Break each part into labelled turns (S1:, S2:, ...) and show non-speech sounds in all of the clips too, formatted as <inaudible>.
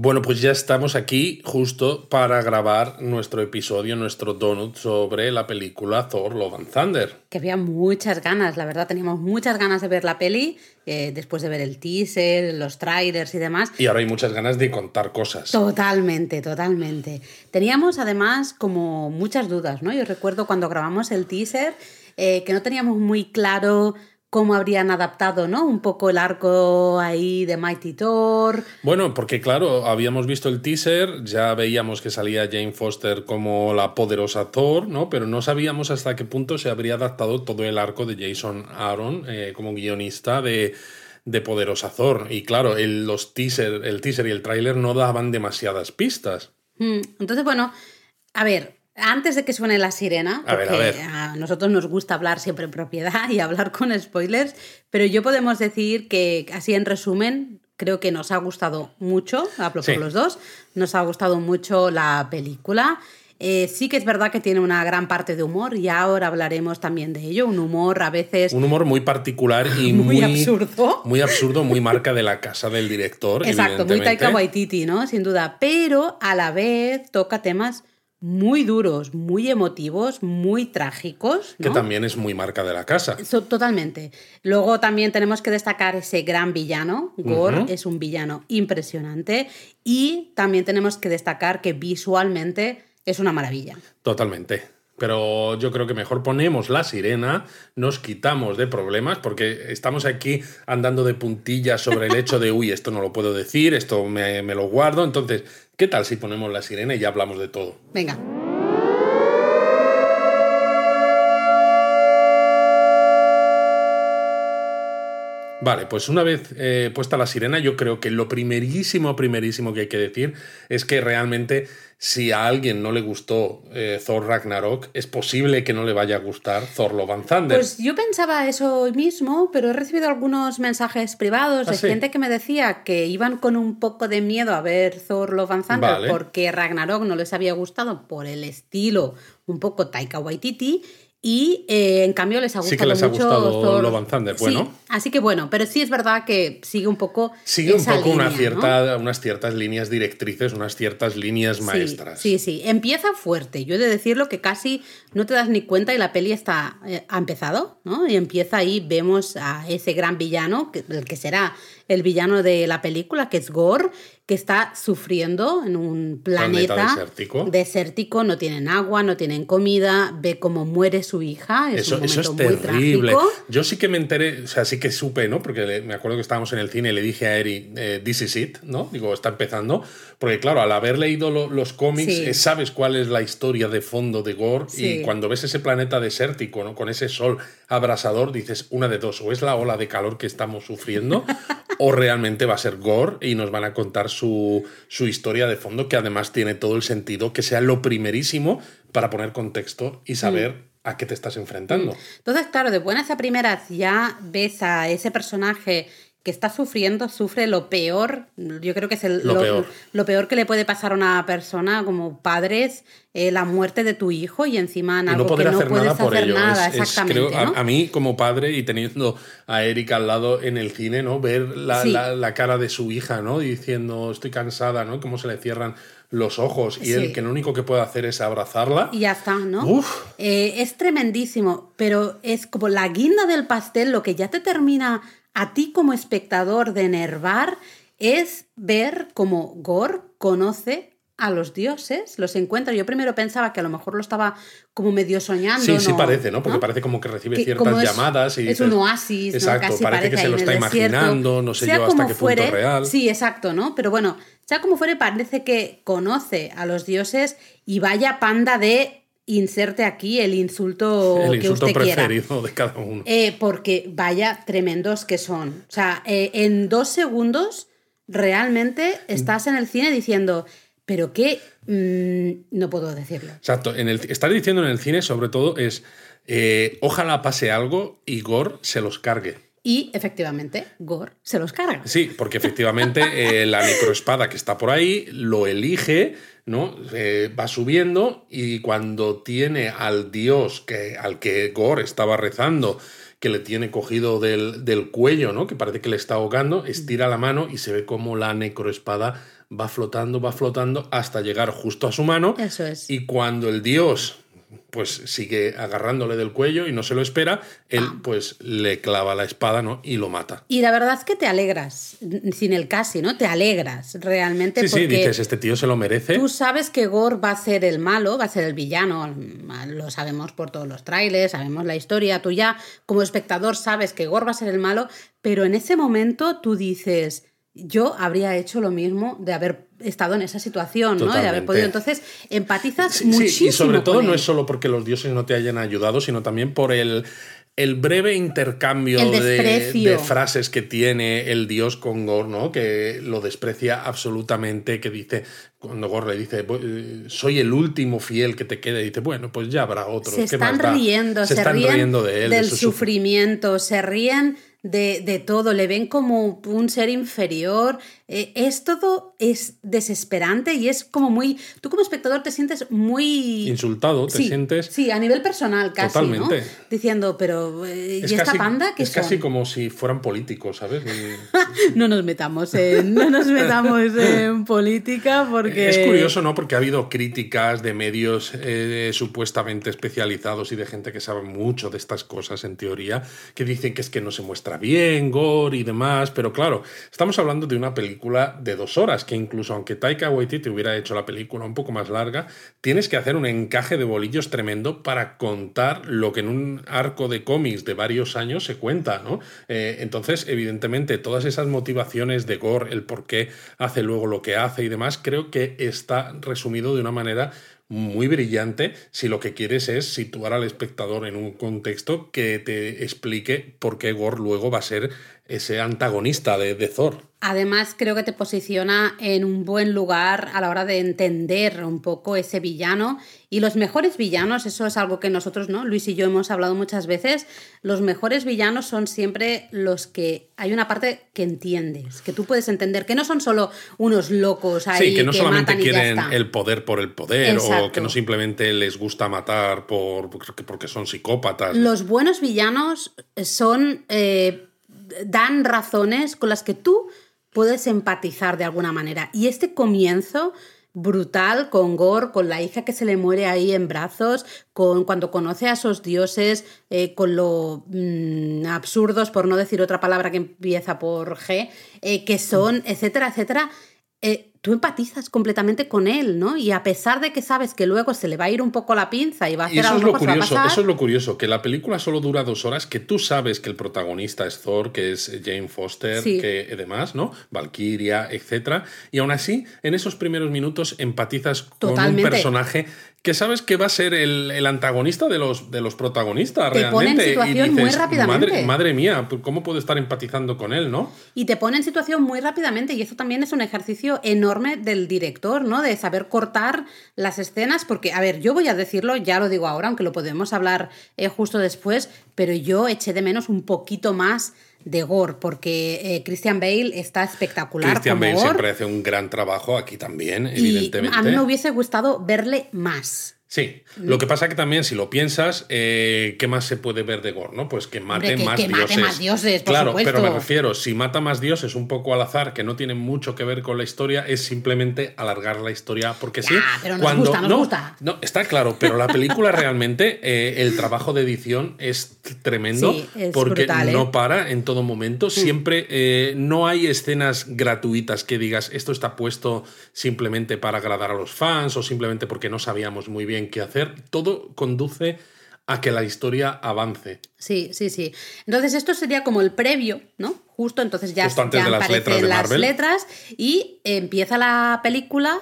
S1: Bueno, pues ya estamos aquí justo para grabar nuestro episodio, nuestro donut sobre la película Thor Love and Thunder.
S2: Que había muchas ganas, la verdad, teníamos muchas ganas de ver la peli, eh, después de ver el teaser, los trailers y demás.
S1: Y ahora hay muchas ganas de contar cosas.
S2: Totalmente, totalmente. Teníamos además como muchas dudas, ¿no? Yo recuerdo cuando grabamos el teaser eh, que no teníamos muy claro cómo habrían adaptado, ¿no? Un poco el arco ahí de Mighty Thor.
S1: Bueno, porque claro, habíamos visto el teaser, ya veíamos que salía Jane Foster como la poderosa Thor, ¿no? Pero no sabíamos hasta qué punto se habría adaptado todo el arco de Jason Aaron eh, como guionista de, de Poderosa Thor. Y claro, el, los teaser, el teaser y el tráiler no daban demasiadas pistas.
S2: Mm, Entonces, bueno, a ver, antes de que suene la sirena,
S1: A ver, a
S2: porque
S1: ver.
S2: a nosotros nos gusta hablar siempre en propiedad y hablar con spoilers, pero yo podemos decir que, así en resumen, creo que nos ha gustado mucho, hablo
S1: Sí.
S2: por los dos, nos ha gustado mucho la película. Eh, sí que es verdad que tiene una gran parte de humor y ahora hablaremos también de ello, un humor a veces
S1: Un humor muy particular y <laughs> muy,
S2: muy absurdo.
S1: Muy absurdo, muy marca de la casa del director.
S2: Exacto, muy. Taika Waititi, ¿no? Sin duda. Pero a la vez toca temas muy duros, muy emotivos, muy trágicos.
S1: Que también es muy marca de la casa.
S2: So- totalmente. Luego también tenemos que destacar ese gran villano. Gore es un villano impresionante. Y también tenemos que destacar que visualmente es una maravilla.
S1: Totalmente. Pero yo creo que mejor ponemos la sirena, nos quitamos de problemas, porque estamos aquí andando de puntillas sobre el hecho de, uy, esto no lo puedo decir, esto me, me lo guardo. Entonces, ¿qué tal si ponemos la sirena y ya hablamos de todo?
S2: Venga.
S1: Vale, pues una vez eh, puesta la sirena, yo creo que lo primerísimo, primerísimo que hay que decir es que realmente si a alguien no le gustó eh, Thor Ragnarok, es posible que no le vaya a gustar Thor Love and Thunder.
S2: Pues yo pensaba eso hoy mismo, pero he recibido algunos mensajes privados
S1: ¿Ah,
S2: de
S1: sí?
S2: gente que me decía que iban con un poco de miedo a ver Thor Love and Thunder
S1: Vale.
S2: porque Ragnarok no les había gustado por el estilo un poco Taika Waititi y eh, en cambio les ha
S1: Sí
S2: gustado
S1: que les ha
S2: mucho
S1: gustado
S2: Thor.
S1: Love and Thunder,
S2: Sí,
S1: bueno.
S2: así que bueno, pero sí es verdad que sigue un poco
S1: Sigue un
S2: esa
S1: poco una
S2: línea, ¿no?
S1: cierta, unas ciertas líneas directrices, unas ciertas líneas
S2: Sí,
S1: maestras.
S2: Sí, sí, empieza fuerte. Yo he de decirlo que casi no te das ni cuenta y la peli está eh, ha empezado, ¿no? Y empieza ahí, vemos a ese gran villano, que, el que será el villano de la película, que es Gore, que está sufriendo en un planeta,
S1: Planeta desértico.
S2: desértico, no tienen agua, no tienen comida, ve cómo muere su hija, es
S1: Eso,
S2: un
S1: eso es
S2: muy
S1: terrible.
S2: trágico.
S1: Yo sí que me enteré, o sea, sí que supe, ¿no? Porque me acuerdo que estábamos en el cine y le dije a Eri, eh, this is it, ¿no? Digo, está empezando. Porque claro, al haber leído lo- los cómics,
S2: Sí.
S1: eh, sabes cuál es la historia de fondo de Gore.
S2: Sí.
S1: Y cuando ves ese planeta desértico, ¿no? Con ese sol abrasador, dices, una de dos, o es la ola de calor que estamos sufriendo, o realmente va a ser Gore y nos van a contar su, su historia de fondo, que además tiene todo el sentido, que sea lo primerísimo para poner contexto y saber
S2: Mm.
S1: a qué te estás enfrentando.
S2: Entonces, claro, de buenas a primeras ya ves a ese personaje que está sufriendo, sufre lo peor, yo creo que es el,
S1: Lo peor.
S2: lo peor que le puede pasar a una persona como padres, eh, la muerte de tu hijo y encima en algo
S1: no poder
S2: que no
S1: hacer
S2: puedes
S1: nada por
S2: hacer
S1: ello.
S2: nada,
S1: Es- es,
S2: exactamente.
S1: a- mí, como padre, y teniendo a Erika al lado en el cine, ¿no? Ver la,
S2: Sí.
S1: la- la cara de su hija, ¿no? Diciendo, estoy cansada, ¿no? Cómo se le cierran los ojos. Y
S2: Sí.
S1: él que lo único que puede hacer es abrazarla.
S2: Y ya está, ¿no?
S1: Uf.
S2: Eh, es tremendísimo, pero es como la guinda del pastel, lo que ya te termina a ti como espectador de enervar es ver cómo Gore conoce a los dioses, los encuentra. Yo primero pensaba que a lo mejor lo estaba como medio soñando.
S1: Sí, sí
S2: ¿no?
S1: parece, ¿no? Porque parece como que recibe
S2: Que
S1: ciertas
S2: es-
S1: llamadas y
S2: es
S1: dices,
S2: un oasis, ¿no?
S1: Exacto,
S2: Casi
S1: parece que se lo está imaginando, no sé
S2: Sea
S1: yo hasta qué
S2: fuere,
S1: punto real.
S2: Sí, exacto, ¿no? Pero bueno, sea como fuere, parece que conoce a los dioses y vaya panda de inserte aquí el insulto,
S1: el
S2: que
S1: insulto
S2: quiera.
S1: preferido de cada uno.
S2: Eh, porque vaya tremendos que son. O sea, eh, en dos segundos realmente estás en el cine diciendo, pero qué, Mm, no puedo decirlo.
S1: Exacto. En el, estar diciendo en el cine, sobre todo, es eh, ojalá pase algo y Gore se los cargue.
S2: Y efectivamente, Gore se los carga.
S1: Sí, porque efectivamente la necroespada que está por ahí lo elige, ¿no? Eh, va subiendo y cuando tiene al dios que, al que Gore estaba rezando, que le tiene cogido del, del cuello, ¿no? Que parece que le está ahogando, estira la mano y se ve como la necroespada va flotando, va flotando hasta llegar justo a su mano.
S2: Eso es.
S1: Y cuando el dios pues sigue agarrándole del cuello y no se lo espera, él
S2: Ah.
S1: pues le clava la espada, ¿no? Y lo mata.
S2: Y la verdad es que te alegras, sin el casi, ¿no? Te alegras realmente
S1: Sí, sí,
S2: porque
S1: dices, este tío se lo merece.
S2: tú sabes que Gore va a ser el malo, va a ser el villano, lo sabemos por todos los trailers, sabemos la historia, tú ya como espectador sabes que Gore va a ser el malo, pero en ese momento tú dices, yo habría hecho lo mismo de haber estado en esa situación, ¿no? De haber podido. Entonces, empatizas
S1: Sí, sí,
S2: muchísimo.
S1: y sobre todo no es solo porque los dioses no te hayan ayudado, sino también por el, el breve intercambio
S2: El
S1: de, frases que tiene el dios con Gore, ¿no? Que lo desprecia absolutamente, que dice, cuando Gore le dice, "Bu- eh, soy el último fiel que te quede, dice, bueno, pues ya habrá otros.
S2: se
S1: ¿qué
S2: están
S1: más da?".
S2: riendo, se,
S1: se, están
S2: ríen
S1: riendo de él, de
S2: del
S1: su sufrimiento.
S2: sufrimiento, se ríen de, de todo, le ven como un ser inferior. Eh, es todo, es desesperante y es como muy. Tú como espectador te sientes muy.
S1: Insultado, te
S2: sí,
S1: sientes.
S2: Sí, a nivel personal casi,
S1: Totalmente.
S2: ¿no? Diciendo, pero. eh, ¿Y
S1: Es
S2: esta
S1: casi,
S2: panda que
S1: es casi como si fueran políticos, ¿sabes? <laughs>
S2: No nos metamos en, no nos metamos en <laughs> política porque.
S1: Es curioso, ¿no? Porque ha habido críticas de medios eh, supuestamente especializados y de gente que sabe mucho de estas cosas, en teoría, que dicen que es que no se muestra bien, gore y demás, pero claro, estamos hablando de una película de dos horas, que incluso aunque Taika Waititi hubiera hecho la película un poco más larga, tienes que hacer un encaje de bolillos tremendo para contar lo que en un arco de cómics de varios años se cuenta, ¿no? Eh, entonces, evidentemente, todas esas motivaciones de Gore, el por qué hace luego lo que hace y demás, creo que está resumido de una manera muy brillante si lo que quieres es situar al espectador en un contexto que te explique por qué Gore luego va a ser ese antagonista de, de Thor.
S2: Además, creo que te posiciona en un buen lugar a la hora de entender un poco ese villano. Y los mejores villanos, eso es algo que nosotros, ¿no? Luis y yo hemos hablado muchas veces. Los mejores villanos son siempre los que hay una parte que entiendes, que tú puedes entender, que no son solo unos locos ahí
S1: Sí, que no solamente
S2: matan
S1: quieren el poder por el poder o que no simplemente les gusta matar por, porque, porque son psicópatas.
S2: Los buenos villanos son. eh, dan razones con las que tú puedes empatizar de alguna manera. Y este comienzo brutal con Gore, con la hija que se le muere ahí en brazos, con cuando conoce a esos dioses, eh, con lo mm, absurdos, por no decir otra palabra que empieza por G, eh, que son, etcétera, etcétera. Eh, tú empatizas completamente con él, ¿no? Y a pesar de que sabes que luego se le va a ir un poco la pinza y va a
S1: Y
S2: hacer
S1: eso
S2: a
S1: es
S2: lo
S1: curioso,
S2: pasar,
S1: eso es lo curioso, que la película solo dura dos horas, que tú sabes que el protagonista es Thor, que es Jane Foster,
S2: Sí.
S1: que demás, ¿no? Valkyria, etcétera. Y aún así, en esos primeros minutos empatizas con un personaje que sabes que va a ser el, el antagonista de los, de los protagonistas
S2: Te pone en
S1: realmente.
S2: situación muy rápidamente.
S1: Madre, madre mía, pues, ¿cómo puedo estar empatizando con él, no?
S2: Y te pone en situación muy rápidamente y eso también es un ejercicio enorme del director, ¿no? De saber cortar las escenas, porque, a ver, yo voy a decirlo, ya lo digo ahora, aunque lo podemos hablar eh, justo después, pero yo eché de menos un poquito más de Gore, porque eh, Christian Bale está espectacular
S1: Christian
S2: como
S1: Bale
S2: Gore,
S1: siempre hace un gran trabajo aquí también,
S2: y
S1: evidentemente.
S2: a mí me hubiese gustado verle más.
S1: Sí, lo que pasa que también si lo piensas, eh, ¿qué más se puede ver de Gore? ¿no? Pues que mate,
S2: Hombre, que-
S1: más,
S2: que mate
S1: dioses.
S2: más dioses, por
S1: claro,
S2: supuesto.
S1: pero me refiero, si mata más dioses un poco al azar, que no tiene mucho que ver con la historia, es simplemente alargar la historia porque sí.
S2: pero nos
S1: cuando,
S2: gusta, nos
S1: no,
S2: gusta.
S1: No, está claro, pero la película realmente, eh, el trabajo de edición es tremendo
S2: Sí, es
S1: porque
S2: brutal, ¿eh?
S1: no para en todo momento. Siempre eh, no hay escenas gratuitas que digas esto está puesto simplemente para agradar a los fans o simplemente porque no sabíamos muy bien qué hacer. Todo conduce a que la historia avance.
S2: Sí, sí, sí. Entonces esto sería como el previo, ¿no? Justo, entonces ya,
S1: Justo antes
S2: ya
S1: de las
S2: aparecen
S1: letras de
S2: las
S1: Marvel.
S2: letras y empieza la película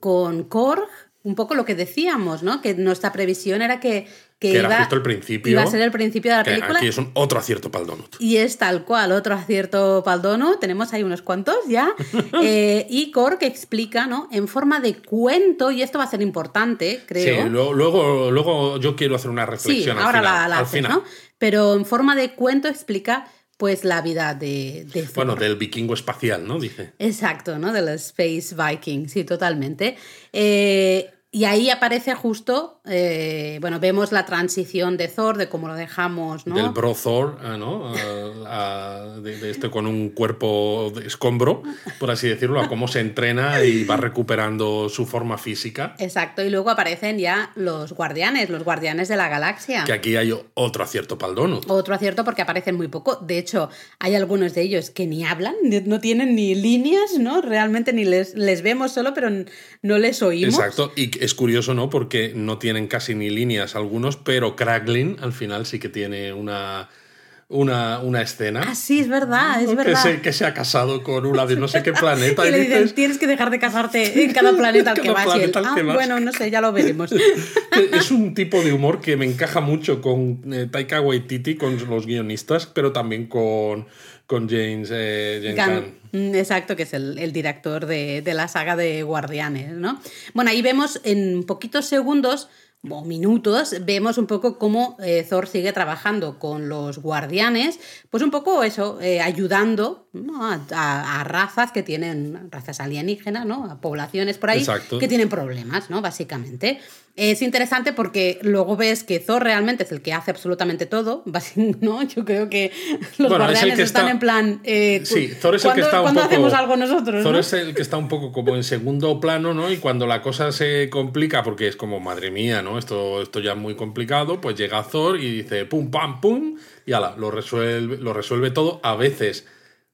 S2: con Korg, un poco lo que decíamos, ¿no? Que nuestra previsión era que, que,
S1: Que
S2: iba,
S1: era justo el principio.
S2: iba a ser el principio de la
S1: que
S2: película.
S1: aquí es un otro acierto para el donut.
S2: Y es tal cual, otro acierto paldono, tenemos ahí unos cuantos ya. <laughs> Eh, y Korg explica, ¿no? En forma de cuento, y esto va a ser importante, creo.
S1: Sí, luego, luego, luego yo quiero hacer una
S2: Sí,
S1: reflexión al
S2: ahora
S1: final.
S2: la, la
S1: al
S2: haces,
S1: final.
S2: ¿no? Pero en forma de cuento explica pues la vida de, de Thor.
S1: Bueno, del vikingo espacial, ¿no? Dice.
S2: Exacto, ¿no? Del Space Viking, sí, totalmente. Eh, y ahí aparece justo, eh, bueno, vemos la transición de Thor, de cómo lo dejamos, ¿no?
S1: Del Bro Thor, ah, ¿no? A- a- de, de este con un cuerpo de escombro, por así decirlo, a cómo se entrena y va recuperando su forma física.
S2: Exacto, y luego aparecen ya los guardianes, los guardianes de la galaxia.
S1: Que aquí hay otro acierto para el donut.
S2: Otro acierto porque aparecen muy poco. De hecho, hay algunos de ellos que ni hablan, no tienen ni líneas, ¿no? Realmente ni les, les vemos solo, pero no les oímos.
S1: Exacto, y es curioso, ¿no? Porque no tienen casi ni líneas algunos, pero Kraglin al final sí que tiene una, una, una escena.
S2: Ah, sí, es verdad, es
S1: ¿no?
S2: verdad.
S1: Que se, que se ha casado con una de no sé qué <laughs> planeta.
S2: y le dicen,
S1: dices,
S2: tienes que dejar de casarte en <laughs> cada planeta al que vas. Y él, "Ah,
S1: que vas".
S2: bueno, no sé, ya lo veremos. <laughs>
S1: que es un tipo de humor que me encaja mucho con eh, Taika Waititi, con los guionistas, pero también con, con James, eh, James
S2: Gunn.
S1: Gunn.
S2: Mm, Exacto, que es el, el director de, de la saga de Guardianes, ¿no? Bueno, ahí vemos en poquitos segundos o minutos, vemos un poco cómo eh, Thor sigue trabajando con los guardianes, pues un poco eso, eh, ayudando ¿no? a, a- a razas que tienen, razas alienígenas, ¿no? A poblaciones por ahí
S1: Exacto.
S2: que tienen problemas, ¿no? Básicamente. Es interesante porque luego ves que Thor realmente es el que hace absolutamente todo, <laughs> ¿no? Yo creo que los
S1: Bueno, es
S2: guardianes
S1: que
S2: están
S1: está-
S2: en plan... eh,
S1: Sí, Thor es el que
S2: ¿cuándo-
S1: está un poco.
S2: hacemos algo nosotros?
S1: Thor
S2: no?
S1: es el que está un poco como en segundo plano, ¿no? Y cuando la cosa se complica, porque es como, madre mía, ¿no? Esto, esto ya es muy complicado, pues llega Thor y dice pum, pam, pum, y ala, lo resuelve, lo resuelve todo, a veces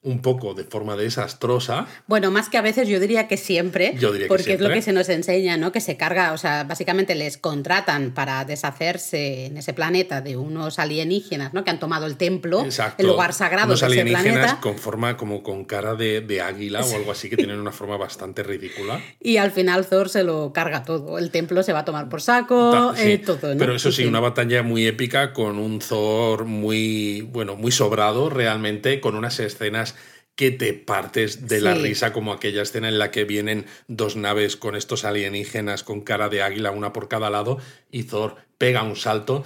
S1: un poco de forma desastrosa.
S2: Bueno, más que a veces yo diría que siempre,
S1: Yo diría que
S2: porque es lo
S1: siempre.
S2: que se nos enseña, ¿no? Que se carga, o sea, básicamente les contratan para deshacerse en ese planeta de unos alienígenas, ¿no? Que han tomado el templo,
S1: Exacto.
S2: el lugar sagrado
S1: Unos
S2: de ese
S1: alienígenas con forma como con cara de, de águila o algo así, que tienen una forma bastante ridícula. <laughs>
S2: Y al final Thor se lo carga todo. El templo se va a tomar por saco,
S1: Ta- sí.
S2: eh, todo, ¿no?
S1: Pero eso sí, una batalla muy épica con un Thor muy, bueno, muy sobrado realmente, con unas escenas que te partes de la risa, como aquella escena en la que vienen dos naves con estos alienígenas con cara de águila, una por cada lado, y Thor pega un salto,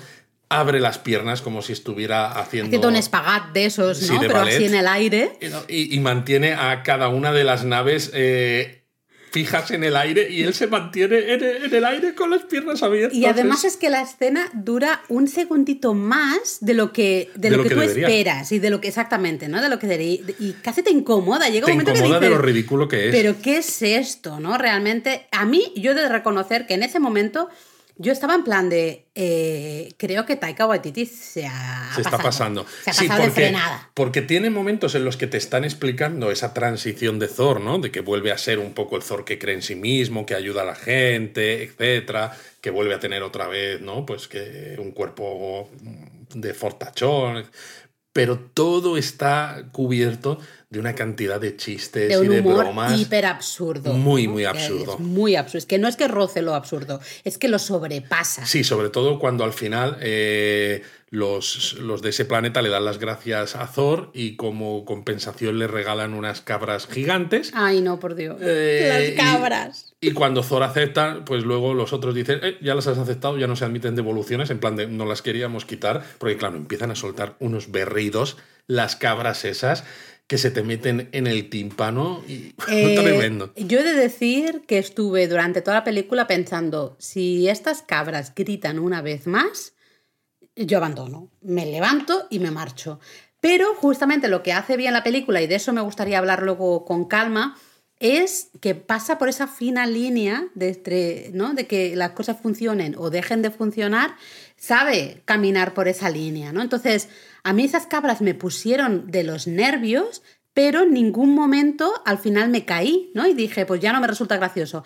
S1: abre las piernas como si estuviera haciendo...
S2: Haciendo un espagat de esos,
S1: Sí,
S2: ¿no?
S1: de
S2: Pero
S1: ballet.
S2: así en el aire.
S1: y, y mantiene a cada una de las naves eh, fijas en el aire y él se mantiene en el, en el aire con las piernas abiertas.
S2: Y además
S1: Es-
S2: que la escena dura un segundito más de lo que, de
S1: De
S2: lo
S1: lo
S2: que,
S1: que
S2: tú
S1: debería.
S2: esperas y de lo que exactamente, ¿no? De lo que debería- y casi te incomoda. Llega
S1: te
S2: un momento
S1: incomoda
S2: que
S1: de
S2: dices,
S1: lo ridículo que es.
S2: pero ¿qué es esto, no? Realmente, a mí, yo he de reconocer que en ese momento yo estaba en plan de, eh, creo que Taika Waititi se ha
S1: se está pasando.
S2: Se ha
S1: Sí,
S2: pasado de
S1: porque,
S2: frenada.
S1: porque tiene momentos en los que te están explicando esa transición de Thor, ¿no? De que vuelve a ser un poco el Thor que cree en sí mismo, que ayuda a la gente, etcétera, que vuelve a tener otra vez, ¿no? Pues que un cuerpo de fortachón. Pero todo está cubierto de una cantidad de chistes
S2: De
S1: y de
S2: humor
S1: bromas.
S2: hiper absurdo.
S1: Muy,
S2: ¿no?
S1: muy absurdo.
S2: Es muy absurdo. Es que no es que roce lo absurdo, es que lo sobrepasa.
S1: Sí, sobre todo cuando al final eh, los, los de ese planeta le dan las gracias a Thor y como compensación le regalan unas cabras gigantes.
S2: Ay, no, por Dios.
S1: Eh,
S2: Las cabras.
S1: Y, y cuando Thor acepta, pues luego los otros dicen, "Eh, ya las has aceptado, ya no se admiten devoluciones, en plan de no las queríamos quitar, porque claro, empiezan a soltar unos berridos, las cabras esas, que se te meten en el tímpano y <laughs>
S2: Eh,
S1: tremendo.
S2: Yo he de decir que estuve durante toda la película pensando, si estas cabras gritan una vez más, yo abandono, me levanto y me marcho. Pero justamente lo que hace bien la película, y de eso me gustaría hablar luego con calma, es que pasa por esa fina línea de, entre, ¿no? de que las cosas funcionen o dejen de funcionar, sabe caminar por esa línea. ¿no? Entonces, a mí esas cabras me pusieron de los nervios, pero en ningún momento al final me caí, ¿no? Y dije, pues ya no me resulta gracioso.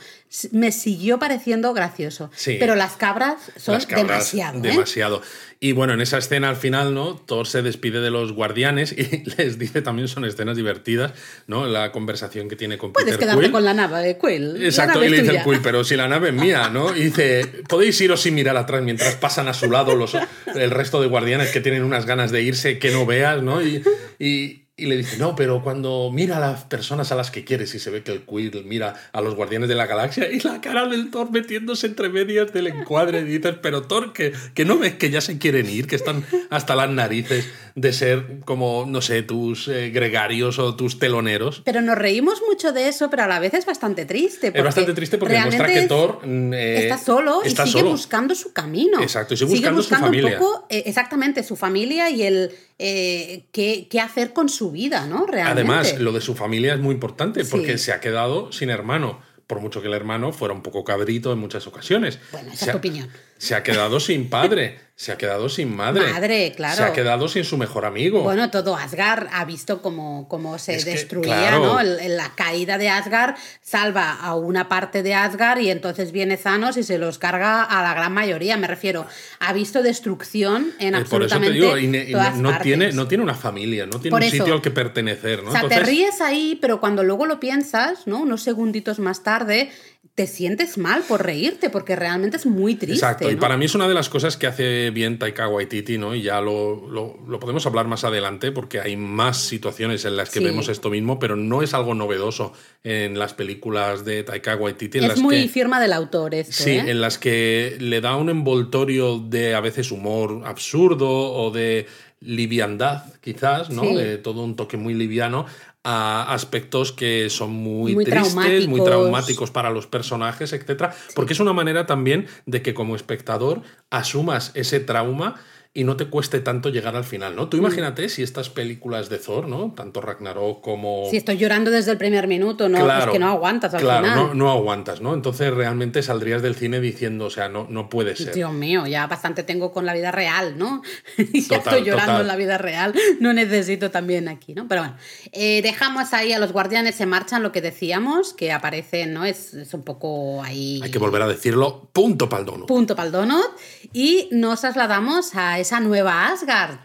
S2: Me siguió pareciendo gracioso.
S1: Sí.
S2: Pero las cabras son
S1: Las cabras,
S2: demasiado. ¿eh?
S1: demasiado. Y bueno, en esa escena al final, ¿no? Thor se despide de los guardianes y <laughs> les dice también son escenas divertidas, ¿no? La conversación que tiene con
S2: Puedes
S1: Peter
S2: quedarte
S1: Quill.
S2: con la nave de Quill.
S1: Exacto, y le dice el. Quill, pero si la nave es mía, ¿no? Y dice, podéis iros sin mirar atrás mientras pasan a su lado los, el resto de guardianes que tienen unas ganas de irse que no veas, ¿no? Y, y, y le dice, no, pero cuando mira a las personas a las que quieres y se ve que el Quill mira a los guardianes de la galaxia y la cara del Thor metiéndose entre medias del encuadre y dices, pero Thor, que, que no ves que ya se quieren ir, que están hasta las narices de ser como, no sé, tus eh, gregarios o tus teloneros.
S2: Pero nos reímos mucho de eso, pero a la vez es bastante triste.
S1: Es bastante triste porque demuestra que Thor mm, eh,
S2: está solo y sigue buscando su camino.
S1: Exacto, y sigue buscando, su familia.
S2: Un poco, eh, exactamente, su familia y el qué, qué hacer con su vida, ¿no?
S1: Además, lo de su familia es muy importante porque se ha quedado sin hermano, por mucho que el hermano fuera un poco cabrito en muchas ocasiones.
S2: Bueno, esa es tu opinión.
S1: Se ha quedado sin padre. se ha quedado sin madre.
S2: Madre, claro.
S1: Se ha quedado sin su mejor amigo.
S2: Bueno, todo Asgard ha visto cómo, cómo se destruía, ¿no? La caída de Asgard salva a una parte de Asgard y entonces viene Thanos y se los carga a la gran mayoría. Me refiero, ha visto destrucción en absolutamente eh, Por eso te digo,
S1: no, tiene, no tiene una familia, no tiene un sitio al que pertenecer, ¿no?
S2: O sea, te ríes ahí, pero cuando luego lo piensas, ¿no? Unos segunditos más tarde, te sientes mal por reírte, porque realmente es muy triste.
S1: Exacto, y para mí es una de las cosas que hace bien Taika Waititi, ¿no? Y ya lo, lo, podemos hablar más adelante, porque hay más situaciones en las que vemos esto mismo, pero no es algo novedoso en las películas de Taika Waititi.
S2: es muy firma del autor esto,
S1: Sí,
S2: ¿eh?
S1: en las que le da un envoltorio de a veces humor absurdo o de liviandad, quizás, ¿no? De todo un toque muy liviano a aspectos que son muy, tristes, muy traumáticos para los personajes, etc. Porque es una manera también de que como espectador asumas ese trauma y no te cueste tanto llegar al final, ¿no? Tú mm. imagínate si estas películas de Thor, ¿no? Tanto Ragnarok como...
S2: Si estoy llorando desde el primer minuto, ¿no? Claro, que no aguantas al
S1: claro,
S2: final.
S1: No, no aguantas, ¿no? Entonces realmente saldrías del cine diciendo, o sea, no, no puede ser.
S2: Dios mío, ya bastante tengo con la vida real, ¿no? <laughs> ya estoy llorando en la vida real, no necesito también aquí, ¿no? Pero bueno, eh, dejamos ahí a los guardianes, se marchan, lo que decíamos, que aparecen, ¿no? Es, es un poco ahí...
S1: Hay que volver a decirlo, punto pal donut.
S2: Punto pal donut. Y nos trasladamos a esa nueva Asgard,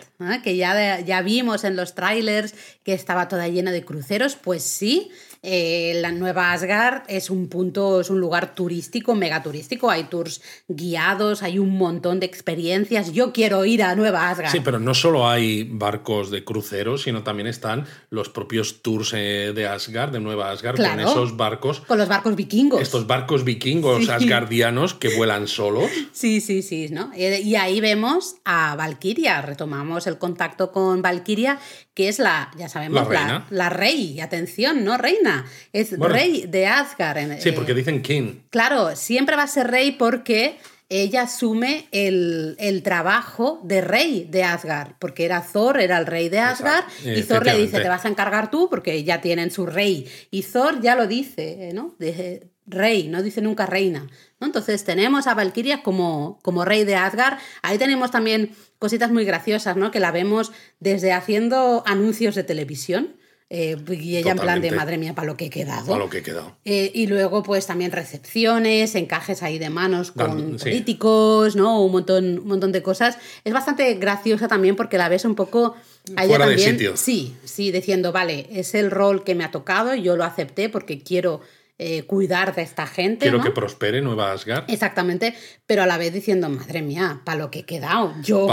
S2: que ya, ya vimos en los trailers que estaba toda llena de cruceros, pues sí, eh, la Nueva Asgard es un punto, es un lugar turístico, megaturístico. Hay tours guiados, hay un montón de experiencias. Yo quiero ir a Nueva Asgard.
S1: Sí, pero no solo hay barcos de cruceros, sino también están los propios tours eh, de Asgard, de Nueva Asgard, con esos barcos.
S2: Con los barcos vikingos.
S1: Estos barcos vikingos asgardianos que vuelan solos.
S2: Sí, sí, sí, ¿no? Eh, y ahí vemos a Valkyria. Retomamos el contacto con Valkyria, que es la, ya sabemos, la, la rey. Atención, ¿no? Reina es rey de Asgard.
S1: Sí, porque eh, dicen king.
S2: Claro, siempre va a ser rey porque ella asume el, trabajo de rey de Asgard, porque era Thor, era el rey de Asgard, y Thor le dice, te vas a encargar tú, porque ya tienen su rey. Y Thor ya lo dice, ¿no? De, rey, no dice nunca reina. Entonces tenemos a Valkyria como, como rey de Asgard. Ahí tenemos también cositas muy graciosas, ¿no? Que la vemos desde haciendo anuncios de televisión. Eh, y ella en plan de madre mía, para lo que he quedado.
S1: Para lo que he quedado.
S2: Eh, y luego, pues también recepciones, encajes ahí de manos con políticos, ¿no? Un montón, un montón de cosas. Es bastante graciosa también porque la ves un poco.
S1: Fuera de sitio.
S2: Sí, sí, diciendo, vale, es el rol que me ha tocado, yo lo acepté porque quiero eh, cuidar de esta gente.
S1: Quiero que prospere Nueva Asgard.
S2: Exactamente, pero a la vez diciendo, madre mía, para lo que he quedado. Yo,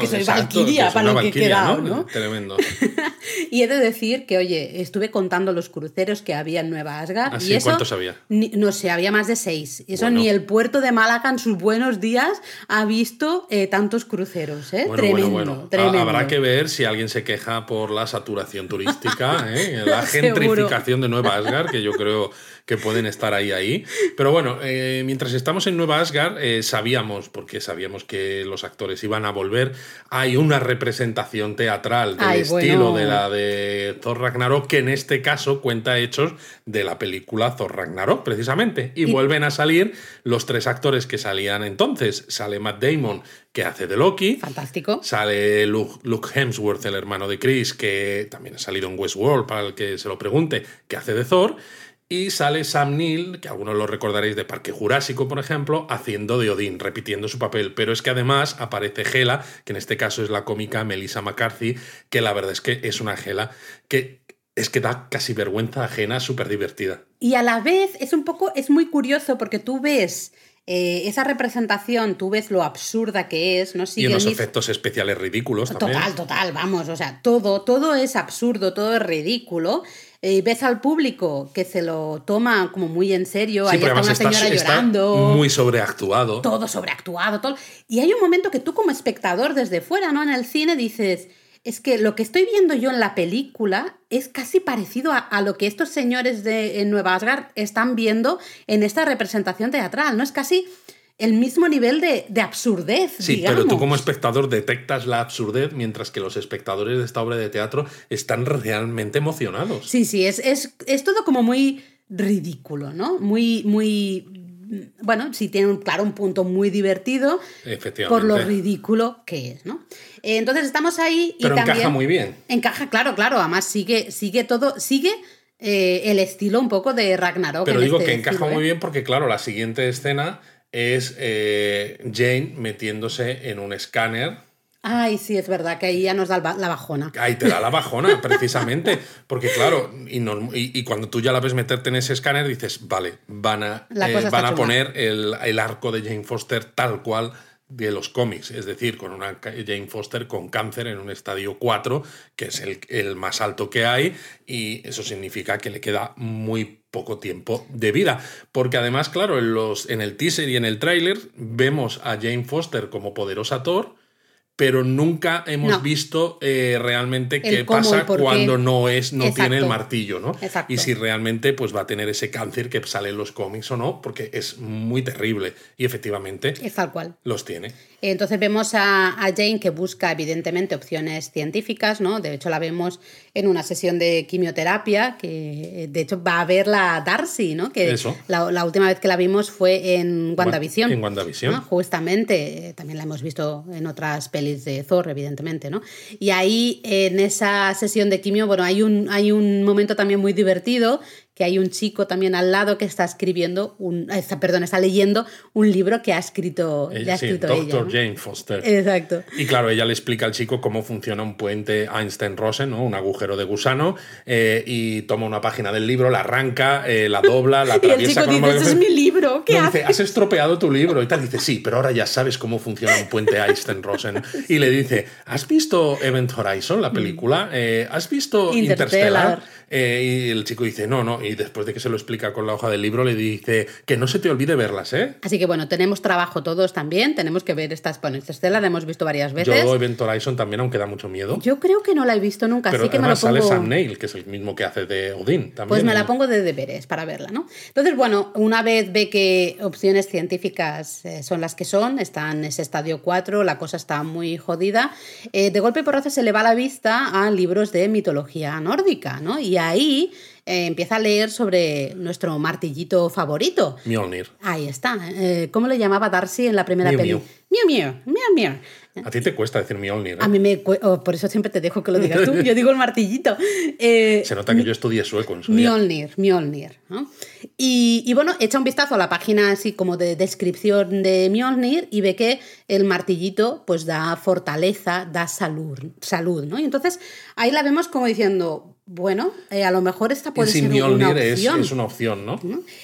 S2: que, soy Valkyria, para lo que he quedado. ¿no?
S1: Tremendo. <laughs>
S2: y he de decir que, oye, estuve contando los cruceros que había en Nueva Asgard.
S1: ¿Ah,
S2: y eso,
S1: ¿Cuántos había?
S2: no sé, había más de seis. Eso ni el puerto de Málaga en sus buenos días ha visto eh, tantos cruceros. ¿eh? tremendo, tremendo.
S1: Habrá que ver si alguien se queja por la saturación turística, ¿eh? <laughs> la gentrificación de Nueva Asgard, que yo creo que pueden estar ahí, ahí. Pero bueno, eh, mientras estamos en Nueva Asgard, eh, sabíamos, porque sabíamos que los actores iban a volver, hay una representación teatral del estilo de la de Thor Ragnarok, que en este caso cuenta hechos de la película Thor Ragnarok, precisamente. Y, vuelven a salir los tres actores que salían entonces. Sale Matt Damon, que hace de Loki.
S2: Fantástico.
S1: Sale Luke, Luke, Hemsworth, el hermano de Chris, que también ha salido en Westworld, para el que se lo pregunte, que hace de Thor. Y sale Sam Neill, que algunos lo recordaréis de Parque Jurásico, por ejemplo, haciendo de Odín, repitiendo su papel. Pero es que además aparece Gela, que en este caso es la cómica Melissa McCarthy, que la verdad es que es una Gela que es que da casi vergüenza ajena, súper divertida.
S2: Y a la vez es un poco, es muy curioso porque tú ves eh, esa representación, tú ves lo absurda que es, ¿no?
S1: y
S2: Sigue
S1: unos
S2: el mis-
S1: efectos especiales ridículos también.
S2: Total, total, vamos, o sea, todo, todo es absurdo, todo es ridículo. Eh, ves al público que se lo toma como muy en serio,
S1: Sí,
S2: ahí está una
S1: está,
S2: señora
S1: está
S2: llorando,
S1: muy sobreactuado.
S2: todo sobreactuado, todo. Y hay un momento que tú como espectador desde fuera, ¿no? En el cine dices, es que lo que estoy viendo yo en la película es casi parecido a, a lo que estos señores de en Nueva Asgard están viendo en esta representación teatral, ¿no? Es casi el mismo nivel de, de absurdez,
S1: Sí,
S2: digamos.
S1: pero tú como espectador detectas la absurdez mientras que los espectadores de esta obra de teatro están realmente emocionados.
S2: Sí, sí, es, es, es todo como muy ridículo, ¿no? Muy, muy. Bueno, sí tiene, un, claro, un punto muy divertido
S1: Efectivamente.
S2: por lo ridículo que es, ¿no? Entonces estamos ahí y
S1: Pero
S2: también.
S1: encaja muy bien.
S2: Encaja, claro, claro. Además sigue, sigue todo, sigue eh, el estilo un poco de Ragnarok.
S1: Pero digo
S2: este
S1: que encaja
S2: estilo,
S1: muy
S2: ¿eh?
S1: bien porque, claro, la siguiente escena es eh, Jane metiéndose en un escáner.
S2: Ay, sí, es verdad que ahí ya nos da la bajona.
S1: Ahí te da la bajona, <laughs> precisamente. Porque, claro, y, norm- y- y cuando tú ya la ves meterte en ese escáner, dices, vale, van a, eh, van a poner el, el arco de Jane Foster tal cual de los cómics, es decir, con una Jane Foster con cáncer en un estadio 4, que es el, el más alto que hay, y eso significa que le queda muy poco tiempo de vida. Porque además, claro, en, los, en el teaser y en el tráiler vemos a Jane Foster como poderosa Thor, pero nunca hemos
S2: No.
S1: visto eh, realmente qué pasa cuando no es, no
S2: Exacto.
S1: tiene el martillo, ¿no?
S2: Exacto.
S1: Y si realmente pues va a tener ese cáncer que sale en los cómics o no, porque es muy terrible. Y efectivamente
S2: Es tal cual.
S1: los tiene.
S2: Entonces vemos a, a Jane que busca evidentemente opciones científicas, ¿no? De hecho la vemos en una sesión de quimioterapia, que de hecho va a ver la Darcy, ¿no? Que
S1: Eso.
S2: La, la última vez que la vimos fue en WandaVision.
S1: En WandaVision.
S2: ¿no? Justamente, eh, también la hemos visto en otras pelis de Thor, evidentemente, ¿no? Y ahí en esa sesión de quimio, bueno, hay un, hay un momento también muy divertido que hay un chico también al lado que está escribiendo un, está, perdón, está leyendo un libro que ha escrito, ha
S1: Ella, sí,
S2: escrito
S1: Dr.
S2: ella. ¿no?
S1: Jane Foster.
S2: Exacto.
S1: Y claro, ella le explica al chico cómo funciona un puente Einstein-Rosen, ¿no? un agujero de gusano, eh, y toma una página del libro, la arranca, eh, la dobla, la <laughs>
S2: Y el
S1: atraviesa
S2: chico
S1: con
S2: dice, ese es mi libro, ¿qué
S1: No, dice, has estropeado tu libro y tal. Dice, sí, pero ahora ya sabes cómo funciona un puente Einstein-Rosen. <laughs> Y le dice, ¿has visto Event Horizon, la película? Eh, ¿Has visto
S2: Interstellar.
S1: Interstellar? Y el chico dice, no, no. Y después de que se lo explica con la hoja del libro, le dice, que no se te olvide verlas, ¿eh?
S2: Así que bueno, tenemos trabajo todos también, tenemos que ver estas, bueno, Interstellar la hemos visto varias veces.
S1: Yo Event Horizon también, aunque da mucho miedo.
S2: Yo creo que no la he visto nunca,
S1: pero
S2: así que me lo
S1: además sale
S2: pongo...
S1: Sam Neill, que es el mismo que hace de Odín también.
S2: Pues me la pongo de deberes para verla, ¿no? Entonces, bueno, una vez ve que opciones científicas eh, son las que son, está en ese estadio 4, la cosa está muy jodida, eh, de golpe y porrazo se le va la vista a libros de mitología nórdica, ¿no? Y ahí eh, empieza a leer sobre nuestro martillito favorito.
S1: Mjolnir.
S2: Ahí está. eh, ¿Cómo le llamaba Darcy en la primera
S1: Miu
S2: peli?
S1: Miu.
S2: Miu Miu, Miu.
S1: A ti te cuesta decir Mjolnir. ¿eh?
S2: A mí me... cue- oh, por eso siempre te dejo que lo digas tú. Yo digo el martillito. Eh,
S1: Se nota que yo estudié sueco en su.
S2: Mjolnir, Mjolnir. ¿no? Y, y bueno, echa un vistazo a la página así como de descripción de Mjolnir y ve que el martillito pues da fortaleza, da salud, salud ¿no? Y entonces ahí la vemos como diciendo, bueno, eh, a lo mejor esta puede ser una
S1: Mjolnir es,
S2: opción.
S1: es una opción, ¿no?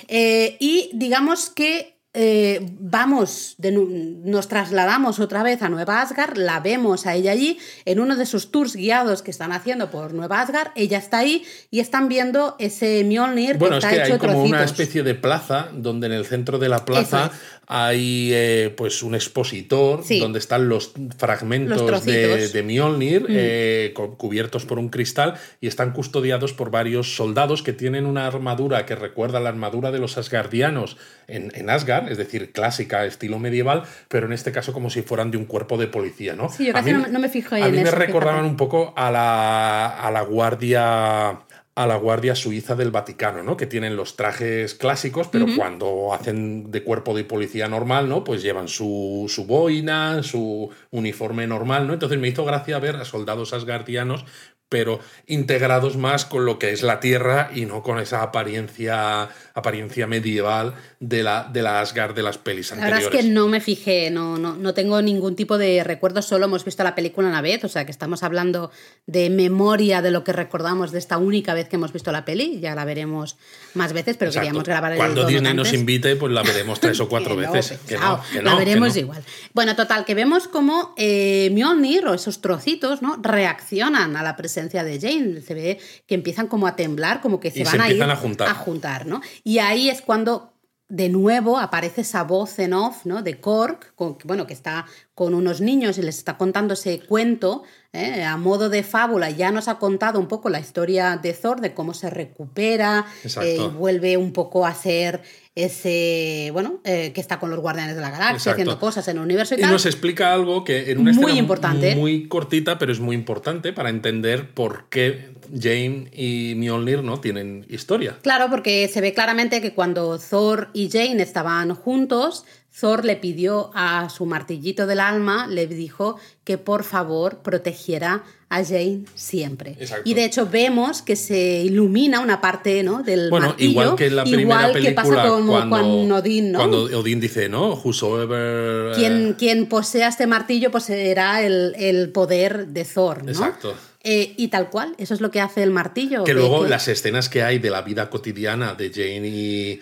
S2: Eh, y digamos que eh, vamos, de nos trasladamos otra vez a Nueva Asgard, la vemos a ella allí en uno de sus tours guiados que están haciendo por Nueva Asgard, ella está ahí y están viendo ese Mjolnir
S1: Bueno,
S2: que
S1: es
S2: está
S1: que
S2: hecho
S1: hay como una especie de plaza donde en el centro de la plaza
S2: es.
S1: Hay eh, pues un expositor
S2: Sí.
S1: donde están los fragmentos
S2: Los
S1: de.
S2: Mm.
S1: de Mjolnir eh, cu- cubiertos por un cristal y están custodiados por varios soldados que tienen una armadura que recuerda la armadura de los asgardianos en, en Asgard, es decir, clásica, estilo medieval, pero en este caso como si fueran de un cuerpo de policía, ¿no?
S2: Sí, yo
S1: A
S2: casi
S1: mí
S2: no
S1: me-
S2: no me fijo
S1: A
S2: en
S1: mí me
S2: eso,
S1: recordaban
S2: fíjate.
S1: un poco a la, a la guardia a la Guardia Suiza del Vaticano, ¿no? Que tienen los trajes clásicos, pero cuando hacen de cuerpo de policía normal, ¿no? Pues llevan su, su boina, su uniforme normal, ¿no? Entonces me hizo gracia ver a soldados asgardianos pero integrados más con lo que es la Tierra y no con esa apariencia, apariencia medieval de la, de la Asgard de las pelis anteriores.
S2: La verdad es que no me fijé, no, no, no tengo ningún tipo de recuerdo, solo hemos visto la película una vez, o sea que estamos hablando de memoria de lo que recordamos de esta única vez que hemos visto la peli, ya la veremos más veces, pero queríamos grabar el
S1: Cuando Disney nos invite, pues la veremos tres o <laughs> cuatro veces. que no, que
S2: la veremos igual. Bueno, total, que vemos como eh, Mjolnir o esos trocitos ¿no? reaccionan a la presencia de Jane. Se ve que empiezan como a temblar, como que se van a ir
S1: a juntar.
S2: a juntar. ¿no? Y ahí es cuando de nuevo aparece esa voz en off ¿no? de Cork, con, bueno, que está con unos niños y les está contando ese cuento ¿eh? a modo de fábula. Ya nos ha contado un poco la historia de Thor, de cómo se recupera eh, y vuelve un poco a ser ese, bueno, eh, que está con los Guardianes de la Galaxia, haciendo cosas en el universo y,
S1: y nos explica algo que en una
S2: muy importante.
S1: muy cortita, pero es muy importante para entender por qué Jane y Mjolnir no tienen historia.
S2: Claro, porque se ve claramente que cuando Thor y Jane estaban juntos, Thor le pidió a su martillito del alma, le dijo que por favor protegiera a Jane siempre. Y de hecho vemos que se ilumina una parte ¿no? del
S1: bueno,
S2: martillo.
S1: Igual que en la primera película,
S2: que pasa con, cuando, Odín, ¿no?
S1: Cuando Odín dice, ¿no? Whosoever...
S2: Eh, quien, quien posea este martillo poseerá el, el poder de Thor, ¿no?
S1: Exacto.
S2: Eh, y tal cual, eso es lo que hace el martillo.
S1: Que luego las escenas que hay de la vida cotidiana de Jane y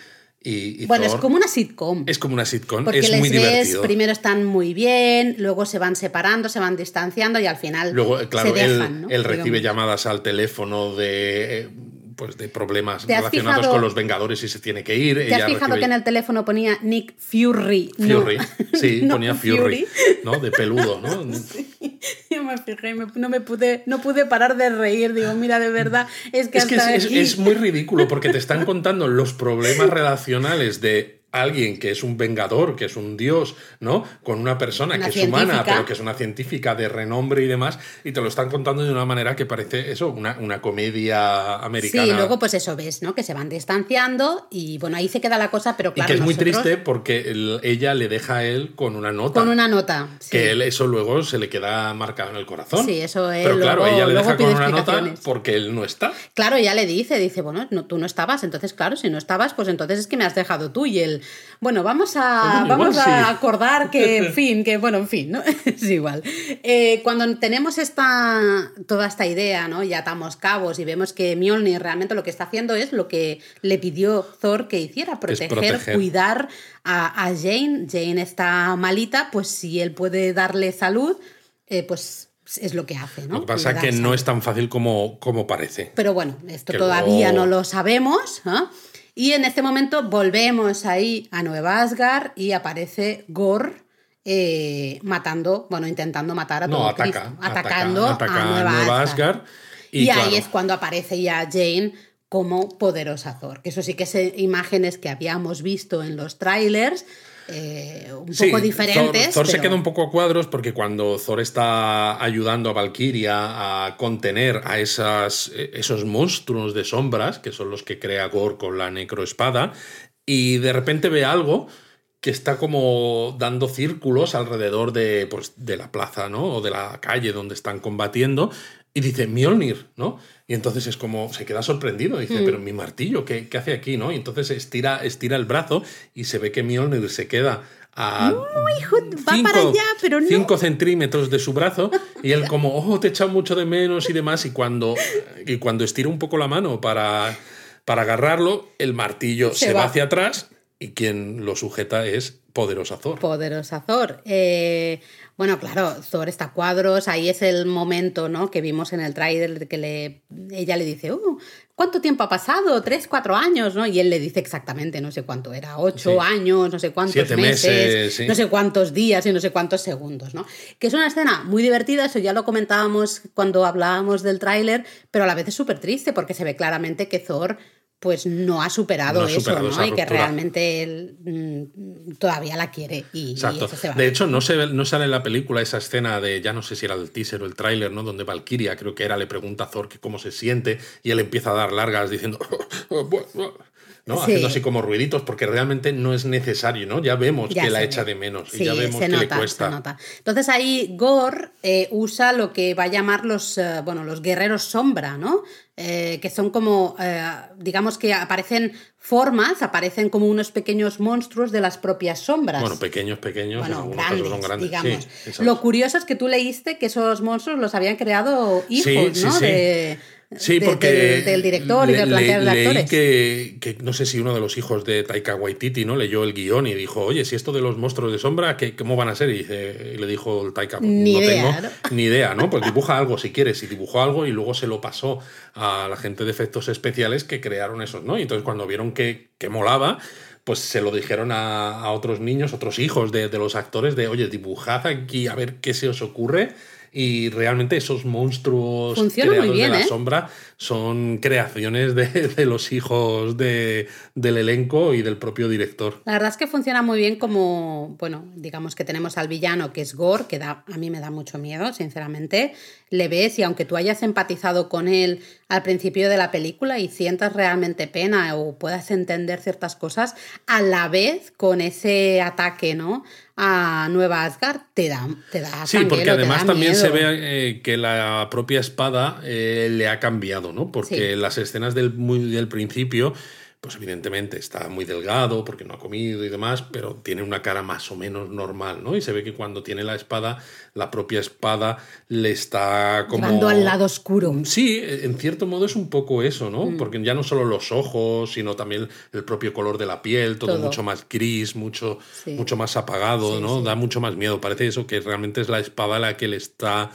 S2: bueno, es como una sitcom.
S1: Es como una sitcom,
S2: Porque
S1: es
S2: les
S1: muy
S2: ves,
S1: divertido.
S2: Primero están muy bien, luego se van separando, se van distanciando y al final
S1: luego, claro,
S2: se dejan,
S1: él, él recibe llamadas al teléfono de pues de problemas relacionados con los Vengadores y se tiene que ir.
S2: ¿Te has fijado que en el teléfono ponía Nick Fury?
S1: Fury, sí, <laughs> ponía Fury, ¿no? De peludo, ¿no? <laughs>
S2: Sí, yo me fijé, no me pude, no pude parar de reír. Digo, mira, de verdad, es que
S1: es, que es, es muy ridículo porque te están contando los problemas relacionales de alguien que es un vengador, que es un dios, ¿no? Con una persona que es humana, pero que es una científica de renombre y demás, y te lo están contando de una manera que parece eso, una, una comedia americana.
S2: Sí, luego pues eso ves, ¿no? Que se van distanciando y bueno, ahí se queda la cosa, pero claro.
S1: Y que es muy triste porque ella le deja a él con una nota.
S2: Con una nota.
S1: Que él eso luego se le queda marcado en el corazón.
S2: Sí, eso es.
S1: Pero claro, ella le deja con una nota porque él no está.
S2: Claro, ella le dice, dice, bueno, no, tú no estabas, entonces claro, si no estabas, pues entonces es que me has dejado tú y él bueno, vamos a, vamos a acordar que, en <laughs> fin, que bueno, en fin, ¿no? <laughs> es igual. Eh, cuando tenemos esta, toda esta idea, ¿no? Ya atamos cabos y vemos que Mjolnir realmente lo que está haciendo es lo que le pidió Thor que hiciera, proteger, cuidar a, Jane. Jane está malita, pues si él puede darle salud, eh, pues es lo que hace, ¿no?
S1: Lo que pasa es que no es tan fácil como, como parece.
S2: Pero bueno, esto todavía no lo sabemos. Y en este momento volvemos ahí a Nueva Asgard y aparece Gore eh, matando, bueno, intentando matar a todo
S1: no,
S2: Cristo, atacando a Nueva, Asgard. Y, ahí es cuando aparece ya Jane como poderosa Thor. Que eso sí que son imágenes que habíamos visto en los trailers. Eh, un poco diferentes.
S1: Thor, se queda un poco a cuadros porque cuando Thor está ayudando a Valkyria a contener a esas, esos monstruos de sombras, que son los que crea Gore con la necroespada, y de repente ve algo que está como dando círculos alrededor de, pues, de la plaza, ¿no? O de la calle donde están combatiendo. Y dice, Mjolnir, ¿no? Y entonces es como, se queda sorprendido, dice, pero mi martillo, ¿qué, ¿qué, hace aquí, no? Y entonces estira, estira el brazo y se ve que Mjolnir se queda a
S2: cinco,
S1: centímetros de su brazo y él como, oh, te he echado mucho de menos y demás. Y cuando, y cuando estira un poco la mano para, para agarrarlo, el martillo se, va. hacia atrás y quien lo sujeta es Poderosa Thor.
S2: Poderosa Thor. Eh, bueno, claro, Thor está a cuadros, ahí es el momento ¿no? que vimos en el trailer que le, ella le dice, uh, ¿cuánto tiempo ha pasado? Tres, cuatro años, ¿no? Y él le dice exactamente, no sé cuánto era, ocho años, no sé cuántos meses, no sé cuántos días y no sé cuántos segundos, ¿no? Que es una escena muy divertida, eso ya lo comentábamos cuando hablábamos del tráiler, pero a la vez es súper triste porque se ve claramente que Thor pues no ha superado eso, ¿no? Y que realmente él mm, todavía la quiere y,
S1: Exacto. De hecho, no, se, no sale en la película esa escena de, ya no sé si era el teaser o el tráiler, ¿no? Donde Valkyria, creo que era, le pregunta a Thor que cómo se siente y él empieza a dar largas diciendo... <laughs> ¿no?
S2: Sí.
S1: Haciendo así como ruiditos, porque realmente no es necesario, ¿no? Ya vemos
S2: Ya
S1: que la echa de menos
S2: Sí,
S1: y ya vemos
S2: se
S1: que
S2: nota,
S1: le cuesta.
S2: se nota. Entonces ahí Gore eh, usa lo que va a llamar los, eh, bueno, los guerreros sombra, ¿no? Eh, que son como, eh, digamos que aparecen formas, aparecen como unos pequeños monstruos de las propias sombras.
S1: Bueno, pequeños, pequeños, en
S2: Bueno, grandes,
S1: son grandes.
S2: digamos.
S1: Sí, eso
S2: Lo curioso es que tú leíste que esos monstruos los habían creado hijos, ¿no? De,
S1: Sí,
S2: de-
S1: porque
S2: del, del director y del plantel
S1: le-
S2: de actores.
S1: Que, que no sé si uno de los hijos de Taika Waititi no leyó el guion y dijo, oye, si esto de los monstruos de sombra, ¿qué, ¿cómo van a ser? Y, dice, y le dijo el Taika, pues,
S2: Ni
S1: no
S2: idea,
S1: tengo
S2: ¿no? <laughs>
S1: ni idea, ¿no? Pues dibuja algo si quieres. Y dibujó algo y luego se lo pasó a la gente de efectos especiales que crearon esos, ¿no? Y entonces cuando vieron que, que molaba, pues se lo dijeron a, a otros niños, otros hijos de, de los actores, de, oye, dibujad aquí a ver qué se os ocurre. Y realmente esos monstruos
S2: Funciona muy
S1: creados
S2: bien,
S1: de la
S2: ¿eh?
S1: sombra son creaciones de, <laughs> de los hijos de, del elenco y del propio director.
S2: La verdad es que funciona muy bien como, bueno, digamos que tenemos al villano que es Gore, que da, a mí me da mucho miedo, sinceramente. Le ves y aunque tú hayas empatizado con él al principio de la película y sientas realmente pena o puedas entender ciertas cosas, a la vez con ese ataque, ¿no? A Nueva Asgard te da, te da
S1: Sí, porque además también se ve eh, que la propia espada eh, le ha cambiado, ¿no? Porque
S2: Sí.
S1: las escenas del, muy del principio, pues evidentemente está muy delgado porque no ha comido y demás, pero tiene una cara más o menos normal, ¿no? Y se ve que cuando tiene la espada, la propia espada le está como...
S2: Llevando al lado oscuro.
S1: Sí, en cierto modo es un poco eso, ¿no?
S2: Mm.
S1: Porque ya no solo los ojos, sino también el propio color de la piel, todo,
S2: Todo.
S1: mucho más gris, mucho,
S2: Sí.
S1: mucho más apagado,
S2: Sí,
S1: ¿no?
S2: sí.
S1: Da mucho más miedo. Parece eso, que realmente es la espada la que le está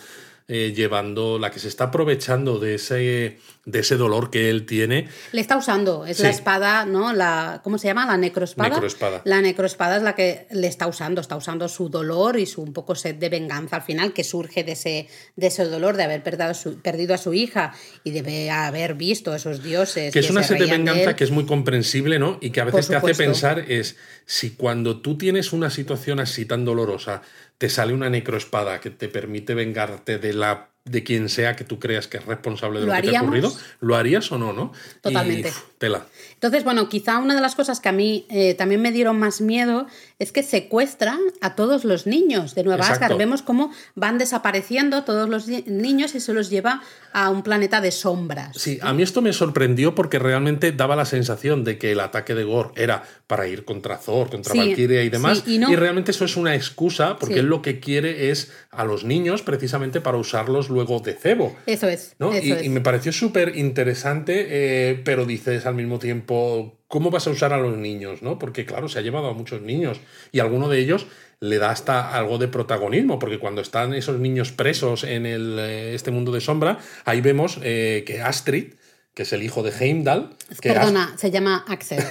S1: eh, llevando, la que se está aprovechando de ese, de ese dolor que él tiene.
S2: Le está usando, es
S1: Sí.
S2: la espada, ¿no? La, ¿Cómo se llama? La necroespada.
S1: Necroespada.
S2: La necroespada es la que le está usando, está usando su dolor y su un poco sed de venganza al final, que surge de ese, de ese dolor de haber perdido a, su, perdido a su hija y de haber visto a esos dioses.
S1: Que es una
S2: se
S1: sed de venganza que es muy comprensible, ¿no? Y que a veces te hace pensar es si cuando tú tienes una situación así tan dolorosa, te sale una necroespada que te permite vengarte de la de quien sea que tú creas que es responsable de
S2: ¿Lo
S1: lo, que te ha ocurrido, ¿lo harías o no, no? Y,
S2: Totalmente.
S1: uf, tela.
S2: Entonces, bueno, quizá una de las cosas que a mí eh, también me dieron más miedo es que secuestran a todos los niños de Nueva
S1: Exacto.
S2: Asgard. Vemos cómo van desapareciendo todos los ni- niños y se los lleva a un planeta de sombras.
S1: Sí, a mí esto me sorprendió porque realmente daba la sensación de que el ataque de Gore era para ir contra Thor, contra
S2: Sí,
S1: Valkyria y demás.
S2: sí, y no.
S1: realmente eso es una excusa porque
S2: Sí.
S1: él lo que quiere es a los niños precisamente para usarlos luego de cebo.
S2: Eso es.
S1: ¿no?
S2: eso
S1: Y,
S2: es.
S1: y me pareció súper interesante, eh, pero dices al mismo tiempo, ¿cómo vas a usar a los niños? ¿no? Porque claro, se ha llevado a muchos niños y alguno de ellos le da hasta algo de protagonismo, porque cuando están esos niños presos en el, eh, este mundo de sombra, ahí vemos eh, que Astrid, que es el hijo de Heimdall, que
S2: Perdona, se llama Axel.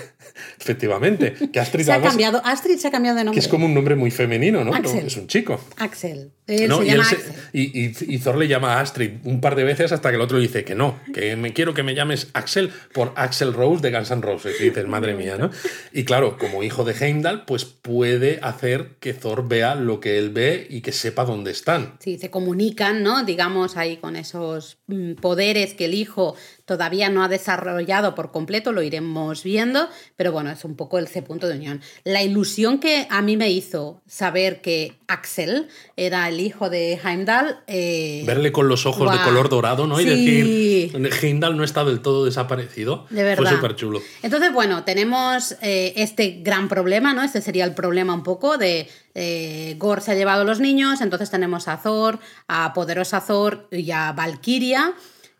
S1: Efectivamente, que Astrid
S2: Se ha
S1: además-
S2: cambiado, Astrid se ha cambiado de
S1: que
S2: nombre.
S1: es como un nombre muy femenino, ¿no? Pero es un chico.
S2: Axel. Él
S1: ¿no?
S2: se
S1: y,
S2: llama
S1: él se-
S2: Axel.
S1: y- y- y Thor le llama a Astrid un par de veces hasta que el otro dice que no, que me quiero que me llames Axel por Axel Rose de Guns N' Roses. Y dices, madre mía, ¿no? Y claro, como hijo de Heimdall, pues puede hacer que Thor vea lo que él ve y que sepa dónde están.
S2: Sí, se comunican, ¿no? Digamos ahí con esos mm, poderes que el hijo todavía no ha desarrollado por completo, lo iremos viendo, pero bueno, es un poco el C punto de unión. La ilusión que a mí me hizo saber que Axel era el hijo de Heimdall. eh,
S1: Verle con los ojos de color dorado, ¿no? Y decir, Heimdall no está del todo desaparecido.
S2: De verdad.
S1: Fue súper chulo.
S2: Entonces, bueno, tenemos eh, este gran problema, ¿no? Este sería el problema un poco de eh, Gore se ha llevado a los niños, entonces tenemos a Thor, a Poderosa Thor y a Valkyria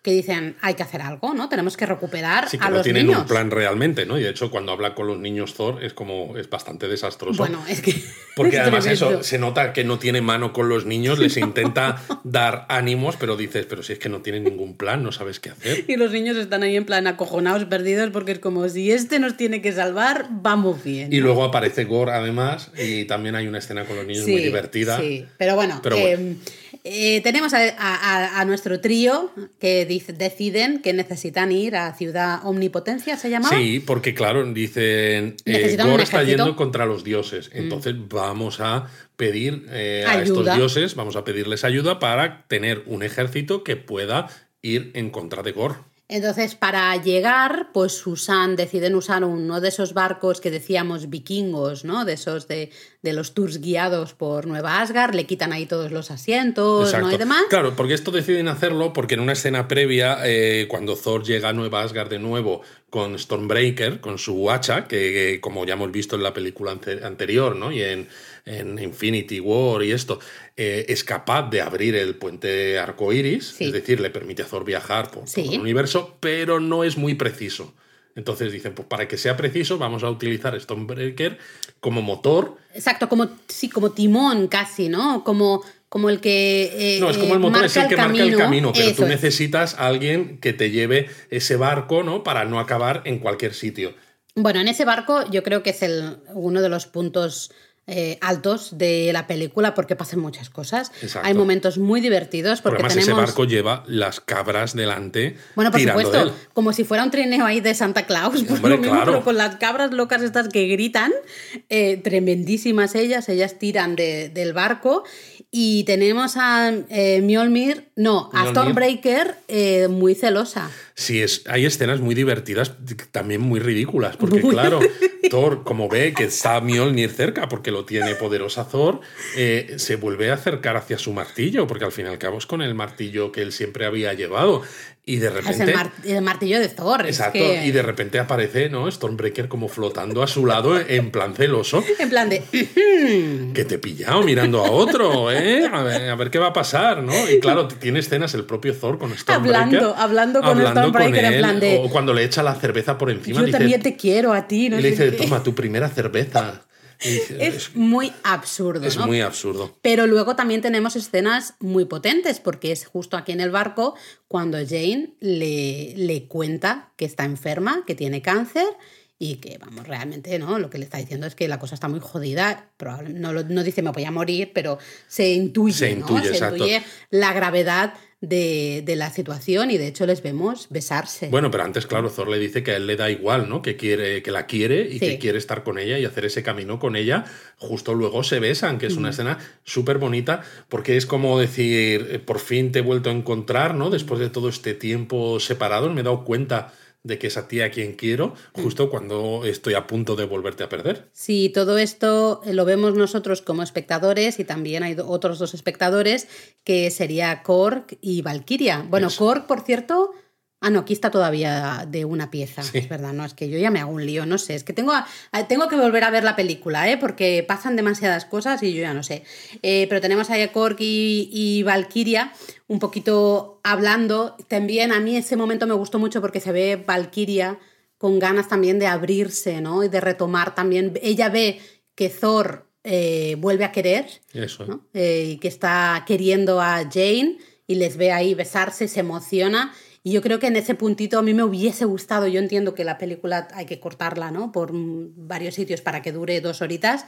S2: que dicen hay que hacer algo, ¿no? Tenemos que recuperar
S1: Sí, que
S2: a
S1: no
S2: los
S1: tienen
S2: niños.
S1: un plan realmente, ¿no? Y de hecho, cuando habla con los niños Thor es como es bastante desastroso.
S2: Bueno, es que <laughs>
S1: Porque
S2: es
S1: además
S2: tremendo.
S1: eso, se nota que no tiene mano con los niños, les <laughs> intenta dar ánimos, pero dices, pero si es que no tienen ningún plan, no sabes qué hacer.
S2: Y los niños están ahí en plan acojonados, perdidos, porque es como si este nos tiene que salvar, vamos bien.
S1: Y luego aparece Gore además, y también hay una escena con los niños muy divertida.
S2: Sí, pero bueno,
S1: Pero bueno.
S2: eh, tenemos a, a- a nuestro trío que dice- deciden que necesitan ir a Ciudad Omnipotencia, ¿se llamaba?
S1: Sí, porque claro, dicen, eh, Gore está.
S2: Mm.
S1: yendo contra los dioses, entonces vamos a pedir eh, a estos dioses, vamos a pedirles ayuda para tener un ejército que pueda ir en contra de Gore.
S2: Entonces, para llegar, pues usan, deciden usar uno de esos barcos que decíamos vikingos, ¿no? De esos de, de los tours guiados por Nueva Asgard, le quitan ahí todos los asientos, ¿no? Y demás.
S1: Claro, porque esto deciden hacerlo porque en una escena previa, eh, cuando Thor llega a Nueva Asgard de nuevo con Stormbreaker, con su hacha, que, como ya hemos visto en la película anterior, ¿no? Y en, en Infinity War y esto, eh, es capaz de abrir el puente arcoiris, es decir, le permite a Thor viajar por todo el universo, pero no es muy preciso. Entonces dicen, pues para que sea preciso, vamos a utilizar Stormbreaker como motor.
S2: Exacto, como, sí, como timón casi, ¿no? Como, como el que.
S1: Eh, no, es como el motor, es el que marca el camino, pero tú necesitas a alguien que te lleve ese barco, ¿no? Para no acabar en cualquier sitio.
S2: Bueno, en ese barco yo creo que es el, uno de los puntos eh, altos de la película porque pasan muchas cosas. Hay momentos muy divertidos porque, además
S1: ese barco lleva las cabras delante.
S2: Bueno, por supuesto, como si fuera un trineo ahí de Santa Claus, <laughs> pero con las cabras locas estas que gritan, eh, tremendísimas ellas, ellas tiran del barco y tenemos a eh, Mjolnir, no, a Stormbreaker muy celosa.
S1: Sí, es, hay escenas muy divertidas, también muy ridículas, porque claro, Thor, como ve que está Mjolnir cerca, porque lo tiene poderosa Thor, eh, se vuelve a acercar hacia su martillo, porque al fin y al cabo es con el martillo que él siempre había llevado. Y de repente.
S2: Es el, martillo de Thor.
S1: Exacto. Y de repente aparece, ¿no? Stormbreaker como flotando a su lado en plan celoso. <laughs>
S2: En plan de. <laughs>
S1: que te he pillado mirando a otro, ¿eh? A ver, qué va a pasar, ¿no? Y claro, <laughs> tiene escenas el propio Thor con Stormbreaker.
S2: Hablando, hablando con Stormbreaker en plan de.
S1: O cuando le echa la cerveza por encima.
S2: Yo también te quiero a ti, ¿no?
S1: Y le dice, toma tu primera cerveza
S2: es muy absurdo.
S1: Es muy absurdo.
S2: Pero luego también tenemos escenas muy potentes, porque es justo aquí en el barco cuando Jane le, le cuenta que está enferma, que tiene cáncer y que, vamos, realmente, ¿no? Lo que le está diciendo es que la cosa está muy jodida. No, no dice me voy a morir, pero se intuye, se intuye, Se intuye la gravedad de, la situación y de hecho les vemos besarse.
S1: Bueno, pero antes, claro, Thor le dice que a él le da igual, ¿no? Que quiere, que la quiere y que quiere estar con ella y hacer ese camino con ella. Justo luego se besan, que es una escena súper bonita, porque es como decir, eh, por fin te he vuelto a encontrar, ¿no? Después de todo este tiempo separados, me he dado cuenta de que es a ti a quien quiero, justo cuando estoy a punto de volverte a perder.
S2: Sí, todo esto lo vemos nosotros como espectadores y también hay otros dos espectadores que sería Kork y Valkyria. Bueno, Kork, por cierto, Ah, no, aquí está todavía de una pieza, es verdad, no, es que yo ya me hago un lío, no sé, es que tengo, tengo que volver a ver la película, ¿eh? porque pasan demasiadas cosas y yo ya no sé. Eh, pero tenemos ahí a Kork y, y Valkyria un poquito hablando. También a mí ese momento me gustó mucho porque se ve Valkyria con ganas también de abrirse, ¿no? Y de retomar también. Ella ve que Thor eh, vuelve a querer,
S1: Eso.
S2: Eh, y que está queriendo a Jane y les ve ahí besarse, se emociona y yo creo que en ese puntito a mí me hubiese gustado, yo entiendo que la película hay que cortarla, ¿no? Por varios sitios para que dure dos horitas,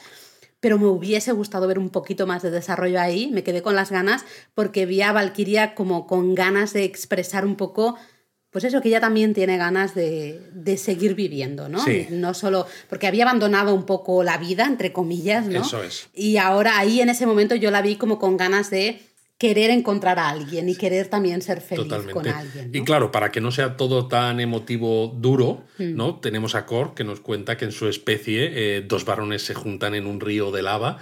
S2: pero me hubiese gustado ver un poquito más de desarrollo ahí, me quedé con las ganas porque vi a Valkyria como con ganas de expresar un poco pues eso, que ella también tiene ganas de, de seguir viviendo, ¿no?
S1: Sí.
S2: No solo, porque había abandonado un poco la vida, entre comillas, ¿no?
S1: Eso es.
S2: Y ahora ahí en ese momento yo la vi como con ganas de querer encontrar a alguien y querer también ser feliz con alguien.
S1: Y claro, para que no sea todo tan emotivo duro, mm. ¿no? Tenemos a Kor que nos cuenta que en su especie eh, dos varones se juntan en un río de lava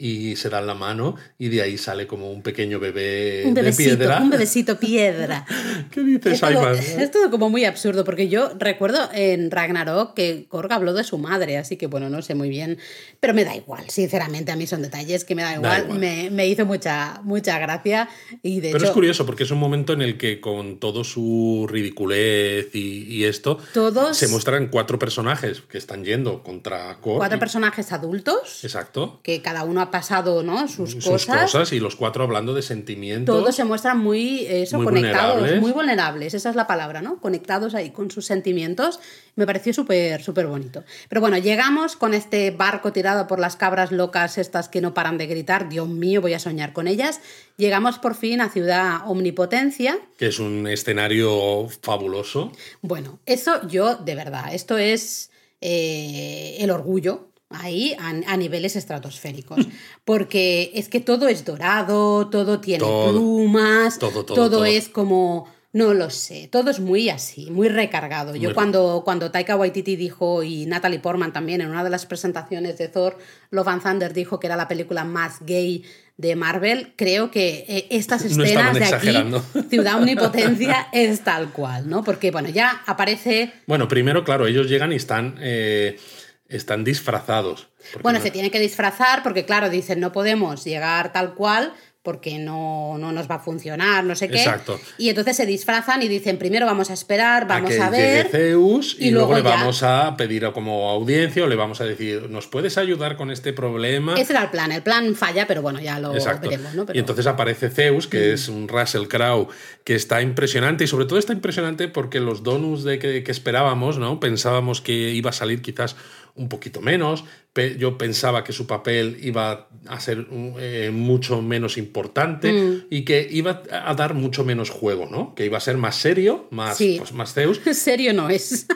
S1: y se dan la mano y de ahí sale como un pequeño bebé
S2: un
S1: de piedra.
S2: Un bebecito piedra. <laughs>
S1: ¿Qué dices,
S2: es es todo como muy absurdo, porque yo recuerdo en Ragnarok que Korg habló de su madre, así que bueno, no sé muy bien, pero me da igual, sinceramente, a mí son detalles que me da igual, Me, me, hizo mucha, mucha gracia y de
S1: Pero es curioso, porque es un momento en el que con todo su ridiculez y, y esto,
S2: Todos...
S1: se muestran cuatro personajes que están yendo contra Korg.
S2: Cuatro personajes adultos.
S1: Exacto.
S2: Que cada uno ha pasado, ¿no? Sus,
S1: Sus cosas. y los cuatro hablando de sentimientos.
S2: Todos se muestran muy, eso, conectados, muy vulnerables, esa es la palabra, ¿no? Conectados ahí con sus sentimientos. Me pareció súper, súper bonito. Pero bueno, llegamos con este barco tirado por las cabras locas, estas que no paran de gritar, Dios mío, voy a soñar con ellas. Llegamos por fin a Ciudad Omnipotencia.
S1: Que es un escenario fabuloso.
S2: Bueno, eso yo, de verdad, esto es eh, el orgullo ahí a, niveles estratosféricos. Porque es que todo es dorado, todo tiene plumas, todo, es como No lo sé, todo es muy así, muy recargado. Yo
S1: Muy-
S2: cuando, cuando Taika Waititi dijo, y Natalie Portman también, en una de las presentaciones de Thor, Love and Thunder dijo que era la película más gay de Marvel, creo que eh, estas <laughs>
S1: No
S2: escenas de aquí. <laughs> Ciudad Omnipotencia, es tal cual, ¿no? Porque, bueno, ya aparece...
S1: Bueno, primero, claro, ellos llegan y están, eh, están disfrazados.
S2: Bueno,
S1: no-
S2: se tiene que disfrazar porque, claro, dicen, no podemos llegar tal cual porque no, no nos va a funcionar, no sé qué.
S1: Exacto.
S2: Y entonces se disfrazan y dicen, primero vamos a esperar, vamos
S1: a que
S2: a, ver...
S1: Zeus y,
S2: y
S1: luego,
S2: luego
S1: le
S2: ya-
S1: vamos a pedir como audiencia o le vamos a decir, ¿nos puedes ayudar con este problema?
S2: Ese era el plan. El plan falla, pero bueno, ya lo
S1: Exacto.
S2: veremos, ¿no? Pero- Mm.
S1: Y entonces aparece Zeus, que es un Russell Crowe que está impresionante y sobre todo está impresionante porque los donuts de que, que esperábamos, ¿no? Pensábamos que iba a salir quizás un poquito menos. Yo pensaba que su papel iba a ser eh, mucho menos importante
S2: Mm.
S1: y que iba a dar mucho menos juego, ¿no? Que iba a ser más serio, más,
S2: Sí.
S1: pues, más Zeus. <laughs>
S2: Serio no es.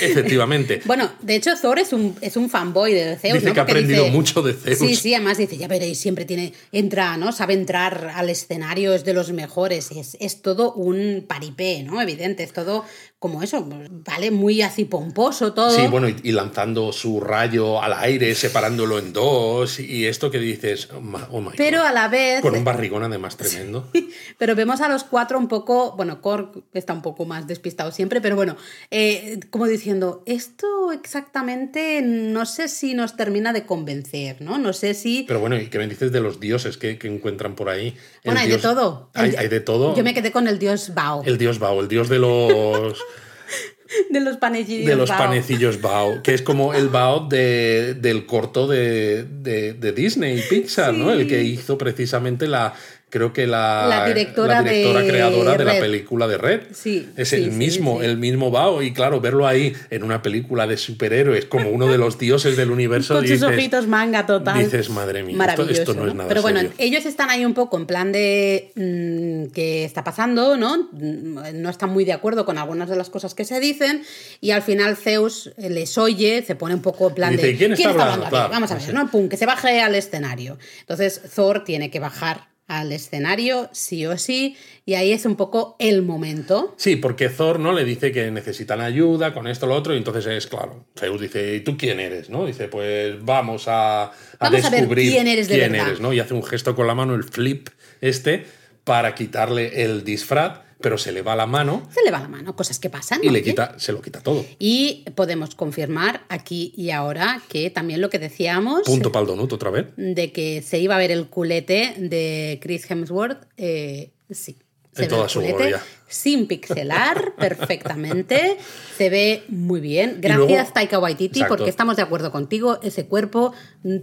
S1: Efectivamente. <laughs>
S2: bueno, de hecho, Thor es un, es un fanboy de Zeus.
S1: Dice
S2: ¿no?
S1: que ha aprendido
S2: dice-
S1: mucho de Zeus.
S2: Sí, sí, además dice, ya veréis, siempre tiene, entra, ¿no? Sabe entrar al escenario, es de los mejores. Es, es todo un paripé, ¿no? Evidente, es todo como eso, ¿vale? Muy así pomposo todo.
S1: Sí, bueno, y, y lanzando su rayo al aire, separándolo en dos, y esto que dices, oh my, oh my
S2: Pero
S1: God.
S2: a la vez.
S1: Con un barrigón además tremendo. <laughs>
S2: Pero vemos a los cuatro un poco, bueno, Korg está un poco más despistado siempre, pero bueno, eh, como diciendo, esto exactamente no sé si nos termina de convencer, ¿no? No sé si...
S1: Pero bueno, ¿y qué me dices de los dioses que, que encuentran por ahí? El
S2: bueno, hay de todo.
S1: Hay,
S2: El-
S1: hay de todo.
S2: Yo me quedé con el dios Bao,
S1: El dios Bao, el dios de los, <laughs> <laughs>
S2: de los panecillos
S1: de los
S2: Bao.
S1: panecillos Bao, que es como el Bao de, del corto de, de, de Disney Pixar, ¿no? El que hizo precisamente la, creo que la,
S2: La directora
S1: la directora
S2: de
S1: creadora de la película de Red.
S2: Sí,
S1: Es
S2: sí,
S1: el mismo,
S2: sí.
S1: el mismo Bao. Y claro, verlo ahí en una película de superhéroes como uno de los dioses del universo.
S2: Con sus
S1: dices,
S2: ojitos manga total.
S1: dices, madre mía, esto-
S2: Maravilloso,
S1: esto no es nada
S2: Pero bueno,
S1: serio.
S2: ellos están ahí un poco en plan de mm, qué está pasando, ¿no? Mm, No están muy de acuerdo con algunas de las cosas que se dicen y al final Zeus eh, les oye, se pone un poco en plan
S1: Dice,
S2: de
S1: ¿quién está hablando?
S2: aquí?
S1: Claro,
S2: Vamos a ver,
S1: sí.
S2: ¿no? Pum, que se baje al escenario. Entonces Thor tiene que bajar al escenario sí o sí y ahí es un poco el momento.
S1: Sí, porque Thor no le dice que necesitan ayuda con esto lo otro, y entonces es claro. Zeus dice, ¿y tú quién eres? ¿no? Dice, pues vamos a, a
S2: Vamos a ver
S1: descubrir
S2: quién eres de verdad.
S1: eres, ¿no? Y hace un gesto con la mano, el flip este, para quitarle el disfraz, pero se le va la mano
S2: Se le va la mano, cosas que pasan.
S1: y le quita, se lo quita todo.
S2: Y podemos confirmar aquí y ahora que también lo que decíamos
S1: Punto para el donut otra vez.
S2: de que se iba a ver el culete de Chris Hemsworth, eh, sí. Se
S1: En
S2: ve
S1: toda
S2: el
S1: su
S2: culete
S1: gloria.
S2: sin pixelar <laughs> perfectamente. Se ve muy bien. Gracias,
S1: luego-
S2: Taika Waititi,
S1: Exacto.
S2: porque estamos de acuerdo contigo. Ese cuerpo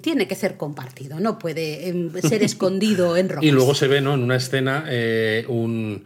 S2: tiene que ser compartido, no puede em, ser <laughs> escondido en rojas.
S1: Y luego se ve, ¿no? En una escena eh, un,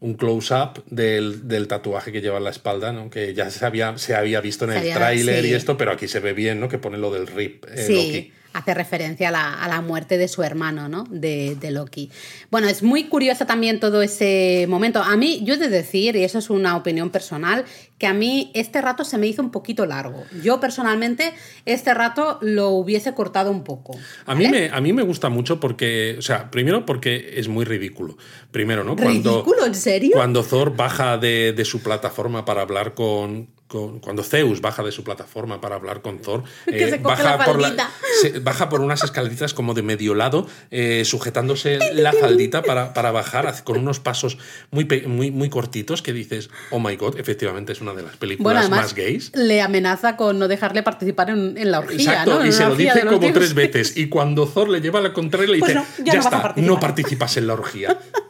S1: un close-up del, del tatuaje que lleva en la espalda, ¿no? Que ya se había, se había visto en
S2: Se
S1: el tráiler
S2: sí.
S1: y esto, pero aquí se ve bien, ¿no? Que pone lo del rip eh,
S2: Sí,
S1: Loki.
S2: Hace referencia a la, a la muerte de su hermano, ¿no? De, de Loki. Bueno, es muy curioso también todo ese momento. A mí, yo he de decir, y eso es una opinión personal, que a mí este rato se me hizo un poquito largo. Yo personalmente este rato lo hubiese cortado un poco.
S1: A mí, me, a mí me gusta mucho porque, o sea, primero porque es muy ridículo. Primero, ¿no? Cuando,
S2: ¿Ridículo? ¿En serio?
S1: Cuando Thor baja de, de su plataforma para hablar con, con- Cuando Zeus baja de su plataforma para hablar con Thor, <laughs> eh, baja, por
S2: faldita.
S1: se- baja por unas escaleritas como de medio lado, eh, sujetándose <laughs> la faldita para, para bajar con unos pasos muy, muy, muy cortitos que dices, oh my god, efectivamente es una de las películas
S2: Bueno, además
S1: más gays.
S2: le amenaza con no dejarle participar en, en la orgía,
S1: Exacto,
S2: ¿no?
S1: y se lo dice como tres veces. Y cuando Thor le lleva la contraria, le
S2: Pues
S1: dice:
S2: no, ya no
S1: está,
S2: participar".
S1: no participas en la orgía. <laughs>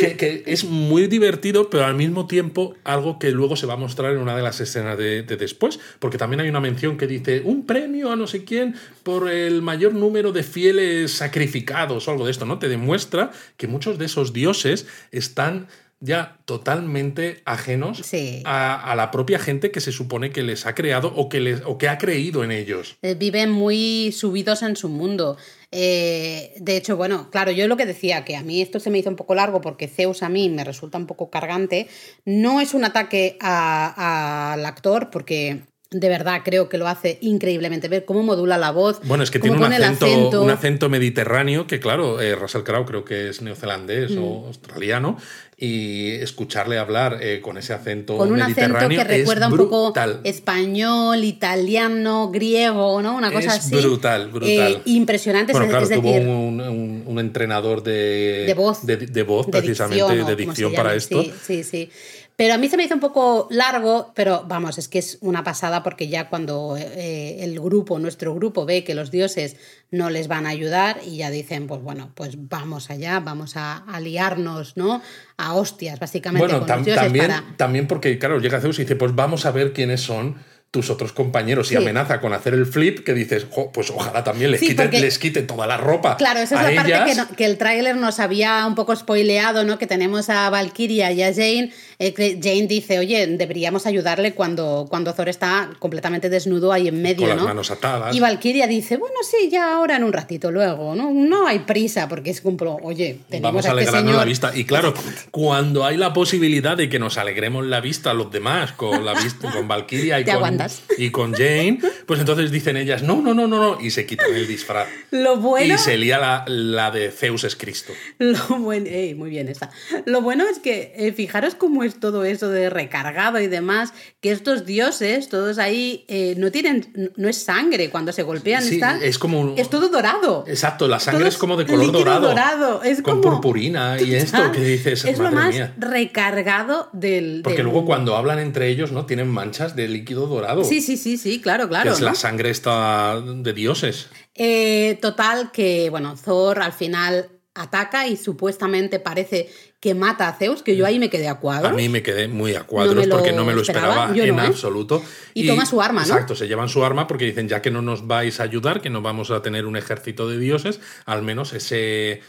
S1: que, es muy divertido, pero al mismo tiempo algo que luego se va a mostrar en una de las escenas de, de después. Porque también hay una mención que dice: un premio a no sé quién por el mayor número de fieles sacrificados o algo de esto, ¿no? Te demuestra que muchos de esos dioses están ya totalmente ajenos
S2: Sí.
S1: a, a la propia gente que se supone que les ha creado o que, les, o que ha creído en ellos.
S2: Eh, viven muy subidos en su mundo. Eh, de hecho, bueno, claro, yo lo que decía, que a mí esto se me hizo un poco largo porque Zeus a mí me resulta un poco cargante, no es un ataque al actor porque de verdad creo que lo hace increíblemente. Ver cómo modula la voz.
S1: Bueno, es que tiene un acento, un acento, mediterráneo que, claro, eh, Russell Crowe creo que es neozelandés o mm. australiano. Y escucharle hablar eh, con ese acento
S2: con un acento que recuerda un poco español, italiano, griego, ¿no? Una cosa
S1: es Brutal, brutal.
S2: Eh, impresionante.
S1: Bueno, claro, tuvo un, entrenador de,
S2: de voz,
S1: de, voz precisamente, de dicción para esto.
S2: Sí, sí, sí. Pero a mí se me hizo un poco largo, pero vamos, es que es una pasada porque ya cuando eh, el grupo, nuestro grupo, ve que los dioses no les van a ayudar y ya dicen, pues bueno, pues vamos allá, vamos a aliarnos, ¿no? A hostias, básicamente.
S1: Bueno, con los dioses también, también porque, claro, llega Zeus y dice, pues vamos a ver quiénes son tus otros compañeros y amenaza con hacer el flip que dices, pues ojalá también les, quite, les quite toda la ropa.
S2: Claro, esa es la parte que, el tráiler nos había un poco spoileado, ¿no? Que tenemos a Valkyria y a Jane. Eh, Jane dice, oye, deberíamos ayudarle cuando, cuando Thor está completamente desnudo ahí en medio,
S1: con
S2: las
S1: manos atadas.
S2: Y Valkyria dice, bueno, sí, ya ahora en un ratito luego, ¿no? No hay prisa porque es como, oye, tenemos
S1: Vamos a,
S2: este
S1: alegrarnos la vista. Y claro, cuando hay la posibilidad de que nos alegremos la vista a los demás con la vista, con Valkyria y con, <laughs> y con Jane, pues entonces dicen ellas, no, no, no, no, no, y se quitan el disfraz.
S2: Lo bueno...
S1: Y se lía la, la de Zeus es Cristo. <laughs>
S2: Lo bueno... muy bien esta. Lo bueno es que, eh, fijaros cómo es todo eso de recargado y demás, que estos dioses, todos ahí, eh, no tienen... No es sangre cuando se golpean, está,
S1: es como...
S2: Es todo dorado.
S1: Exacto, la sangre es como de color dorado.
S2: dorado. Es
S1: con purpurina y esto que dices,
S2: Es lo más recargado del...
S1: Porque luego cuando hablan entre ellos, ¿no? Tienen manchas de líquido dorado.
S2: Sí, sí, sí, sí, claro, claro.
S1: es la sangre esta de dioses.
S2: Eh, total, que bueno, Thor al final ataca y supuestamente parece que mata a Zeus, que yo ahí me quedé a cuadros.
S1: A mí me quedé muy a cuadros porque no me lo esperaba, en ¿eh? absoluto.
S2: Y, toma su arma, ¿no?
S1: Exacto, se llevan su arma porque dicen, ya que no nos vais a ayudar, que no vamos a tener un ejército de dioses, al menos ese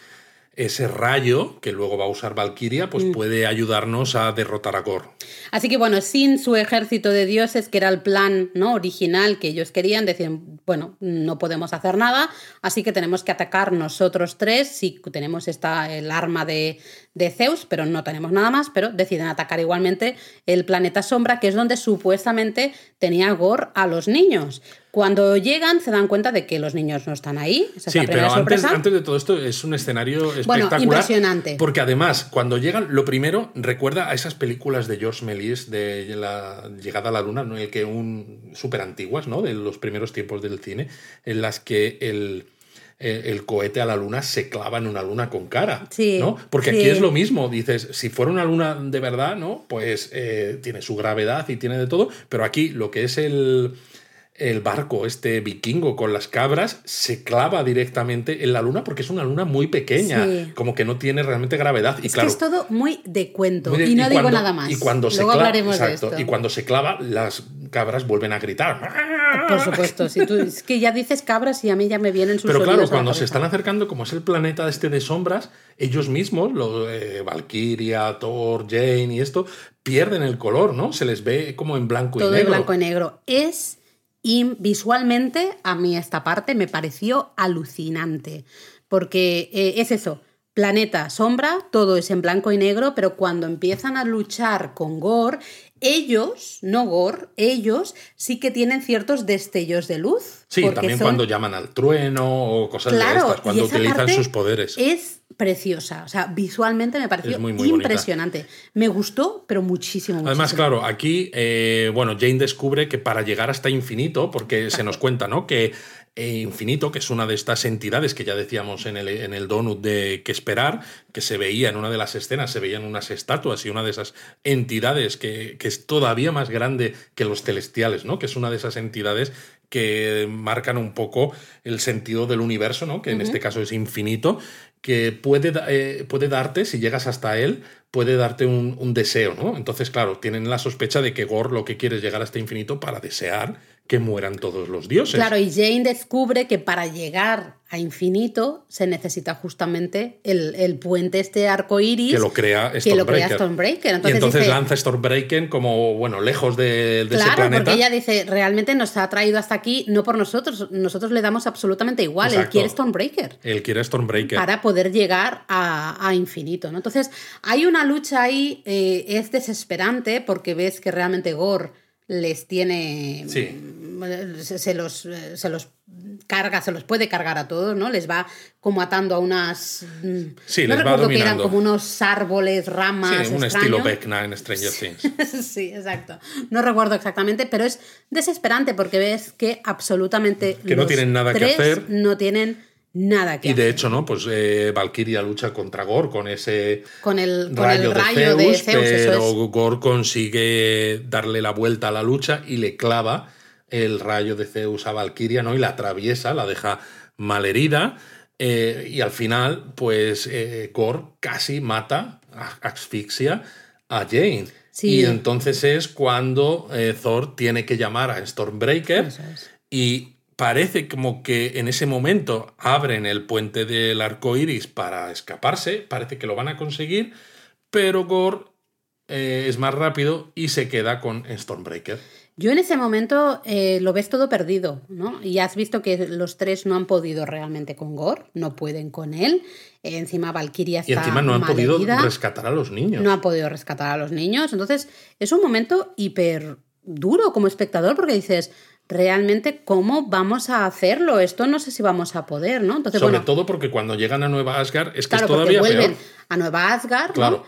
S1: ese rayo que luego va a usar Valkyria, pues mm. puede ayudarnos a derrotar a Gore.
S2: Así que bueno, sin su ejército de dioses, que era el plan ¿no? original que ellos querían, decían, bueno, no podemos hacer nada, así que tenemos que atacar nosotros tres, si tenemos esta, el arma de, de Zeus, pero no tenemos nada más, pero deciden atacar igualmente el planeta Sombra, que es donde supuestamente tenía Gore a los niños. Cuando llegan se dan cuenta de que los niños no están ahí.
S1: sí, pero antes, antes, de todo esto es un escenario espectacular.
S2: impresionante.
S1: Porque además, cuando llegan, lo primero recuerda a esas películas de George Méliès de la llegada a la luna, ¿no? el que un súper antiguas, ¿no? De los primeros tiempos del cine, en las que el el cohete a la luna se clava en una luna con cara.
S2: Sí,
S1: ¿no? Porque aquí es lo mismo. Dices, si fuera una luna de verdad, ¿no? Pues eh, tiene su gravedad y tiene de todo. Pero aquí lo que es el, el barco, este vikingo con las cabras, se clava directamente en la luna porque es una luna muy pequeña, como que no tiene realmente gravedad. Y
S2: es
S1: claro,
S2: que es todo muy de cuento y no digo nada más.
S1: Y cuando
S2: se
S1: clava,
S2: exacto,
S1: Y cuando se clava, las cabras vuelven a gritar.
S2: Por supuesto, si tú, es que ya dices cabras y a mí ya me vienen sus
S1: Pero claro, cuando se están acercando, como es el planeta este de sombras, ellos mismos, los, eh, Valkyria, Thor, Jane y esto, pierden el color, ¿no? Se les ve como en blanco y negro.
S2: Todo en blanco y negro. Es y visualmente a mí esta parte me pareció alucinante, porque eh, es eso, planeta, sombra, todo es en blanco y negro, pero cuando empiezan a luchar con Gore, ellos, no Gore, ellos sí que tienen ciertos destellos de luz.
S1: Sí, también cuando llaman al trueno o cosas de estas, cuando utilizan sus poderes.
S2: Es preciosa, o sea, visualmente me pareció impresionante. Me gustó, pero muchísimo.
S1: Además, claro, aquí, eh, bueno, Jane descubre que para llegar hasta infinito, porque se nos cuenta, ¿no? Que e infinito, que es una de estas entidades que ya decíamos en el, en el donut de que esperar, que se veía en una de las escenas, se veían unas estatuas y una de esas entidades que, que es todavía más grande que los celestiales, ¿no? Que es una de esas entidades que marcan un poco el sentido del universo, ¿no? que en este caso es infinito, que puede, eh, puede darte, si llegas hasta él, puede darte un, un, deseo, ¿no? Entonces, claro, tienen la sospecha de que Gore lo que quiere es llegar hasta infinito para desear que mueran todos los dioses.
S2: Claro, y Jane descubre que para llegar a infinito se necesita justamente el, puente este arco iris
S1: que lo crea
S2: Stormbreaker.
S1: y entonces lanza Stormbreaker como, bueno, lejos de, ese planeta. Claro,
S2: porque ella dice, realmente nos ha traído hasta aquí, no por nosotros, nosotros le damos absolutamente igual, él quiere Stormbreaker.
S1: Él quiere Stormbreaker.
S2: Para poder llegar a, infinito, ¿no? Entonces, hay una lucha ahí, eh, es desesperante porque ves que realmente Gore les tiene.
S1: Sí.
S2: Se, se los, se los carga, se los puede cargar a todos, ¿no? Les va como atando a unas. mm,
S1: Sí,
S2: no
S1: les va
S2: recuerdo que eran
S1: dominando.
S2: como unos árboles, ramas.
S1: Sí, un estilo Vecna en Stranger Things. <laughs>
S2: sí, exacto. No recuerdo exactamente, pero es desesperante porque ves que absolutamente
S1: Que no tienen nada que hacer.
S2: No tienen nada que
S1: Y de
S2: hacer.
S1: hecho, ¿no? Pues eh, Valkyria lucha contra Gore con ese
S2: Con el, con
S1: rayo,
S2: el rayo
S1: de
S2: de
S1: Zeus, pero
S2: es.
S1: Gore consigue darle la vuelta a la lucha y le clava el rayo de Zeus a Valkyria, ¿no? Y la atraviesa, la deja malherida. eh, y al final, pues eh, Gore casi mata, asfixia a Jane.
S2: Sí.
S1: Y entonces es cuando eh, Thor tiene que llamar a Stormbreaker.
S2: Es.
S1: Y parece como que en ese momento abren el puente del arco iris para escaparse. Parece que lo van a conseguir. Pero Gore eh, es más rápido y se queda con Stormbreaker.
S2: Yo en ese momento eh, lo ves todo perdido, ¿no? Y has visto que los tres no han podido realmente con Gore, no pueden con él. Eh, encima Valkyria está
S1: Y encima no han podido rescatar a los niños.
S2: no ha podido rescatar a los niños. Entonces es un momento hiper duro como espectador porque dices, realmente, ¿cómo vamos a hacerlo? Esto no sé si vamos a poder, ¿no? Entonces,
S1: Sobre
S2: bueno,
S1: todo porque cuando llegan a Nueva Asgard es que
S2: claro,
S1: es todavía
S2: vuelven
S1: peor.
S2: a Nueva Asgard.
S1: Claro.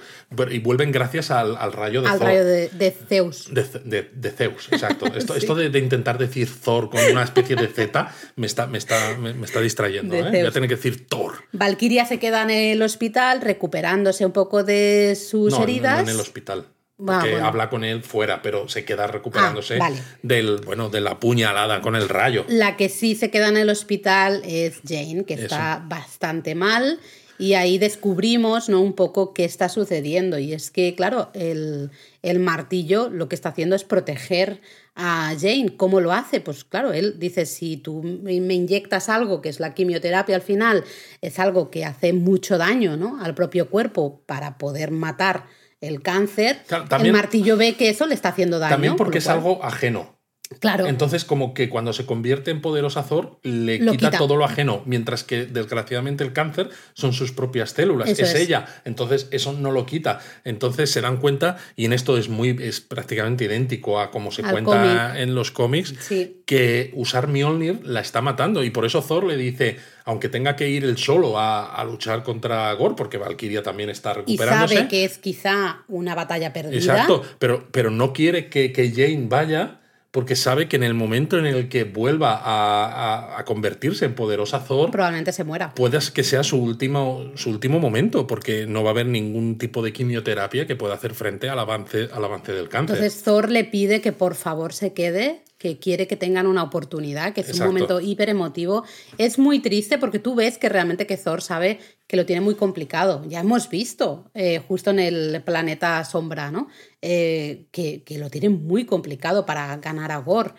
S1: Y vuelven gracias al, al rayo de
S2: al
S1: Thor.
S2: rayo de, de Zeus.
S1: De, de- de Zeus, exacto. Esto, <laughs>
S2: Sí.
S1: esto de, intentar decir Thor con una especie de Z me está, me está, me, me está distrayendo. ¿eh? Voy a tener que decir Thor.
S2: Valkyria se queda en el hospital recuperándose un poco de sus
S1: No, no,
S2: heridas.
S1: no en el hospital.
S2: Ah,
S1: que
S2: bueno.
S1: habla con él fuera, pero se queda recuperándose
S2: Ah, vale.
S1: del, bueno, de la puñalada con el rayo.
S2: La que sí se queda en el hospital es Jane, que está bastante mal. Y ahí descubrimos ¿no? un poco qué está sucediendo. Y es que, claro, el, el martillo lo que está haciendo es proteger a Jane. ¿Cómo lo hace? Pues claro, él dice, si tú me me inyectas algo, que es la quimioterapia al final, es algo que hace mucho daño ¿no? al propio cuerpo para poder matar el cáncer,
S1: Claro, también-
S2: el martillo ve que eso le está haciendo daño.
S1: También porque es algo ajeno.
S2: Claro.
S1: Entonces, como que cuando se convierte en poderosa Thor, le quita,
S2: quita.
S1: todo lo ajeno, mientras que desgraciadamente el cáncer son sus propias células, es,
S2: es.
S1: ella. Entonces, eso no lo quita. Entonces se dan cuenta, y en esto es muy, es prácticamente idéntico a como se
S2: Al
S1: cuenta
S2: cómic.
S1: en los cómics,
S2: Sí.
S1: que usar Mjolnir la está matando. Y por eso Thor le dice, aunque tenga que ir él solo a, a luchar contra Gore, porque Valkyria también está
S2: y
S1: recuperándose.
S2: sabe que es quizá una batalla perdida.
S1: Exacto, pero, pero no quiere que, que Jane vaya porque sabe que en el momento en el que vuelva a, a- a convertirse en poderosa Thor,
S2: Probablemente se muera.
S1: puede que sea su último, su último momento, porque no va a haber ningún tipo de quimioterapia que pueda hacer frente al avance, al avance del cáncer.
S2: Entonces Thor le pide que por favor se quede, que quiere que tengan una oportunidad, que es
S1: Exacto.
S2: un momento hiper emotivo. Es muy triste porque tú ves que realmente que Thor sabe que lo tiene muy complicado. Ya hemos visto eh, justo en el planeta Sombra, ¿no? Eh, que, que lo tiene muy complicado para ganar a Gore.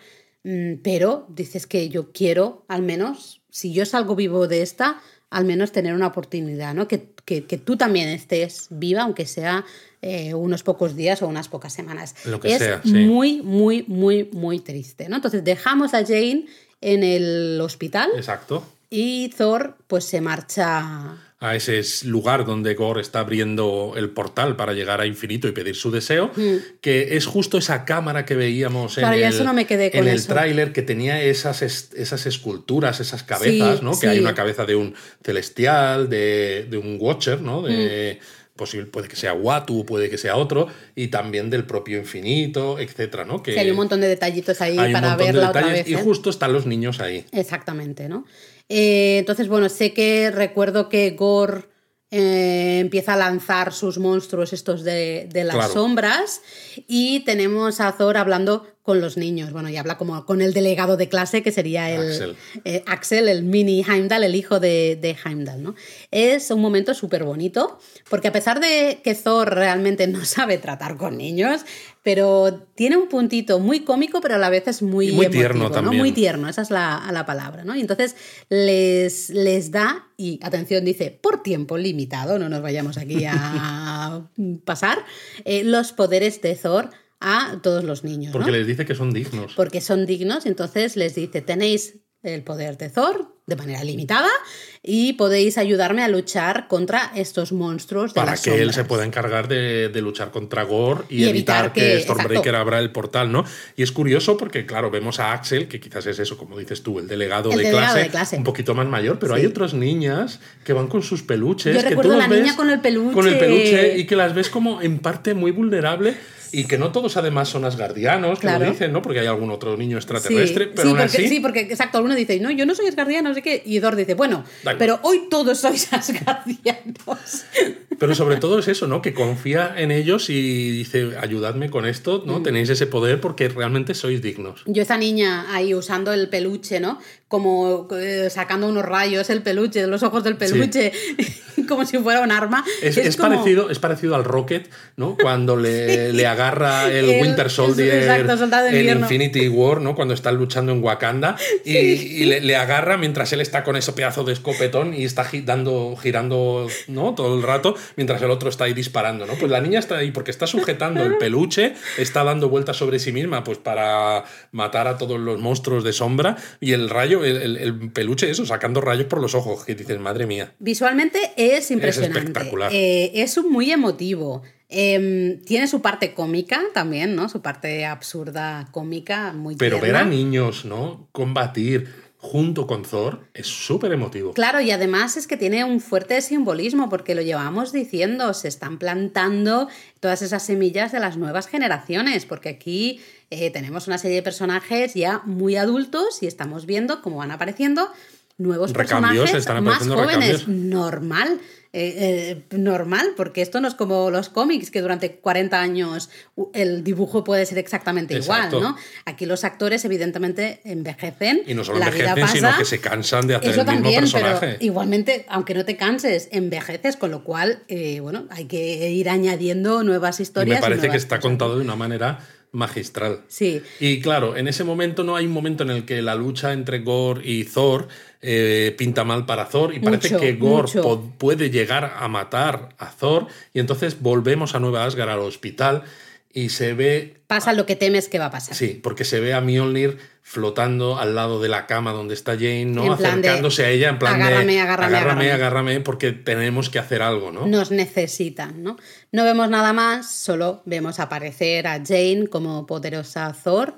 S2: Mm, Pero dices que yo quiero, al menos, si yo salgo vivo de esta, al menos tener una oportunidad, ¿no? Que, que- que tú también estés viva, aunque sea eh, unos pocos días o unas pocas semanas.
S1: Lo que
S2: es
S1: sea, sí.
S2: muy, muy, muy, muy triste, ¿no? Entonces dejamos a Jane en el hospital
S1: Exacto.
S2: y Thor pues se marcha
S1: A ese es- lugar donde Gore está abriendo el portal para llegar a infinito y pedir su deseo, que es justo esa cámara que veíamos
S2: Mm. Claro,
S1: en el,
S2: no
S1: en el tráiler, que tenía esas, es- esas esculturas, esas cabezas,
S2: Sí,
S1: ¿no? Que hay una cabeza de un celestial, de, de un Watcher, ¿no? De,
S2: Mm.
S1: posible- puede que sea Watu, puede que sea otro, y también del propio infinito, etcétera, ¿no? Que
S2: Sí, hay un montón de detallitos ahí
S1: hay
S2: para
S1: montón de
S2: verla otra
S1: y
S2: ¿eh?
S1: justo están los niños ahí.
S2: Exactamente, ¿no? Eh, entonces, bueno, sé que recuerdo que Gore eh, empieza a lanzar sus monstruos estos de, de las
S1: Claro.
S2: sombras y tenemos a Thor hablando con los niños. Bueno, y habla como con el delegado de clase, que sería el
S1: Axel.
S2: eh, Axel, el mini Heimdall, el hijo de, de Heimdall, ¿no? Es un momento súper bonito, porque a pesar de que Thor realmente no <laughs> sabe tratar con niños, pero tiene un puntito muy cómico, pero a la vez es muy,
S1: Y muy
S2: emotivo,
S1: tierno
S2: ¿no?
S1: también.
S2: Muy tierno, esa es la, la palabra, ¿no? Y entonces les, les da, y atención, dice, por tiempo limitado, no nos vayamos aquí a <laughs> pasar, eh, los poderes de Thor a todos los niños,
S1: Porque
S2: ¿no?
S1: les dice que son dignos.
S2: porque son dignos, entonces les dice, tenéis el poder de Thor de manera limitada y podéis ayudarme a luchar contra estos monstruos de
S1: para
S2: las
S1: que él se pueda encargar de, de luchar contra Gore y,
S2: Y
S1: evitar,
S2: evitar
S1: que,
S2: que-
S1: Stormbreaker
S2: exacto.
S1: abra el portal, ¿no? Y es curioso porque, claro, vemos a Axel, que quizás es eso, como dices tú, el delegado,
S2: El
S1: de,
S2: delegado
S1: clase,
S2: de clase.
S1: un poquito más mayor, pero
S2: Sí.
S1: hay otras niñas que van con sus peluches.
S2: Yo
S1: que
S2: recuerdo
S1: tú
S2: la
S1: las
S2: niña
S1: ves
S2: con el peluche.
S1: Con el peluche y que las ves como en parte muy vulnerable. Y que no todos además son asgardianos, que lo
S2: Claro.
S1: dicen, ¿no? Porque hay algún otro niño extraterrestre,
S2: Sí,
S1: pero
S2: sí,
S1: aún
S2: porque,
S1: así...
S2: sí, porque exacto, alguno dice, no, yo no soy asgardiano, no sé qué, y Thor dice, bueno, pero hoy todos sois <laughs> asgardianos.
S1: Pero sobre todo es eso, ¿no? Que confía en ellos y dice, ayudadme con esto,
S2: Mm.
S1: ¿no? Tenéis ese poder porque realmente sois dignos.
S2: Yo esta niña ahí usando el peluche, ¿no? Como eh, sacando unos rayos el peluche de los ojos del peluche, <laughs> como si fuera un arma.
S1: Es, es
S2: como-
S1: parecido, es parecido al Rocket, ¿no? Cuando le, <laughs> le agarra el,
S2: El-
S1: Winter Soldier
S2: exacto,
S1: en. Infinity War, ¿no? Cuando están luchando en Wakanda <laughs> y, y le, le agarra mientras él está con ese pedazo de escopetón y está gi- dando, girando, ¿no? Todo el rato, mientras el otro está ahí disparando, ¿no? Pues la niña está ahí porque está sujetando el peluche, está dando vueltas sobre sí misma, pues para matar a todos los monstruos de sombra y el rayo, el, el- el peluche, eso, sacando rayos por los ojos, que dices, madre mía.
S2: Visualmente es impresionante.
S1: espectacular.
S2: Eh, es un muy emotivo. Em, tiene su parte cómica también, ¿no? Su parte absurda cómica, muy
S1: Pero ver a niños, ¿no? Combatir junto con Thor es súper emotivo.
S2: Claro, y además es que tiene un fuerte simbolismo, porque lo llevamos diciendo, se están plantando todas esas semillas de las nuevas generaciones, porque aquí eh, tenemos una serie de personajes ya muy adultos y estamos viendo cómo van apareciendo nuevos
S1: Recambios,
S2: personajes
S1: están
S2: más jóvenes.
S1: recambios.
S2: Normal. Eh, eh, normal, porque esto no es como los cómics, que durante 40 años el dibujo puede ser exactamente
S1: Exacto.
S2: igual, ¿no? Aquí los actores evidentemente envejecen.
S1: Y no solo
S2: la vida
S1: envejecen, sino
S2: pasa,
S1: que se cansan de hacer
S2: eso
S1: el mismo
S2: también,
S1: personaje.
S2: pero igualmente, aunque no te canses, envejeces, con lo cual, eh, bueno, hay que ir añadiendo nuevas
S1: Y
S2: historias.
S1: me parece que está contado de una manera magistral.
S2: Sí.
S1: Y claro, en ese momento no hay un momento en el que la lucha entre Gore y Thor eh, pinta mal para Thor y parece
S2: Mucho,
S1: que Gore puede llegar a matar a Thor y entonces volvemos a Nueva Asgard al hospital y se ve
S2: Pasa lo que temes que va a pasar.
S1: Sí, porque se ve a Mjolnir flotando al lado de la cama donde está Jane, ¿no?
S2: De,
S1: Acercándose a ella en plan
S2: agárrame,
S1: de
S2: agárrame,
S1: agárrame,
S2: agárrame".
S1: agárrame, porque tenemos que hacer algo, ¿no?
S2: Nos necesitan, ¿no? No vemos nada más, solo vemos aparecer a Jane como poderosa Thor.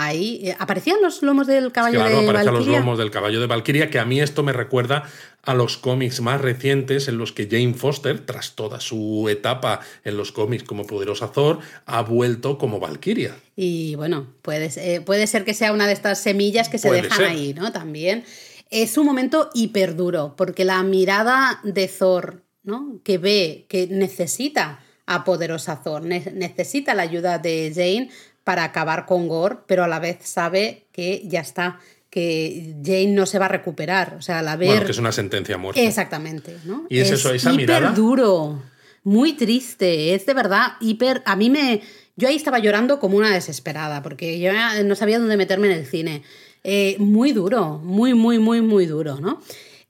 S2: Ahí eh, aparecían los lomos del caballo
S1: Claro,
S2: de
S1: aparecen los
S2: Valkyria.
S1: lomos del caballo de Valkyria, que a mí esto me recuerda a los cómics más recientes en los que Jane Foster, tras toda su etapa en los cómics como poderosa Thor, ha vuelto como Valkyria.
S2: Y bueno, puede, ser- puede ser que sea una de estas semillas que se
S1: Puede
S2: dejan
S1: ser.
S2: ahí, ¿no? También. Es un momento hiper duro, porque la mirada de Thor, ¿no? Que ve que necesita a poderosa Thor, ne- necesita la ayuda de Jane para acabar con Gore, pero a la vez sabe que ya está, que Jane no se va a recuperar. O sea, al haber.
S1: Bueno, que es una sentencia a muerte.
S2: Exactamente, ¿no?
S1: Y es eso, esa
S2: hiper
S1: mirada.
S2: duro, muy triste, es de verdad hiper. A mí me. Yo ahí estaba llorando como una desesperada, porque yo no sabía dónde meterme en el cine. Eh, muy duro, muy, muy, muy, muy duro, ¿no?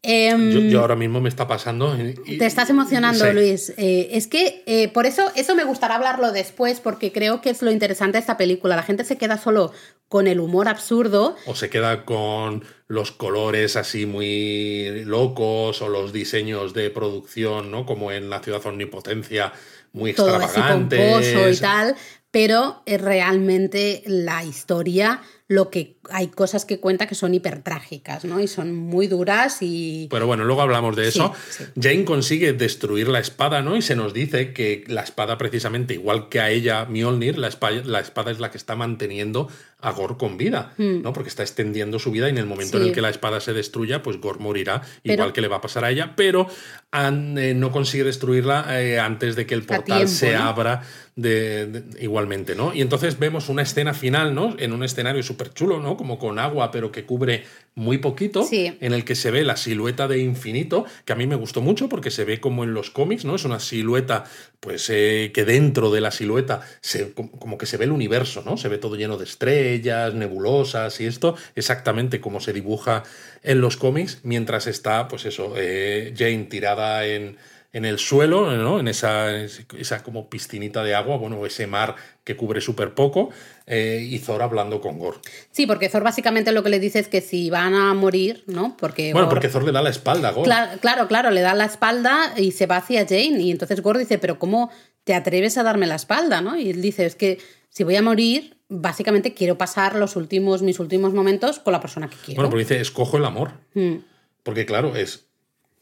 S2: Em,
S1: Yo, yo ahora mismo me está pasando. y-
S2: te estás emocionando,
S1: Sí.
S2: Luis. Eh, es que eh, por eso, eso me gustará hablarlo después, porque creo que es lo interesante de esta película. La gente se queda solo con el humor absurdo.
S1: O se queda con los colores así muy locos o los diseños de producción, ¿no? Como en la ciudad omnipotencia, muy
S2: todo así
S1: extravagantes.
S2: pomposo y tal, pero eh, realmente la historia, lo que hay cosas que cuenta que son hipertrágicas, ¿no? Y son muy duras y
S1: Pero bueno, luego hablamos de eso.
S2: Sí, sí.
S1: Jane consigue destruir la espada, ¿no? Y se nos dice que la espada, precisamente, igual que a ella, Mjolnir, la espada, la espada es la que está manteniendo a Gore con vida, ¿no? Porque está extendiendo su vida y en el momento en
S2: Hmm.
S1: El que la espada se destruya, pues Gore morirá,
S2: Pero-
S1: igual que le va a pasar a ella, pero an- eh, no consigue destruirla eh, antes de que el portal
S2: tiempo,
S1: se
S2: ¿no?
S1: abra de, de- igualmente, ¿no? Y entonces vemos una escena final, ¿no? En un escenario súper chulo, ¿no? Como con agua, pero que cubre muy poquito,
S2: Sí.
S1: en el que se ve la silueta de infinito, que a mí me gustó mucho porque se ve como en los cómics, ¿no? Es una silueta, pues, eh, que dentro de la silueta se, como que se ve el universo, ¿no? Se ve todo lleno de estrellas, nebulosas y esto, exactamente como se dibuja en los cómics, mientras está, pues eso, eh, Jane tirada en, en el suelo, ¿no? En esa, esa como piscinita de agua, bueno, ese mar que cubre súper poco, eh, y Thor hablando con Gore.
S2: Sí, porque Thor básicamente lo que le dice es que si van a morir, ¿no? Porque
S1: bueno, porque Thor le da la espalda a Gore.
S2: Claro, claro, claro, le da la espalda y se va hacia Jane, y entonces Gore dice, pero ¿cómo te atreves a darme la espalda, ¿no? Y él dice, es que si voy a morir, básicamente quiero pasar los últimos, mis últimos momentos con la persona que quiero.
S1: Bueno, porque dice, escojo el amor. Mm. Porque claro, es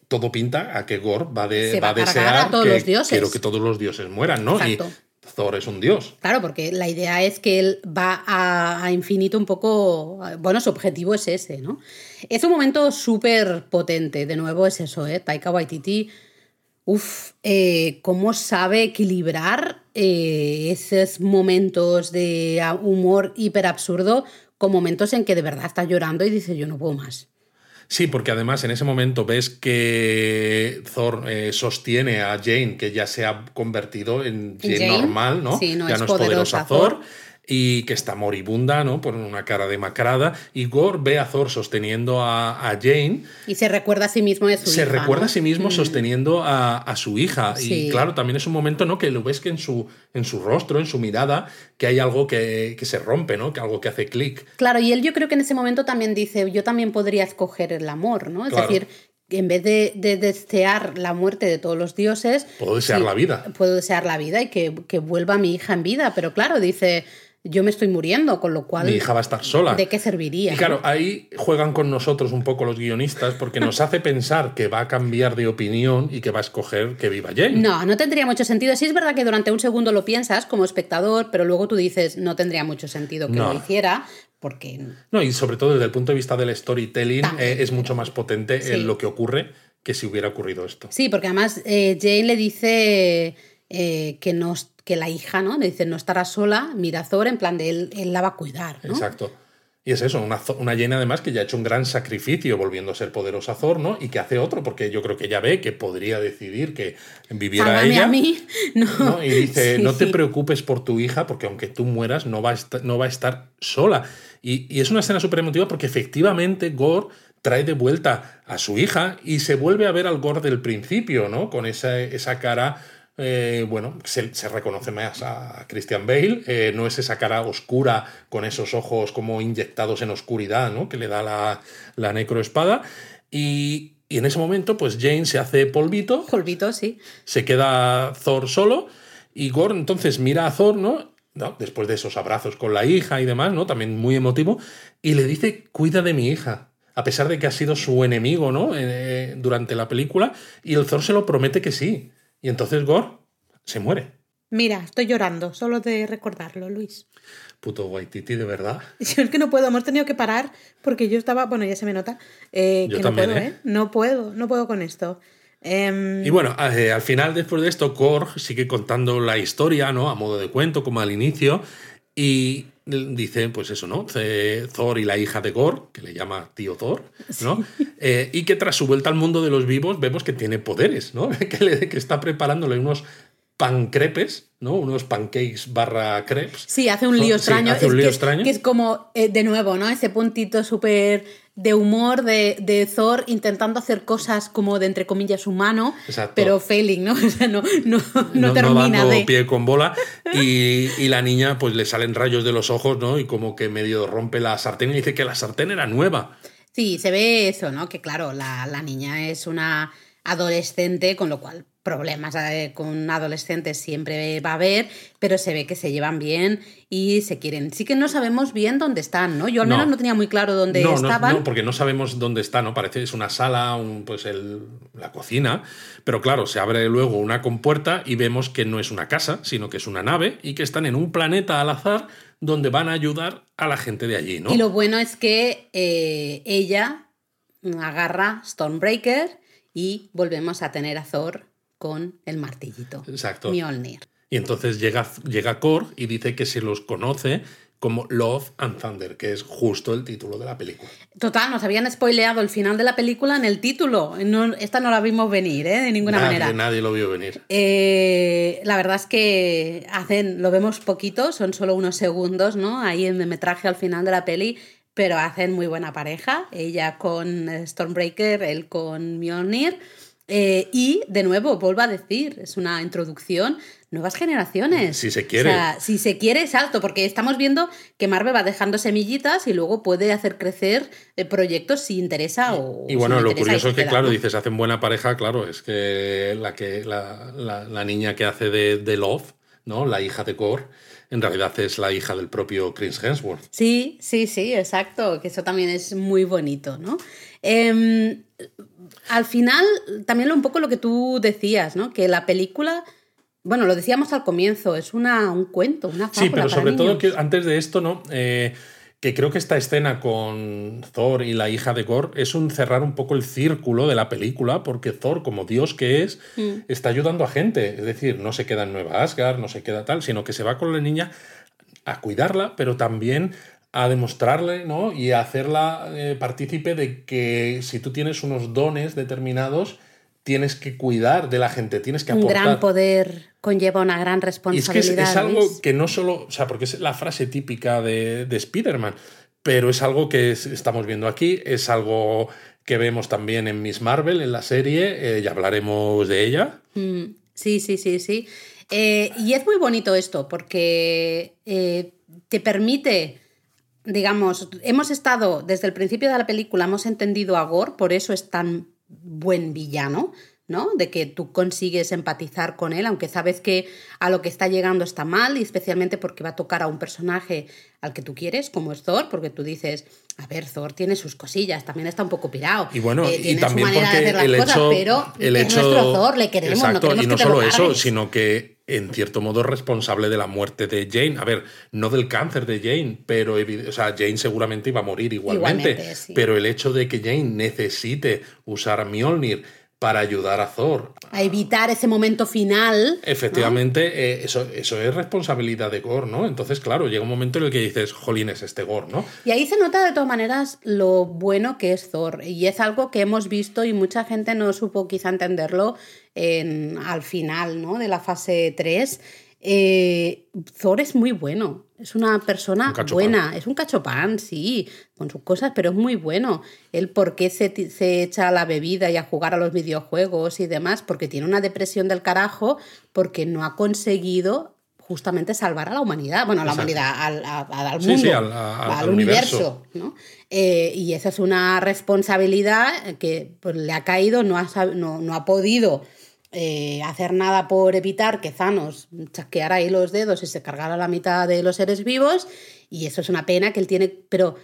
S1: todo pinta a que Gore va, de, va, a desear a todos que los dioses. quiero que todos los dioses mueran, ¿no? Y Thor es un dios.
S2: Claro, porque la idea es que él va a, infinito un poco. Bueno, su objetivo es ese, ¿no? Es un momento súper potente. De nuevo es eso, ¿eh? Taika Waititi. Uf, eh, cómo sabe equilibrar eh, esos momentos de humor hiper absurdo con momentos en que de verdad está llorando y dice yo no puedo más.
S1: Sí, porque además en ese momento ves que Thor eh, sostiene a Jane, que ya se ha convertido en Jane, normal, ¿no?
S2: ya
S1: no es poderosa, Thor y que está moribunda, ¿no? Por una cara demacrada. Y Gore ve a Thor sosteniendo a, Jane.
S2: Y se recuerda a sí mismo de su
S1: se hija. Se recuerda a sí mismo mm. sosteniendo a, su hija. Y claro, también es un momento, ¿no? Que lo ves que en su, en su rostro, en su mirada, que hay algo que, se rompe, ¿no? Que algo que hace clic.
S2: Claro, y él yo creo que en ese momento también dice, yo también podría escoger el amor, ¿no? Es decir, en vez de, desear la muerte de todos los dioses...
S1: Puedo desear la vida.
S2: Puedo desear la vida y que, que vuelva mi hija en vida. Pero claro, dice yo me estoy muriendo, con lo cual...
S1: Mi hija va a estar sola.
S2: ¿De qué serviría?
S1: Y claro, ahí juegan con nosotros un poco los guionistas porque nos hace pensar que va a cambiar de opinión y que va a escoger que viva Jane.
S2: No, no tendría mucho sentido. Sí es verdad que durante un segundo lo piensas como espectador, pero luego tú dices, no tendría mucho sentido que lo hiciera. Porque...
S1: No, y sobre todo desde el punto de vista del storytelling eh, es mucho más potente en lo que ocurre que si hubiera ocurrido esto.
S2: Sí, porque además eh, Jane le dice eh, que no que la hija, ¿no? Le dice, no estará sola, mira Thor, en plan de él, él la va a cuidar, ¿no?
S1: Exacto. Y es eso, una, una Jane además que ya ha hecho un gran sacrificio volviendo a ser poderosa Thor, ¿no? Y que hace otro, porque yo creo que ella ve que podría decidir que viviera ella.
S2: a mí. <laughs> No.
S1: Y dice, <laughs> no te preocupes por tu hija, porque aunque tú mueras, no va a estar, no va a estar sola. Y, y es una escena súper emotiva porque efectivamente Gore trae de vuelta a su hija y se vuelve a ver al Gore del principio, ¿no? Con esa, esa cara eh, bueno, se, reconoce más a Christian Bale, eh, no es esa cara oscura con esos ojos como inyectados en oscuridad, ¿no? Que le da la, la necroespada. Y, y en ese momento, pues Jane se hace polvito.
S2: Polvito, sí.
S1: Se queda Thor solo. Y Gore entonces mira a Thor, ¿no? ¿no? Después de esos abrazos con la hija y demás, ¿no? También muy emotivo. Y le dice, cuida de mi hija. A pesar de que ha sido su enemigo, ¿no? Eh, durante la película. Y el Thor se lo promete que sí. Y entonces Gore se muere.
S2: Mira, estoy llorando, solo de recordarlo, Luis.
S1: Puto Waititi, de verdad. <laughs>
S2: Yo es que no puedo, hemos tenido que parar porque yo estaba, bueno, ya se me nota, eh, que no puedo, ¿eh? ¿eh? No puedo, no puedo con esto. Em,
S1: y bueno, eh, al final, después de esto, Korg sigue contando la historia, ¿no? A modo de cuento, como al inicio, y dice, pues eso, ¿no? Thor y la hija de Gore, que le llama tío Thor, ¿no? Eh, y que tras su vuelta al mundo de los vivos vemos que tiene poderes, ¿no? <laughs> que, le, que está preparándole unos pancrepes, ¿no? Unos pancakes barra crepes.
S2: Sí, hace un lío extraño.
S1: hace un lío extraño.
S2: Que es como, eh, de nuevo, ¿no? Ese puntito súper de humor de, de, Thor intentando hacer cosas como de entre comillas humano, pero failing, ¿no? <laughs> O sea, no, no, no, termina
S1: no
S2: de.
S1: pie con bola. Y, y, la niña, pues le salen rayos de los ojos, ¿no? Y como que medio rompe la sartén y dice que la sartén era nueva.
S2: Sí, se ve eso, ¿no? Que claro, la, la niña es una adolescente, con lo cual problemas eh, con adolescentes siempre va a haber, pero se ve que se llevan bien y se quieren. Sí que no sabemos bien dónde están, ¿no? Yo al menos no tenía muy claro dónde estaban.
S1: No, porque no sabemos dónde está, ¿no? Parece que es una sala, pues el, la cocina, pero claro, se abre luego una compuerta y vemos que no es una casa, sino que es una nave y que están en un planeta al azar donde van a ayudar a la gente de allí, ¿no?
S2: Y lo bueno es que eh, ella agarra Stormbreaker y volvemos a tener a Thor con el martillito.
S1: Exacto.
S2: Mjolnir.
S1: Y entonces llega, llega Korg y dice que se los conoce como Love and Thunder, que es justo el título de la película.
S2: Total, nos habían spoileado el final de la película en el título. esta no la vimos venir, ¿eh? de ninguna manera.
S1: Nadie lo vio venir.
S2: Eh, la verdad es que hacen, lo vemos poquito, son solo unos segundos, ¿no? Ahí en el metraje al final de la peli, pero hacen muy buena pareja. Ella con Stormbreaker, él con Mjolnir. Eh, y de nuevo, vuelvo a decir, es una introducción nuevas generaciones.
S1: Si se quiere.
S2: O sea, si se quiere, exacto, porque estamos viendo que Marvel va dejando semillitas y luego puede hacer crecer eh, proyectos si interesa o.
S1: Y bueno,
S2: si
S1: lo
S2: interesa,
S1: curioso es que, claro, dices, hacen buena pareja, claro, es que la, que, la, la- la niña que hace de, de Love, ¿no? La hija de Gore, en realidad es la hija del propio Chris Hemsworth.
S2: Sí, sí, sí, exacto, que eso también es muy bonito, ¿no? Em, al final, también lo- un poco lo que tú decías, ¿no? Que la película, bueno, lo decíamos al comienzo, es una, un cuento, una fábula
S1: Sí, pero
S2: para
S1: sobre todo que antes de esto, ¿no? Eh, que creo que esta escena con Thor y la hija de Gore es un cerrar un poco el círculo de la película, porque Thor, como Dios que es,
S2: Mm.
S1: está ayudando a gente. Es decir, no se queda en Nueva Asgard, no se queda tal, sino que se va con la niña a cuidarla, pero también a demostrarle, ¿no? Y a hacerla eh, partícipe de que si tú tienes unos dones determinados, tienes que cuidar de la gente, tienes que
S2: Un
S1: aportar.
S2: gran poder conlleva una gran
S1: Y es que
S2: responsabilidad.
S1: es, es algo
S2: ¿ves?
S1: que no solo, o sea, porque es la frase típica de, de Spider-Man, pero es algo que es- estamos viendo aquí, es algo que vemos también en Miss Marvel, en la serie, eh, ya hablaremos de ella.
S2: Mm, Sí, sí, sí, sí. Eh, y es muy bonito esto porque eh, te permite, digamos, hemos estado desde el principio de la película, hemos entendido a Gore, por eso es tan buen villano, ¿no? De que tú consigues empatizar con él, aunque sabes que a lo que está llegando está mal, y especialmente porque va a tocar a un personaje al que tú quieres, como es Thor, porque tú dices, a ver, Thor tiene sus cosillas, también está un poco pirado.
S1: Y bueno,
S2: eh,
S1: y también
S2: de
S1: porque
S2: hacer las
S1: el
S2: cosas,
S1: hecho,
S2: pero
S1: el
S2: es
S1: hecho,
S2: nuestro Thor, le queremos, no
S1: exacto,
S2: queremos
S1: y no
S2: que te lo
S1: solo eso, sino que en cierto modo es responsable de la muerte de Jane. A ver, no del cáncer de Jane, pero o sea, Jane seguramente iba a morir igualmente.
S2: Igualmente, sí.
S1: Pero el hecho de que Jane necesite usar Mjolnir para ayudar a Thor
S2: a evitar ese momento final.
S1: Efectivamente, eh, eso, eso es responsabilidad de Gore, ¿no? Entonces, claro, llega un momento en el que dices, jolín, es este Gore, ¿no?
S2: Y ahí se nota de todas maneras lo bueno que es Thor. Y es algo que hemos visto y mucha gente no supo quizá entenderlo en- al final ¿no? de la fase 3. Eh, Thor es muy bueno. Es una persona
S1: Un
S2: buena. Es un cachopán, sí, con sus cosas, pero es muy bueno. El por qué se, se echa a la bebida y a jugar a los videojuegos y demás, porque tiene una depresión del carajo, porque no ha conseguido justamente salvar a la humanidad. Bueno, a la
S1: Exacto.
S2: humanidad, al, a- al
S1: Sí,
S2: mundo,
S1: sí, al- a- al
S2: universo. ¿no? Eh, y esa es una responsabilidad que pues, le ha caído, no ha, no, no ha podido eh, hacer nada por evitar que Thanos chasqueara ahí los dedos y se cargara la mitad de los seres vivos. Y eso es una pena que él tiene, pero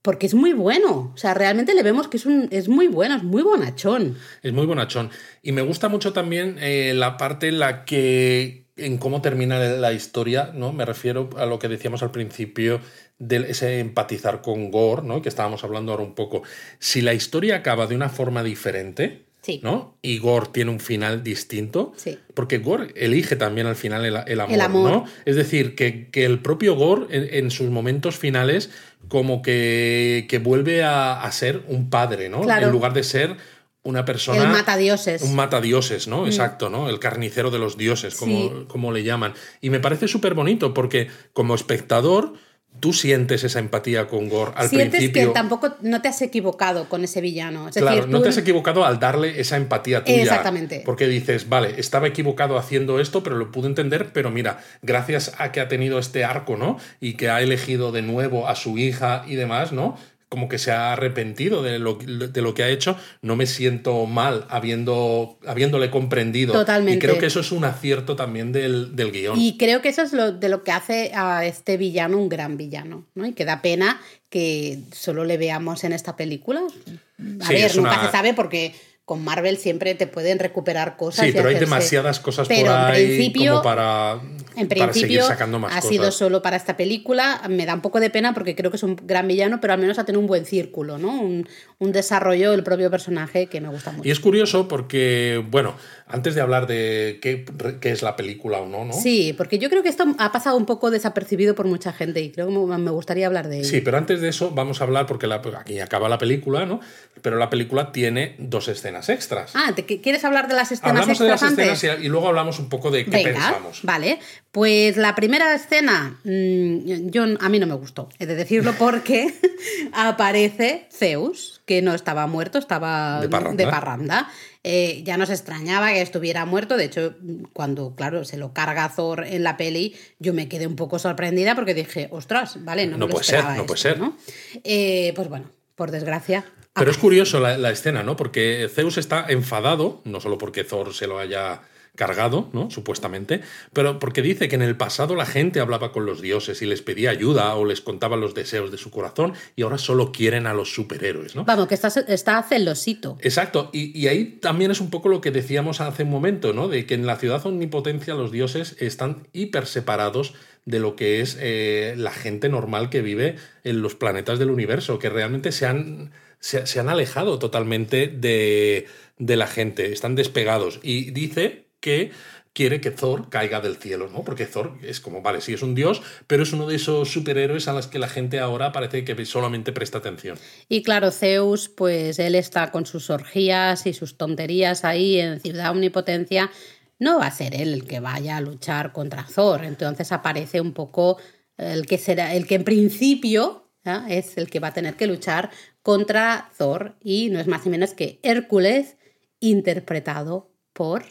S2: porque es muy bueno. O sea, realmente le vemos que es, un, es muy bueno, es muy bonachón.
S1: Es muy bonachón. Y me gusta mucho también eh, la parte en la que. en cómo termina la historia, ¿no? Me refiero a lo que decíamos al principio de ese empatizar con Gore, ¿no? Que estábamos hablando ahora un poco. Si la historia acaba de una forma diferente,
S2: Sí.
S1: ¿no? Y Gore tiene un final distinto.
S2: Sí.
S1: Porque Gore elige también al final el, el amor,
S2: El amor.
S1: ¿no? Es decir, que, que el propio Gore en, en sus momentos finales como que, que vuelve a, a ser un padre, ¿no?
S2: Claro.
S1: En lugar de ser una persona...
S2: El matadioses.
S1: Un matadioses, ¿no? Exacto, ¿no? El carnicero de los dioses, como,
S2: Sí.
S1: como le llaman. Y me parece súper bonito porque como espectador tú sientes esa empatía con Gore al
S2: Sientes
S1: principio.
S2: que tampoco no te has equivocado con ese villano. Es
S1: Claro,
S2: decir,
S1: no
S2: tú-
S1: te has equivocado al darle esa empatía tuya.
S2: Exactamente.
S1: Porque dices, vale, estaba equivocado haciendo esto, pero lo pude entender, pero mira, gracias a que ha tenido este arco, ¿no? Y que ha elegido de nuevo a su hija y demás, ¿no? Como que se ha arrepentido de lo, de lo que ha hecho, no me siento mal habiendo, habiéndole comprendido.
S2: Totalmente.
S1: Y creo que eso es un acierto también del, del guion.
S2: Y creo que eso es lo, de lo que hace a este villano un gran villano, ¿no? Y que da pena que solo le veamos en esta película. A
S1: Sí,
S2: ver,
S1: es
S2: nunca
S1: una-
S2: se sabe porque con Marvel siempre te pueden recuperar cosas.
S1: Sí, pero hay demasiadas cosas
S2: Pero
S1: por
S2: en
S1: ahí
S2: principio-
S1: como para,
S2: En
S1: para seguir
S2: principio
S1: sacando más
S2: ha
S1: cosas.
S2: sido solo para esta película. Me da un poco de pena porque creo que es un gran villano, pero al menos ha tenido un buen círculo, ¿no? Un, un desarrollo del propio personaje que me gusta mucho.
S1: Y es curioso porque, bueno, antes de hablar de qué, qué es la película o no, ¿no?
S2: Sí, porque yo creo que esto ha pasado un poco desapercibido por mucha gente y creo que me me gustaría hablar de ello.
S1: Sí, pero antes de eso vamos a hablar, porque la- aquí acaba la película, ¿no? Pero la película tiene dos escenas escenas extras.
S2: Ah, ¿te, ¿quieres hablar de las escenas
S1: Hablamos de
S2: extras
S1: las
S2: antes?
S1: escenas y, y luego hablamos un poco de qué
S2: Venga,
S1: pensamos.
S2: Vale, pues la primera escena, mm, yo, a mí no me gustó, he de decirlo porque <laughs> aparece Zeus, que no estaba muerto, estaba
S1: De parranda.
S2: parranda. Eh, ya nos extrañaba que estuviera muerto, de hecho, cuando, claro, se lo carga Thor en la peli, yo me quedé un poco sorprendida porque dije, ostras, vale, no,
S1: No
S2: me lo
S1: puede ser, no puede ser.
S2: ¿no? Eh, pues bueno, por desgracia.
S1: Pero es curioso la, la escena, ¿no? Porque Zeus está enfadado, no solo porque Thor se lo haya cargado, ¿no? Supuestamente, pero porque dice que en el pasado la gente hablaba con los dioses y les pedía ayuda o les contaba los deseos de su corazón y ahora solo quieren a los superhéroes, ¿no?
S2: Vamos, que está, está celosito.
S1: Exacto, y, y ahí también es un poco lo que decíamos hace un momento, ¿no? De que en la ciudad omnipotencia los dioses están hiper separados de lo que es eh, la gente normal que vive en los planetas del universo, que realmente se han, se, han alejado totalmente de, de la gente, están despegados. Y dice que quiere que Thor caiga del cielo, ¿no? Porque Thor es como, vale, sí es un dios, pero es uno de esos superhéroes a los que la gente ahora parece que solamente presta atención.
S2: Y claro, Zeus, pues él está con sus orgías y sus tonterías ahí en Ciudad Omnipotencia. No va a ser él el que vaya a luchar contra Thor. Entonces aparece un poco el que será, el que en principio es el que va a tener que luchar contra Thor. Y no es más ni menos que Hércules, interpretado por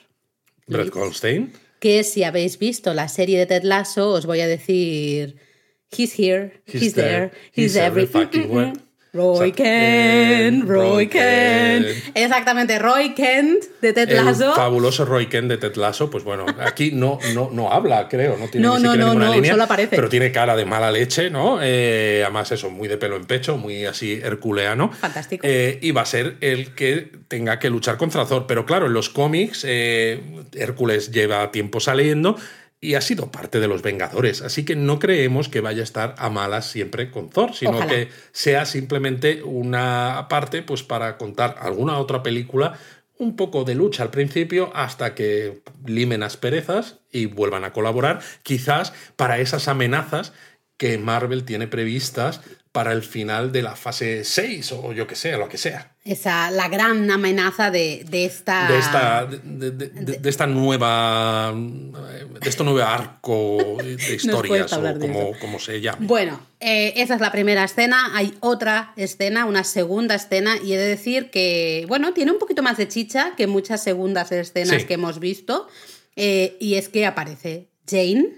S1: Brett Goldstein.
S2: que si habéis visto la serie de Ted Lasso, os voy a decir He's here, he's,
S1: He's
S2: there,
S1: there,
S2: he's,
S1: he's every
S2: everything.
S1: fucking where.
S2: Roy
S1: Exact-
S2: Kent,
S1: eh,
S2: Roy
S1: Roy
S2: Kent. Exactamente, Roy Kent de Ted
S1: El fabuloso Roy Kent de Ted Lasso, pues bueno, aquí no, no, no habla, creo, no tiene
S2: No,
S1: ni
S2: no,
S1: siquiera
S2: no,
S1: ninguna
S2: no,
S1: línea,
S2: solo aparece.
S1: pero tiene cara de mala leche, ¿no? Eh, además eso, muy de pelo en pecho, muy así herculeano.
S2: Fantástico.
S1: Eh, y va a ser el que tenga que luchar contra Thor, pero claro, en los cómics eh, Hércules lleva tiempo saliendo y ha sido parte de los Vengadores, así que no creemos que vaya a estar a malas siempre con Thor, sino
S2: Ojalá.
S1: que sea simplemente una parte pues para contar alguna otra película un poco de lucha al principio hasta que limen asperezas y vuelvan a colaborar, quizás para esas amenazas que Marvel tiene previstas para el final de la fase 6 o yo que sé, lo que sea.
S2: Esa, la gran amenaza de, de esta...
S1: De esta, de, esta nueva. de este nuevo arco de <laughs> historias, o como, como se llame.
S2: Bueno, eh, esa es la primera escena. Hay otra escena, una segunda escena, y he de decir que, bueno, tiene un poquito más de chicha que muchas segundas escenas
S1: Sí.
S2: que hemos visto. eh, y es que aparece Jane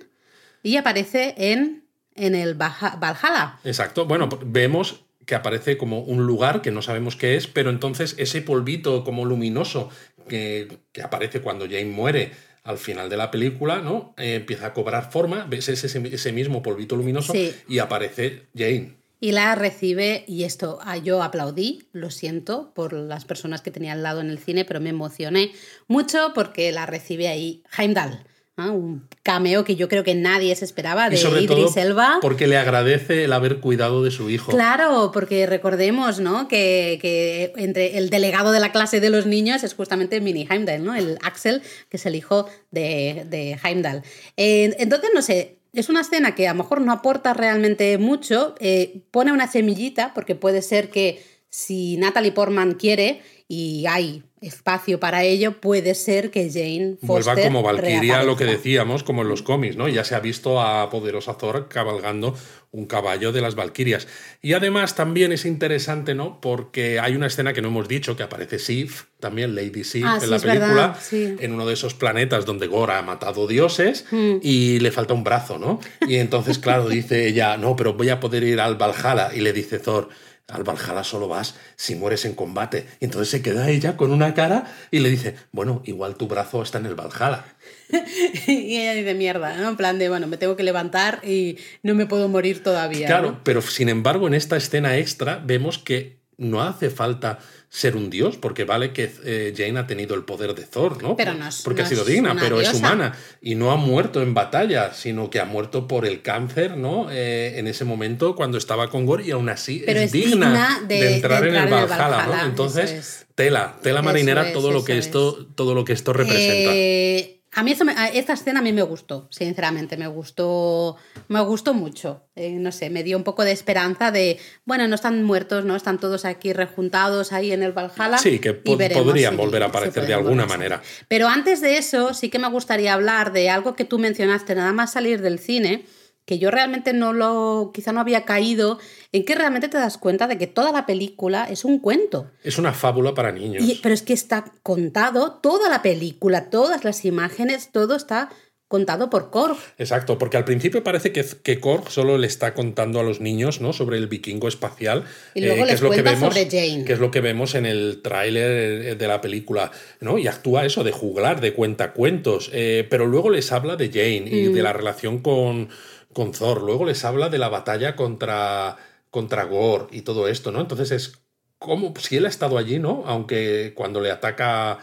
S2: y aparece en, en el Valhalla.
S1: Exacto. Bueno, vemos que aparece como un lugar que no sabemos qué es, pero entonces ese polvito como luminoso que, que aparece cuando Jane muere al final de la película, ¿no? Eh, empieza a cobrar forma, ves ese, ese mismo polvito luminoso
S2: Sí.
S1: y aparece Jane.
S2: Y la recibe, y esto ah, yo aplaudí, lo siento por las personas que tenía al lado en el cine, pero me emocioné mucho porque la recibe ahí Heimdall. ¿No? Un cameo que yo creo que nadie se esperaba de
S1: y sobre
S2: Idris
S1: todo
S2: Elba.
S1: porque le agradece el haber cuidado de su hijo.
S2: Claro, porque recordemos, ¿no? Que, que entre el delegado de la clase de los niños es justamente Mini Heimdall, ¿no? El Axel, que es el hijo de, de Heimdall. Eh, entonces, no sé, es una escena que a lo mejor no aporta realmente mucho, eh, pone una semillita, porque puede ser que si Natalie Portman quiere y hay espacio para ello, puede ser que Jane Foster
S1: Vuelva como Valkyria, lo que decíamos, como en los cómics, ¿no? Ya se ha visto a Poderosa Thor cabalgando un caballo de las Valkyrias. Y además también es interesante, ¿no? Porque hay una escena que no hemos dicho, que aparece Sif, también Lady Sif
S2: Ah,
S1: en
S2: sí,
S1: la película,
S2: sí.
S1: en uno de esos planetas donde Gora ha matado dioses
S2: Hmm.
S1: y le falta un brazo, ¿no? Y entonces, claro, dice ella, no, pero voy a poder ir al Valhalla. Y le dice Thor, al Valhalla solo vas si mueres en combate. Y entonces se queda ella con una cara y le dice, bueno, igual tu brazo está en el Valhalla. <laughs>
S2: y ella dice mierda, ¿no? En plan de, bueno, me tengo que levantar y no me puedo morir todavía.
S1: Claro,
S2: ¿no?
S1: pero sin embargo en esta escena extra vemos que no hace falta ser un dios, porque vale que eh, Jane ha tenido el poder de Thor, ¿no?
S2: Pero no es-
S1: porque
S2: no
S1: ha sido digna, pero es humana y no ha muerto en batalla, sino que ha muerto por el cáncer, ¿no? Eh, en ese momento cuando estaba con Gore y aún así
S2: Pero
S1: es,
S2: es
S1: digna,
S2: digna de-
S1: de, entrar
S2: de
S1: en el
S2: entrar en el
S1: Valhalla, ¿no? Entonces,
S2: es.
S1: tela, tela marinera
S2: es,
S1: todo lo que
S2: es.
S1: esto todo lo que esto representa.
S2: Eh, A mí eso me- a- esta escena a mí me gustó, sinceramente, me gustó, me gustó mucho. Eh, no sé, me dio un poco de esperanza de, bueno, no están muertos, no están todos aquí rejuntados ahí en el Valhalla.
S1: Sí, que
S2: y
S1: po-
S2: veremos
S1: podrían volver a aparecer de alguna manera.
S2: Pero antes de eso, sí que me gustaría hablar de algo que tú mencionaste, nada más salir del cine, que yo realmente no lo, quizá no había caído, en que realmente te das cuenta de que toda la película es un cuento.
S1: Es una fábula para niños.
S2: Y- pero es que está contado toda la película, todas las imágenes, todo está contado por Korg.
S1: Exacto, porque al principio parece que, que Korg solo le está contando a los niños ¿no? sobre el vikingo espacial.
S2: Y luego
S1: que
S2: les
S1: es lo que vemos,
S2: sobre Jane.
S1: Que es lo que vemos en el tráiler eh, de la película. ¿no? Y actúa eso de juglar, de cuentacuentos. eh, pero luego les habla de Jane y
S2: Mm.
S1: de la relación con, con Thor. Luego les habla de la batalla contra, contra Gore y todo esto, ¿no? Entonces es como si él ha estado allí, ¿no? Aunque cuando le ataca.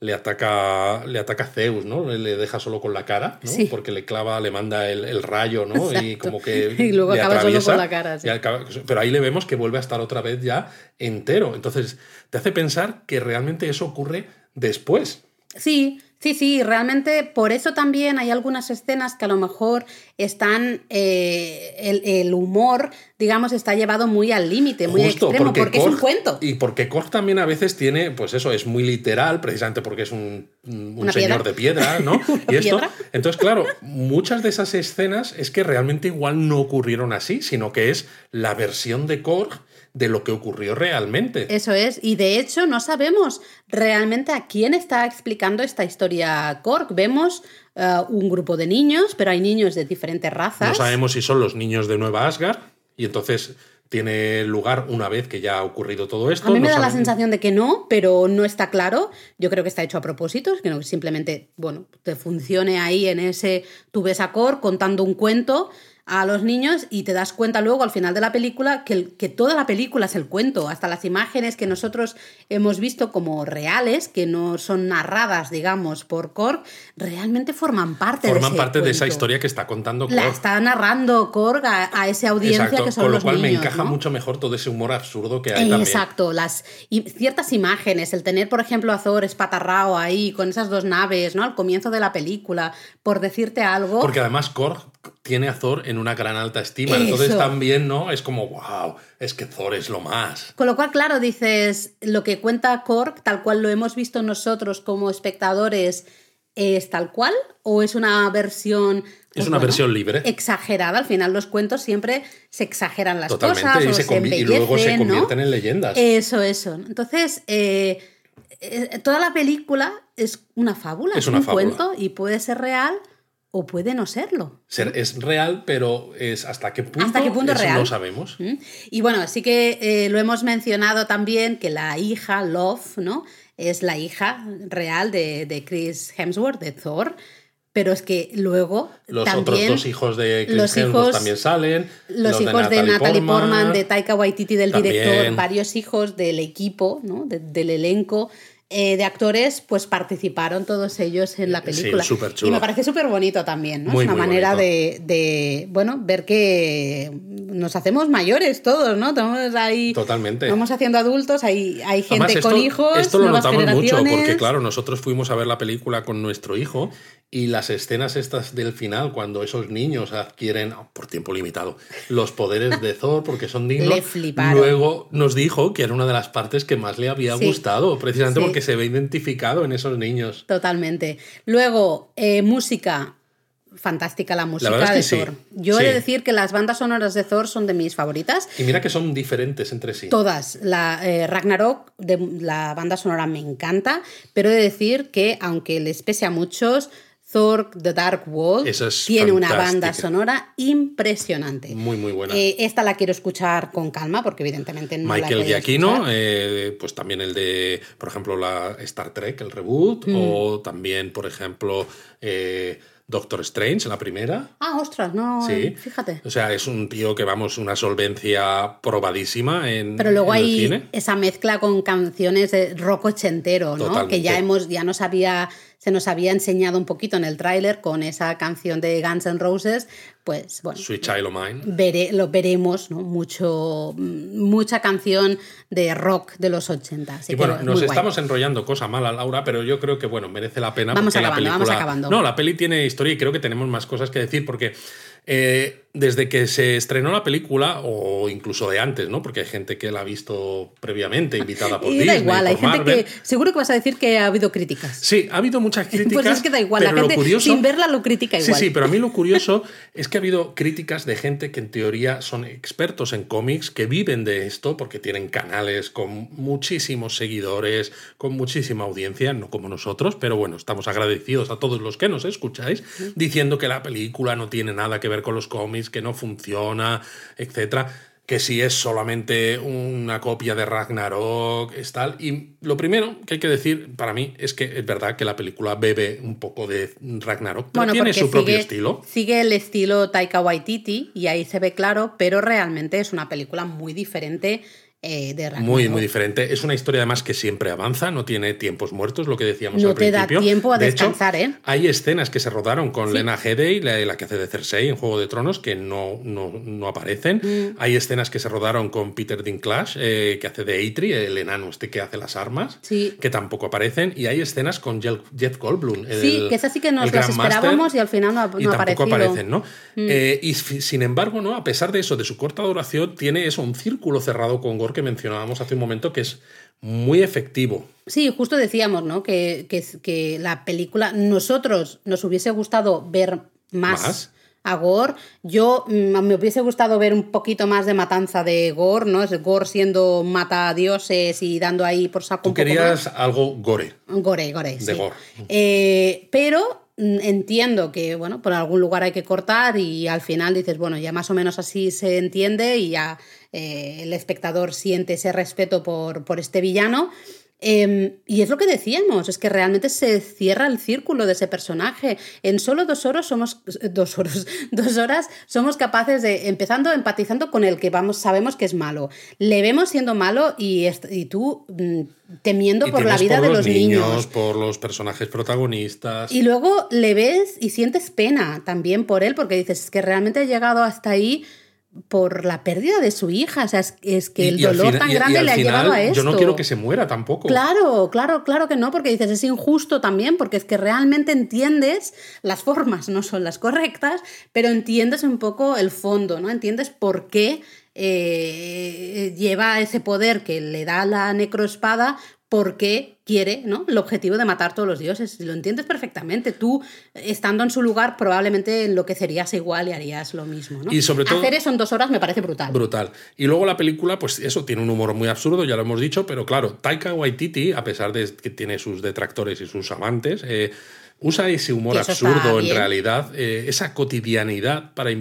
S1: Le ataca, le ataca Zeus, ¿no? Le- deja solo con la cara, ¿no?
S2: Sí.
S1: Porque le clava, le manda el, el rayo, ¿no? Y como que. <laughs>
S2: Y luego
S1: le
S2: acaba solo con la cara, sí.
S1: acaba- pero ahí le vemos que vuelve a estar otra vez ya entero. Entonces, te hace pensar que realmente eso ocurre después.
S2: Sí, sí, sí, realmente por eso también hay algunas escenas que a lo mejor están, eh, el, el humor, digamos, está llevado muy al límite, muy
S1: Justo,
S2: extremo, porque, es un cuento.
S1: Y porque Korg también a veces tiene, pues eso, es muy literal, precisamente porque es un, un señor
S2: piedra.
S1: de piedra, ¿no? <laughs> Y esto.
S2: piedra.
S1: Entonces, claro, muchas de esas escenas es que realmente igual no ocurrieron así, sino que es la versión de Korg de lo que ocurrió realmente.
S2: Eso es, y de hecho no sabemos realmente a quién está explicando esta historia Korg. Vemos eh, un grupo de niños, pero hay niños de diferentes razas.
S1: No sabemos si son los niños de Nueva Asgard y entonces tiene lugar una vez que ya ha ocurrido todo esto.
S2: A mí me
S1: no
S2: da la sensación de que no, pero no está claro. Yo creo que está hecho a propósito, que no simplemente, bueno, te funcione ahí en ese, tú ves a Cor contando un cuento a los niños y te das cuenta luego al final de la película que, el- que toda la película es el cuento, hasta las imágenes que nosotros hemos visto como reales, que no son narradas, digamos, por Korg, realmente forman parte de
S1: Forman
S2: ese
S1: parte de esa historia que está contando
S2: La
S1: Korg.
S2: está narrando Korg a, a esa audiencia
S1: Exacto,
S2: que son
S1: con lo
S2: los
S1: cual me encaja
S2: ¿no?
S1: mucho mejor todo ese humor absurdo que hay también.
S2: Exacto, las y ciertas imágenes, el tener, por ejemplo, a Thor espatarrao ahí con esas dos naves, ¿no? Al comienzo de la película, por decirte algo.
S1: Porque además Korg tiene a Thor en una gran alta estima. Entonces también, ¿no? Es como, wow, es que Thor es lo más.
S2: Con lo cual, claro, dices, lo que cuenta Korg, tal cual lo hemos visto nosotros como espectadores, ¿es tal cual? ¿O es una versión.
S1: Es una versión libre.
S2: Exagerada. Al final, los cuentos siempre se exageran las
S1: Totalmente.
S2: cosas.
S1: y,
S2: o
S1: se
S2: se
S1: convi- y luego se convierten en leyendas.
S2: Eso, eso. Entonces, eh, eh, toda la película es una fábula,
S1: Es
S2: es,
S1: una
S2: un
S1: fábula.
S2: cuento y puede ser real o puede no serlo.
S1: Ser- es real, pero es hasta qué punto,
S2: ¿Hasta qué punto es real?
S1: no sabemos.
S2: ¿Mm? Y bueno, sí que eh, lo hemos mencionado también que la hija Love, ¿no? Es la hija real de, de Chris Hemsworth, de Thor. Pero es que luego
S1: Los
S2: también
S1: otros dos hijos de Chris
S2: los
S1: Hemsworth
S2: hijos-
S1: también salen.
S2: los, hijos de Natalie Portman, de Taika Waititi, del
S1: También.
S2: director, varios hijos del equipo, ¿no? De- del elenco eh, de actores, pues participaron todos ellos en la
S1: Sí,
S2: película.
S1: superchulo.
S2: y me parece súper bonito también, ¿no?
S1: Muy,
S2: es una manera de, de, bueno, ver que nos hacemos mayores todos, ¿no? Estamos ahí,
S1: Totalmente.
S2: Vamos haciendo adultos, hay, hay gente
S1: Además, esto,
S2: con hijos,
S1: Esto lo
S2: nuevas
S1: notamos mucho, porque claro, nosotros fuimos a ver la película con nuestro hijo y las escenas estas del final, cuando esos niños adquieren, oh, por tiempo limitado, los poderes de <laughs> Thor porque son dignos,
S2: Le fliparon.
S1: luego nos dijo que era una de las partes que más le había
S2: Sí.
S1: gustado, precisamente
S2: Sí.
S1: porque se ve identificado en esos niños.
S2: Totalmente. Luego, eh, música. Fantástica la música
S1: verdad es que
S2: de
S1: sí.
S2: Thor. Yo
S1: Sí.
S2: he de decir que las bandas sonoras de Thor son de mis favoritas.
S1: Y mira que son diferentes entre sí.
S2: Todas. La eh, Ragnarok, de, la banda sonora me encanta, pero he de decir que, aunque les pese a muchos, Thor The Dark World
S1: es
S2: tiene una banda sonora impresionante.
S1: Muy, muy buena.
S2: Eh, esta la quiero escuchar con calma, porque evidentemente no la
S1: Michael
S2: podido
S1: Giacchino, eh, pues también el de, por ejemplo, la Star Trek, el reboot,
S2: Mm.
S1: o también, por ejemplo, eh, Doctor Strange, la primera.
S2: Ah, ostras, no,
S1: Sí.
S2: fíjate.
S1: O sea, es un tío que, vamos, una solvencia probadísima en,
S2: Pero luego
S1: en el
S2: hay
S1: cine.
S2: esa mezcla con canciones de rock ochentero, ¿no?
S1: Totalmente.
S2: Que ya hemos, ya nos había se nos había enseñado un poquito en el tráiler con esa canción de Guns N' Roses, pues bueno.
S1: Sweet Child of Mine.
S2: Veré, lo veremos, ¿no? Mucho, mucha canción de rock de los 80.
S1: y bueno, nos estamos enrollando cosa mala, Laura, pero yo creo que bueno, merece la pena.
S2: Vamos
S1: acabando,
S2: la película... vamos acabando.
S1: No, la peli tiene historia y creo que tenemos más cosas que decir porque eh, desde que se estrenó la película, o incluso de antes, ¿no? Porque hay gente que la ha visto previamente, invitada por y Da
S2: igual, hay gente que. Seguro que vas a decir que ha habido críticas.
S1: Sí, ha habido muchas críticas.
S2: pues es que da igual, la gente curioso, sin verla lo critica igual.
S1: Sí, sí, pero a mí lo curioso <laughs> es que ha habido críticas de gente que en teoría son expertos en cómics, que viven de esto, porque tienen canales con muchísimos seguidores, con muchísima audiencia, no como nosotros, pero bueno, estamos agradecidos a todos los que nos escucháis, diciendo que la película no tiene nada que ver con los cómics, que no funciona, etcétera que si es solamente una copia de Ragnarok, es tal. Y lo primero que hay que decir para mí es que es verdad que la película bebe un poco de Ragnarok, pero tiene su propio estilo.
S2: Sigue el estilo Taika Waititi y ahí se ve claro, pero realmente es una película muy diferente eh,
S1: muy, muy diferente. Es una historia además que siempre avanza, no tiene tiempos muertos, lo que decíamos
S2: no
S1: al principio.
S2: No te da tiempo a descansar, ¿eh?
S1: Hay escenas que se rodaron con Lena Headey, la, que hace de Cersei en Juego de Tronos, que no, no, aparecen. Mm. Hay escenas que se rodaron con Peter Dinklage, eh, que hace de Eitri, el enano este que hace las armas, que tampoco aparecen. Y hay escenas con Jeff Goldblum.
S2: sí, que es así que nos las esperábamos y al final no,
S1: y tampoco aparecen, ¿no? Mm. Eh, y sin embargo, ¿no? A pesar de eso, de su corta duración, tiene eso, un círculo cerrado con que mencionábamos hace un momento, que es muy efectivo.
S2: Sí, justo decíamos, ¿no? Que, que, la película, nosotros nos hubiese gustado ver más, a Gore. Yo mm, me hubiese gustado ver un poquito más de matanza de Gore, ¿no? Es Gore siendo mata dioses y dando ahí por saco
S1: Tú querías algo gore.
S2: Gore, gore.
S1: De Gore.
S2: Eh, pero entiendo que, bueno, por algún lugar hay que cortar y al final dices, bueno, ya más o menos así se entiende y ya eh, el espectador siente ese respeto por, por este villano. Em, y es lo que decíamos, es que realmente se cierra el círculo de ese personaje. En solo dos horas somos dos horas, <laughs> dos horas somos capaces de, empezando empatizando con el que vamos, sabemos que es malo. Le vemos siendo malo y, y tú mm, temiendo por la vida de los, niños,
S1: Por los personajes protagonistas.
S2: Y luego le ves y sientes pena también por él, porque dices, es que realmente ha llegado hasta ahí por la pérdida de su hija. O sea, es, que el dolor tan grande le ha llevado a esto.
S1: Yo no quiero que se muera tampoco.
S2: Claro, claro, claro que no, porque dices, es injusto también, porque es que realmente entiendes, las formas no son las correctas, pero entiendes un poco el fondo, ¿no? Entiendes por qué eh, lleva ese poder que le da la necroespada porque quiere, ¿no? El objetivo de matar todos los dioses. Lo entiendes perfectamente. Tú, estando en su lugar, probablemente enloquecerías igual y harías lo mismo, ¿no?
S1: Y sobre todo...
S2: Hacer eso en dos horas me parece brutal.
S1: Brutal. Y luego la película, pues eso, tiene un humor muy absurdo, ya lo hemos dicho, pero claro, Taika Waititi, a pesar de que tiene sus detractores y sus amantes, eh, usa ese humor absurdo en realidad, eh, esa cotidianidad para eh,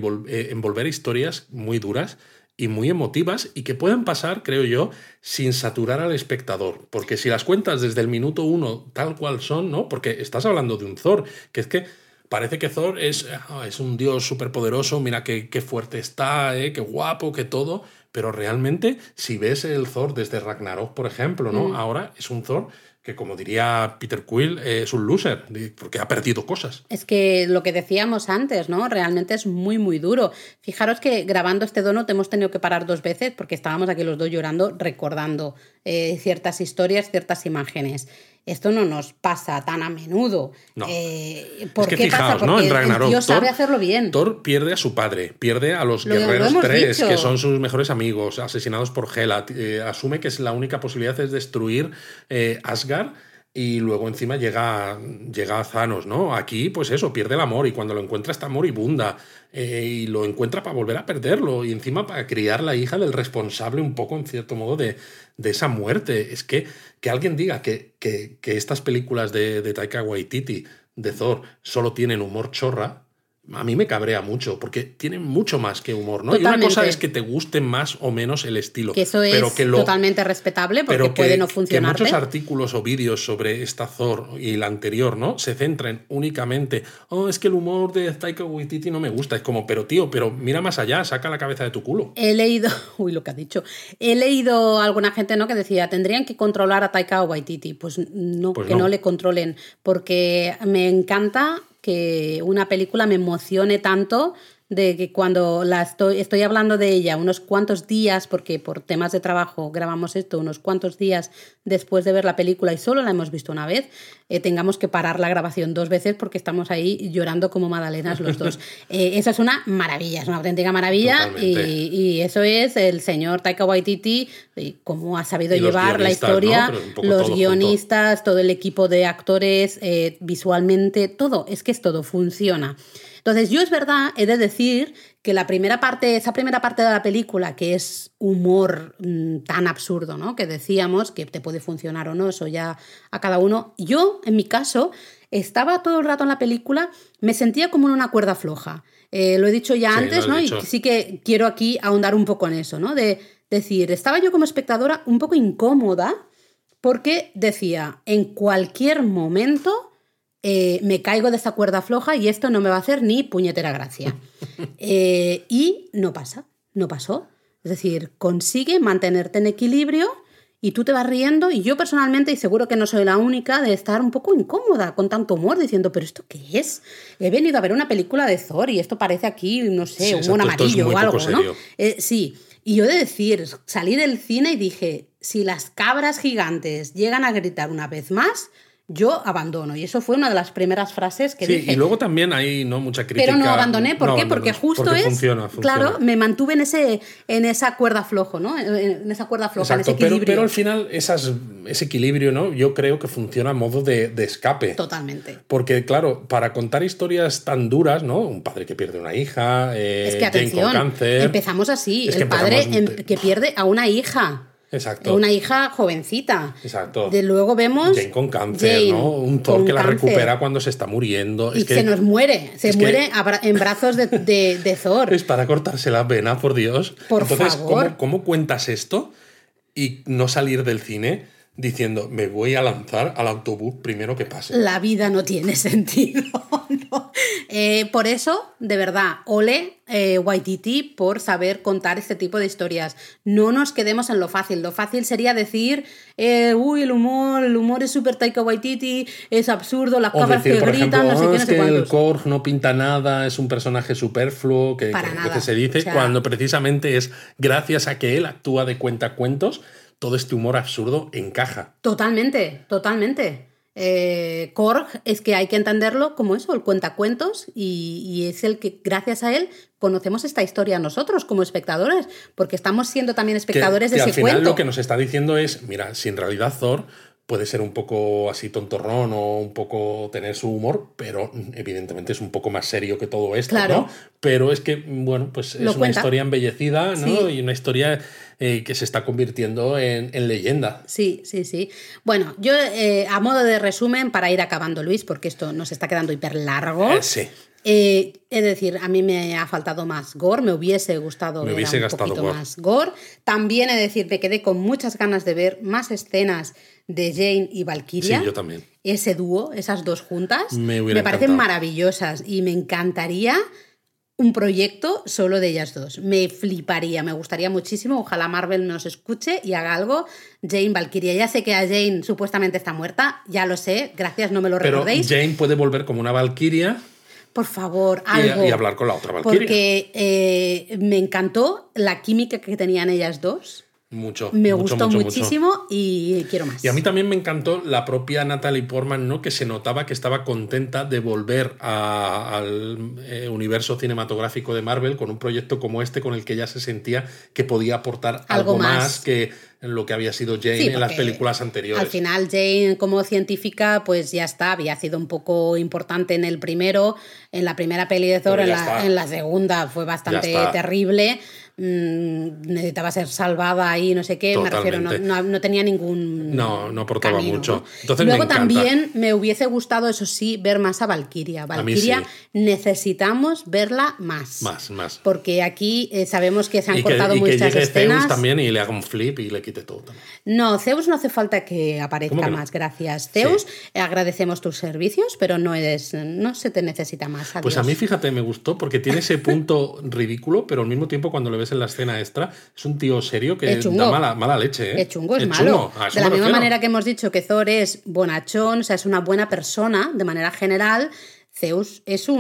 S1: envolver historias muy duras y muy emotivas y que pueden pasar, creo yo, sin saturar al espectador. Porque si las cuentas desde el minuto uno tal cual son, ¿no? Porque estás hablando de un Thor, que es que parece que Thor es, ah, es un dios superpoderoso, mira qué, qué fuerte está, ¿eh? qué guapo, qué todo, pero realmente si ves el Thor desde Ragnarok, por ejemplo, ¿no? Mm. Ahora es un Thor que como diría Peter Quill, es un loser, porque ha perdido cosas.
S2: Es que lo que decíamos antes, ¿no? Realmente es muy, muy duro. Fijaros que grabando este donut hemos tenido que parar dos veces porque estábamos aquí los dos llorando, recordando eh, ciertas historias, ciertas imágenes. Esto no nos pasa tan a menudo.
S1: No.
S2: Eh, ¿Por qué pasa? Porque En Ragnarok, Dios sabe hacerlo bien.
S1: Thor pierde a su padre, pierde a los guerreros tres, que son sus mejores amigos, asesinados por Hela. Eh, asume que es la única posibilidad es destruir eh, Asgard y luego encima llega, llega Thanos, ¿no? Aquí, pues eso, pierde el amor y cuando lo encuentra está moribunda eh, y lo encuentra para volver a perderlo y encima para criar la hija del responsable un poco, en cierto modo, de, de esa muerte. Es que que alguien diga que, que, estas películas de, de Taika Waititi, de Thor, solo tienen humor chorra, a mí me cabrea mucho, porque tiene mucho más que humor, ¿no? Y una cosa es que te guste más o menos el estilo.
S2: Que eso es totalmente respetable, porque puede no funcionar.
S1: Que muchos artículos o vídeos sobre esta Thor y la anterior, ¿no? Se centren únicamente, oh, es que el humor de Taika Waititi no me gusta. Es como, pero tío, pero mira más allá, saca la cabeza de tu culo.
S2: He leído, <laughs> uy, lo que ha dicho. He leído a alguna gente, ¿no? Que decía, tendrían que controlar a Taika Waititi. Pues no, pues que no le controlen, porque me encanta que una película me emocione tanto de que cuando la estoy, estoy hablando de ella unos cuantos días, porque por temas de trabajo grabamos esto, unos cuantos días después de ver la película y solo la hemos visto una vez, eh, tengamos que parar la grabación dos veces porque estamos ahí llorando como magdalenas los dos. <laughs> Eh, eso es una maravilla, es una auténtica maravilla y, eso es el señor Taika Waititi, y cómo ha sabido llevar la historia, los guionistas, todo el equipo de actores, eh, visualmente, todo, es que es todo, funciona. Entonces, yo es verdad, he de decir que la primera parte, esa primera parte de la película, que es humor mm, tan absurdo, ¿no? Que decíamos que te puede funcionar o no, eso ya a cada uno. Yo, en mi caso, estaba todo el rato en la película, me sentía como en una cuerda floja. Eh, lo he dicho ya antes, ¿no? Y sí que quiero aquí ahondar un poco en eso, ¿no? De decir, estaba yo como espectadora un poco incómoda porque decía, en cualquier momento eh, me caigo de esa cuerda floja y esto no me va a hacer ni puñetera gracia. <laughs> Eh, y no pasa, no pasó. Es decir, consigue mantenerte en equilibrio y tú te vas riendo y yo personalmente, y seguro que no soy la única, de estar un poco incómoda con tanto humor, diciendo, pero ¿esto qué es? He venido a ver una película de Thor y esto parece aquí, no sé, un amarillo o algo, ¿no? Eh, sí, y yo de decir, salí del cine y dije, si las cabras gigantes llegan a gritar una vez más, yo abandono. Y eso fue una de las primeras frases que sí,
S1: Y luego también hay ¿no? mucha crítica.
S2: Pero no abandoné, ¿por qué? Porque justo es.
S1: Funciona,
S2: Claro, me mantuve en, ese, en esa cuerda flojo, ¿no? En esa cuerda floja, en ese equilibrio.
S1: Pero, pero al final, esas, ese equilibrio, ¿no? Yo creo que funciona a modo de, escape.
S2: Totalmente.
S1: Porque, claro, para contar historias tan duras, ¿no? Un padre que pierde una hija, eh,
S2: es que, atención, cáncer. Empezamos así. el padre que pierde a una hija.
S1: Exacto.
S2: Una hija jovencita.
S1: Exacto.
S2: De luego vemos.
S1: Jane con cáncer, ¿no? Un Thor que la recupera cuando se está muriendo.
S2: Y se nos muere. Se muere en brazos de, de, Thor.
S1: Es para cortarse la vena, por Dios.
S2: Por
S1: Entonces,
S2: favor.
S1: ¿cómo, ¿cómo cuentas esto y no salir del cine? Diciendo, me voy a lanzar al autobús primero que pase.
S2: La vida no tiene <laughs> sentido. Eh, por eso, de verdad, ole eh, Waititi por saber contar este tipo de historias. No nos quedemos en lo fácil. Lo fácil sería decir, eh, uy, el humor, el humor es súper Taika Waititi, es absurdo, las cabras que gritan, no sé qué, no
S1: sé que el Korg no pinta nada, es un personaje superfluo, que, que, se dice, cuando precisamente es gracias a que él actúa de cuentacuentos todo este humor absurdo encaja.
S2: Totalmente, totalmente. Eh, Korg es que hay que entenderlo como eso, el cuentacuentos, y, y es el que gracias a él conocemos esta historia nosotros como espectadores, porque estamos siendo también espectadores de ese
S1: al
S2: final
S1: Lo que nos está diciendo es, mira, si en realidad Thor puede ser un poco así tontorrón o un poco tener su humor, pero evidentemente es un poco más serio que todo esto, ¿no? Pero es que, bueno, pues es una historia embellecida, ¿no? Y una historia eh, que se está convirtiendo en, leyenda.
S2: Sí, sí, sí. Bueno, yo eh, a modo de resumen, para ir acabando, Luis, porque esto nos está quedando hiper largo.
S1: Eh, sí.
S2: es decir, a mí me ha faltado más gore, me hubiese gustado
S1: me hubiese
S2: un poquito más gore. También he de decir, me quedé con muchas ganas de ver más escenas de Jane y Valkyria.
S1: Sí, yo también.
S2: Ese dúo, esas dos juntas,
S1: me,
S2: me parecen maravillosas y me encantaría un proyecto solo de ellas dos. Me fliparía, me gustaría muchísimo. Ojalá Marvel nos escuche y haga algo. Jane Valkyria. Ya sé que a Jane supuestamente está muerta, ya lo sé, gracias, no me lo
S1: Pero
S2: recordéis.
S1: Jane puede volver como una Valkyria.
S2: Por favor, algo.
S1: Y, hablar con la otra Valkyria.
S2: Porque eh, me encantó la química que tenían ellas dos.
S1: Mucho.
S2: Me gustó muchísimo y quiero más.
S1: Y a mí también me encantó la propia Natalie Portman, ¿no? Que se notaba que estaba contenta de volver al eh, universo cinematográfico de Marvel con un proyecto como este, con el que ella se sentía que podía aportar algo, más. que lo que había sido Jane en las películas anteriores.
S2: Al final, Jane, como científica, pues ya está, había sido un poco importante en el primero, en la primera peli de Thor, en la, en la, segunda fue bastante terrible mm, necesitaba ser salvada y no sé qué, me refiero, no,
S1: Totalmente.
S2: no- no tenía ningún.
S1: No, no aportaba
S2: camino,
S1: mucho. Entonces
S2: Luego también me hubiese gustado, eso sí, ver más a Valkyria. Valkyria
S1: sí.
S2: necesitamos verla más.
S1: Más, más.
S2: Porque aquí eh, sabemos que se han
S1: Y que,
S2: cortado
S1: y que
S2: muchas
S1: llegue
S2: escenas.
S1: Zeus también y le haga un flip y le quite todo. también.
S2: No, Zeus no hace falta que aparezca
S1: ¿Cómo que no?
S2: más, gracias. Zeus, eh, agradecemos tus servicios, pero no eres, no se te necesita más.
S1: Pues a
S2: adiós.
S1: mí, fíjate, me gustó porque tiene ese punto <laughs> ridículo, pero al mismo tiempo cuando le ves en la escena extra, es un tío serio que da mala, mala leche. ¿eh?
S2: Es chungo, es,
S1: Es
S2: malo.
S1: chungo, a
S2: de la misma manera que hemos dicho que Thor es bonachón, o sea, es una buena persona, de manera general, Zeus es un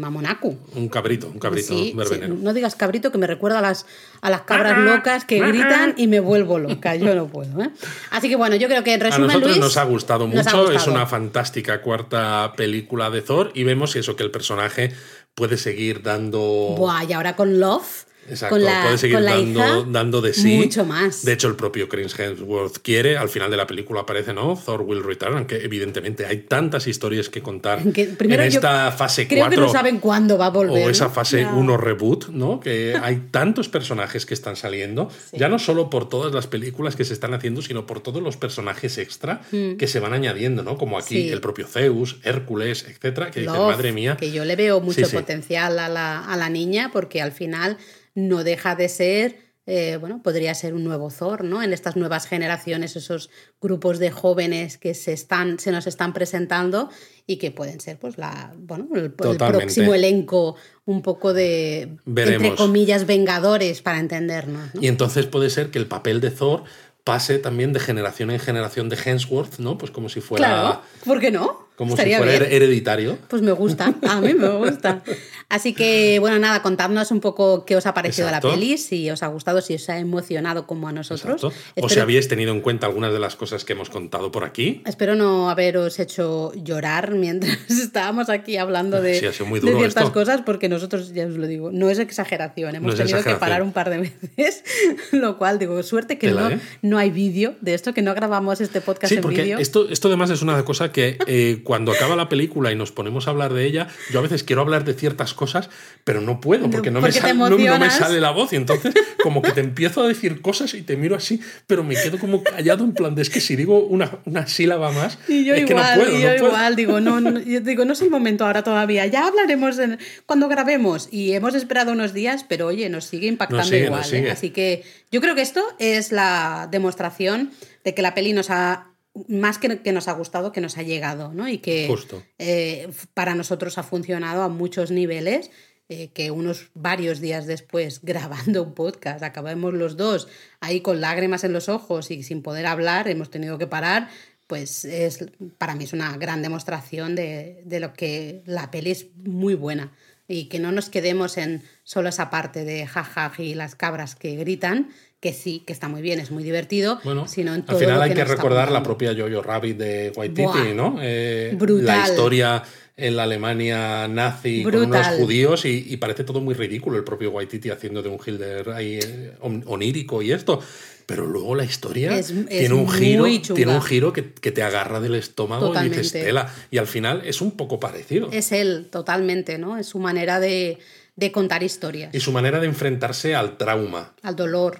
S2: mamonacu.
S1: Un cabrito, un cabrito
S2: Sí, no digas cabrito que me recuerda a las, a las cabras locas que gritan y me vuelvo loca. Yo no puedo. ¿eh? Así que bueno, yo creo que en
S1: A
S2: resumen,
S1: nosotros
S2: Luis,
S1: nos ha gustado
S2: ha
S1: mucho, es una fantástica cuarta película de Thor y vemos eso, que el personaje puede seguir dando...
S2: Buah, y ahora con Love,
S1: Exacto,
S2: con la,
S1: puede seguir
S2: con la
S1: dando,
S2: hija,
S1: dando de sí.
S2: mucho más.
S1: De hecho, el propio Chris Hemsworth quiere, al final de la película aparece, ¿no? Thor will return, aunque evidentemente hay tantas historias que contar
S2: Que primero
S1: en
S2: yo
S1: esta fase
S2: Creo
S1: 4
S2: que no saben cuándo va a volver.
S1: o esa
S2: ¿no?
S1: fase
S2: Ya.
S1: 1 reboot, ¿no? Que hay tantos personajes que están saliendo, ya no solo por todas las películas que se están haciendo, sino por todos los personajes extra que se van añadiendo, ¿no? Como aquí
S2: Mm. Sí.
S1: el propio Zeus, Hércules, etcétera, que
S2: Love,
S1: madre mía.
S2: Que yo le veo mucho
S1: Sí, sí.
S2: potencial a la, a la niña porque al final no deja de ser, eh, bueno, podría ser un nuevo Thor, ¿no? En estas nuevas generaciones, esos grupos de jóvenes que se, están, se nos están presentando y que pueden ser, pues, la, bueno, el, próximo elenco un poco de, entre
S1: Veremos.
S2: comillas, vengadores para entendernos. ¿no?
S1: Y entonces puede ser que el papel de Thor pase también de generación en generación de Hemsworth, ¿no? Pues como si fuera,
S2: Claro, ¿por qué no?
S1: Como
S2: Estaría
S1: si fuera
S2: bien.
S1: hereditario.
S2: Pues me gusta, a mí me gusta. Así que, bueno, nada, contadnos un poco qué os ha parecido
S1: Exacto.
S2: la peli, si os ha gustado, si os ha emocionado como a nosotros.
S1: Exacto. O si habíais tenido en cuenta algunas de las cosas que hemos contado por aquí.
S2: espero no haberos hecho llorar mientras <laughs> estábamos aquí hablando de,
S1: Sí, ha sido muy
S2: de
S1: duro
S2: ciertas
S1: esto.
S2: cosas, porque nosotros, ya os lo digo, no es exageración. Hemos
S1: No es
S2: tenido que parar un par de <laughs> veces, lo cual digo, suerte que
S1: Tela,
S2: no,
S1: ¿eh?
S2: no hay vídeo de esto, que no grabamos este podcast
S1: Sí,
S2: en
S1: porque
S2: vídeo.
S1: esto, esto además es una cosa que eh, cuando acaba la película y nos ponemos a hablar de ella, yo a veces quiero hablar de ciertas cosas, pero no puedo porque no, me,
S2: Porque te
S1: sal- no- no me
S2: emocionas.
S1: sale la voz. Y entonces, como que te empiezo a decir cosas y te miro así, pero me quedo como callado en plan de es que si digo una, una sílaba más,
S2: Y yo
S1: es que
S2: igual,
S1: no puedo.
S2: y yo
S1: no puedo.
S2: igual, digo, no, no, <laughs> yo digo, no es el momento ahora todavía, ya hablaremos en- cuando grabemos y hemos esperado unos días, pero oye, nos sigue impactando
S1: Nos sigue,
S2: igual. ¿eh? Así que yo creo que esto es la demostración de que la peli nos ha, más que, que nos ha gustado, que nos ha llegado, ¿no? Y que
S1: Justo.
S2: eh, para nosotros ha funcionado a muchos niveles. eh, que unos varios días después, <laughs> grabando un podcast, acabamos los dos ahí con lágrimas en los ojos y sin poder hablar, hemos tenido que parar, pues es para mí es una gran demostración de, de lo que la peli es muy buena. Y que no nos quedemos en solo esa parte de jaja y las cabras que gritan, que sí, que está muy bien, es muy divertido,
S1: Bueno,
S2: sino en
S1: al final
S2: lo
S1: hay
S2: que
S1: recordar la propia Jojo Rabbit de Waititi. ¿no? Eh,
S2: Brutal.
S1: La historia en la Alemania nazi con unos judíos y, y parece todo muy ridículo el propio Waititi haciendo de un Hilder ahí eh, on- onírico y esto. Pero luego la historia
S2: Es- es
S1: tiene un giro,
S2: chunga.
S1: tiene un giro que, que te agarra del estómago y dices tela. Y al final es un poco parecido.
S2: Es él, totalmente, ¿no? Es su manera de, de contar historias.
S1: Y su manera de enfrentarse al trauma.
S2: Al dolor.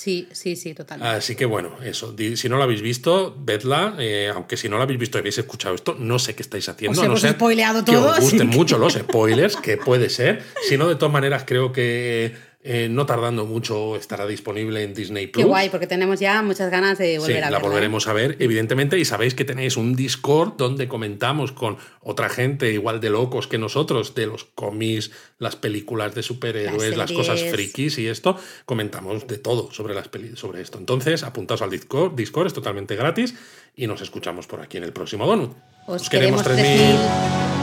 S2: Sí, sí, sí, totalmente.
S1: Así que bueno, eso. Si no lo habéis visto, vedla. eh, aunque si no lo habéis visto y habéis escuchado esto, no sé qué estáis haciendo.
S2: Os
S1: no
S2: hemos
S1: ser
S2: spoileado
S1: que
S2: todo,
S1: os gusten
S2: que- <laughs>
S1: mucho los spoilers, que puede ser. Si no, de todas maneras, creo que eh, no tardando mucho estará disponible en Disney
S2: Qué
S1: Plus.
S2: guay, porque tenemos ya muchas ganas de
S1: Sí,
S2: volver a
S1: la
S2: verla. ¿eh?
S1: volveremos a ver, evidentemente, y sabéis que tenéis un Discord donde comentamos con otra gente igual de locos que nosotros, de los cómics, las películas de superhéroes,
S2: Las
S1: las, cosas frikis y esto, comentamos de todo sobre, las peli- sobre esto. Entonces, apuntaos al Discord, Discord, es totalmente gratis y nos escuchamos por aquí en el próximo Donut.
S2: Os queremos
S1: 3000.
S2: 3000.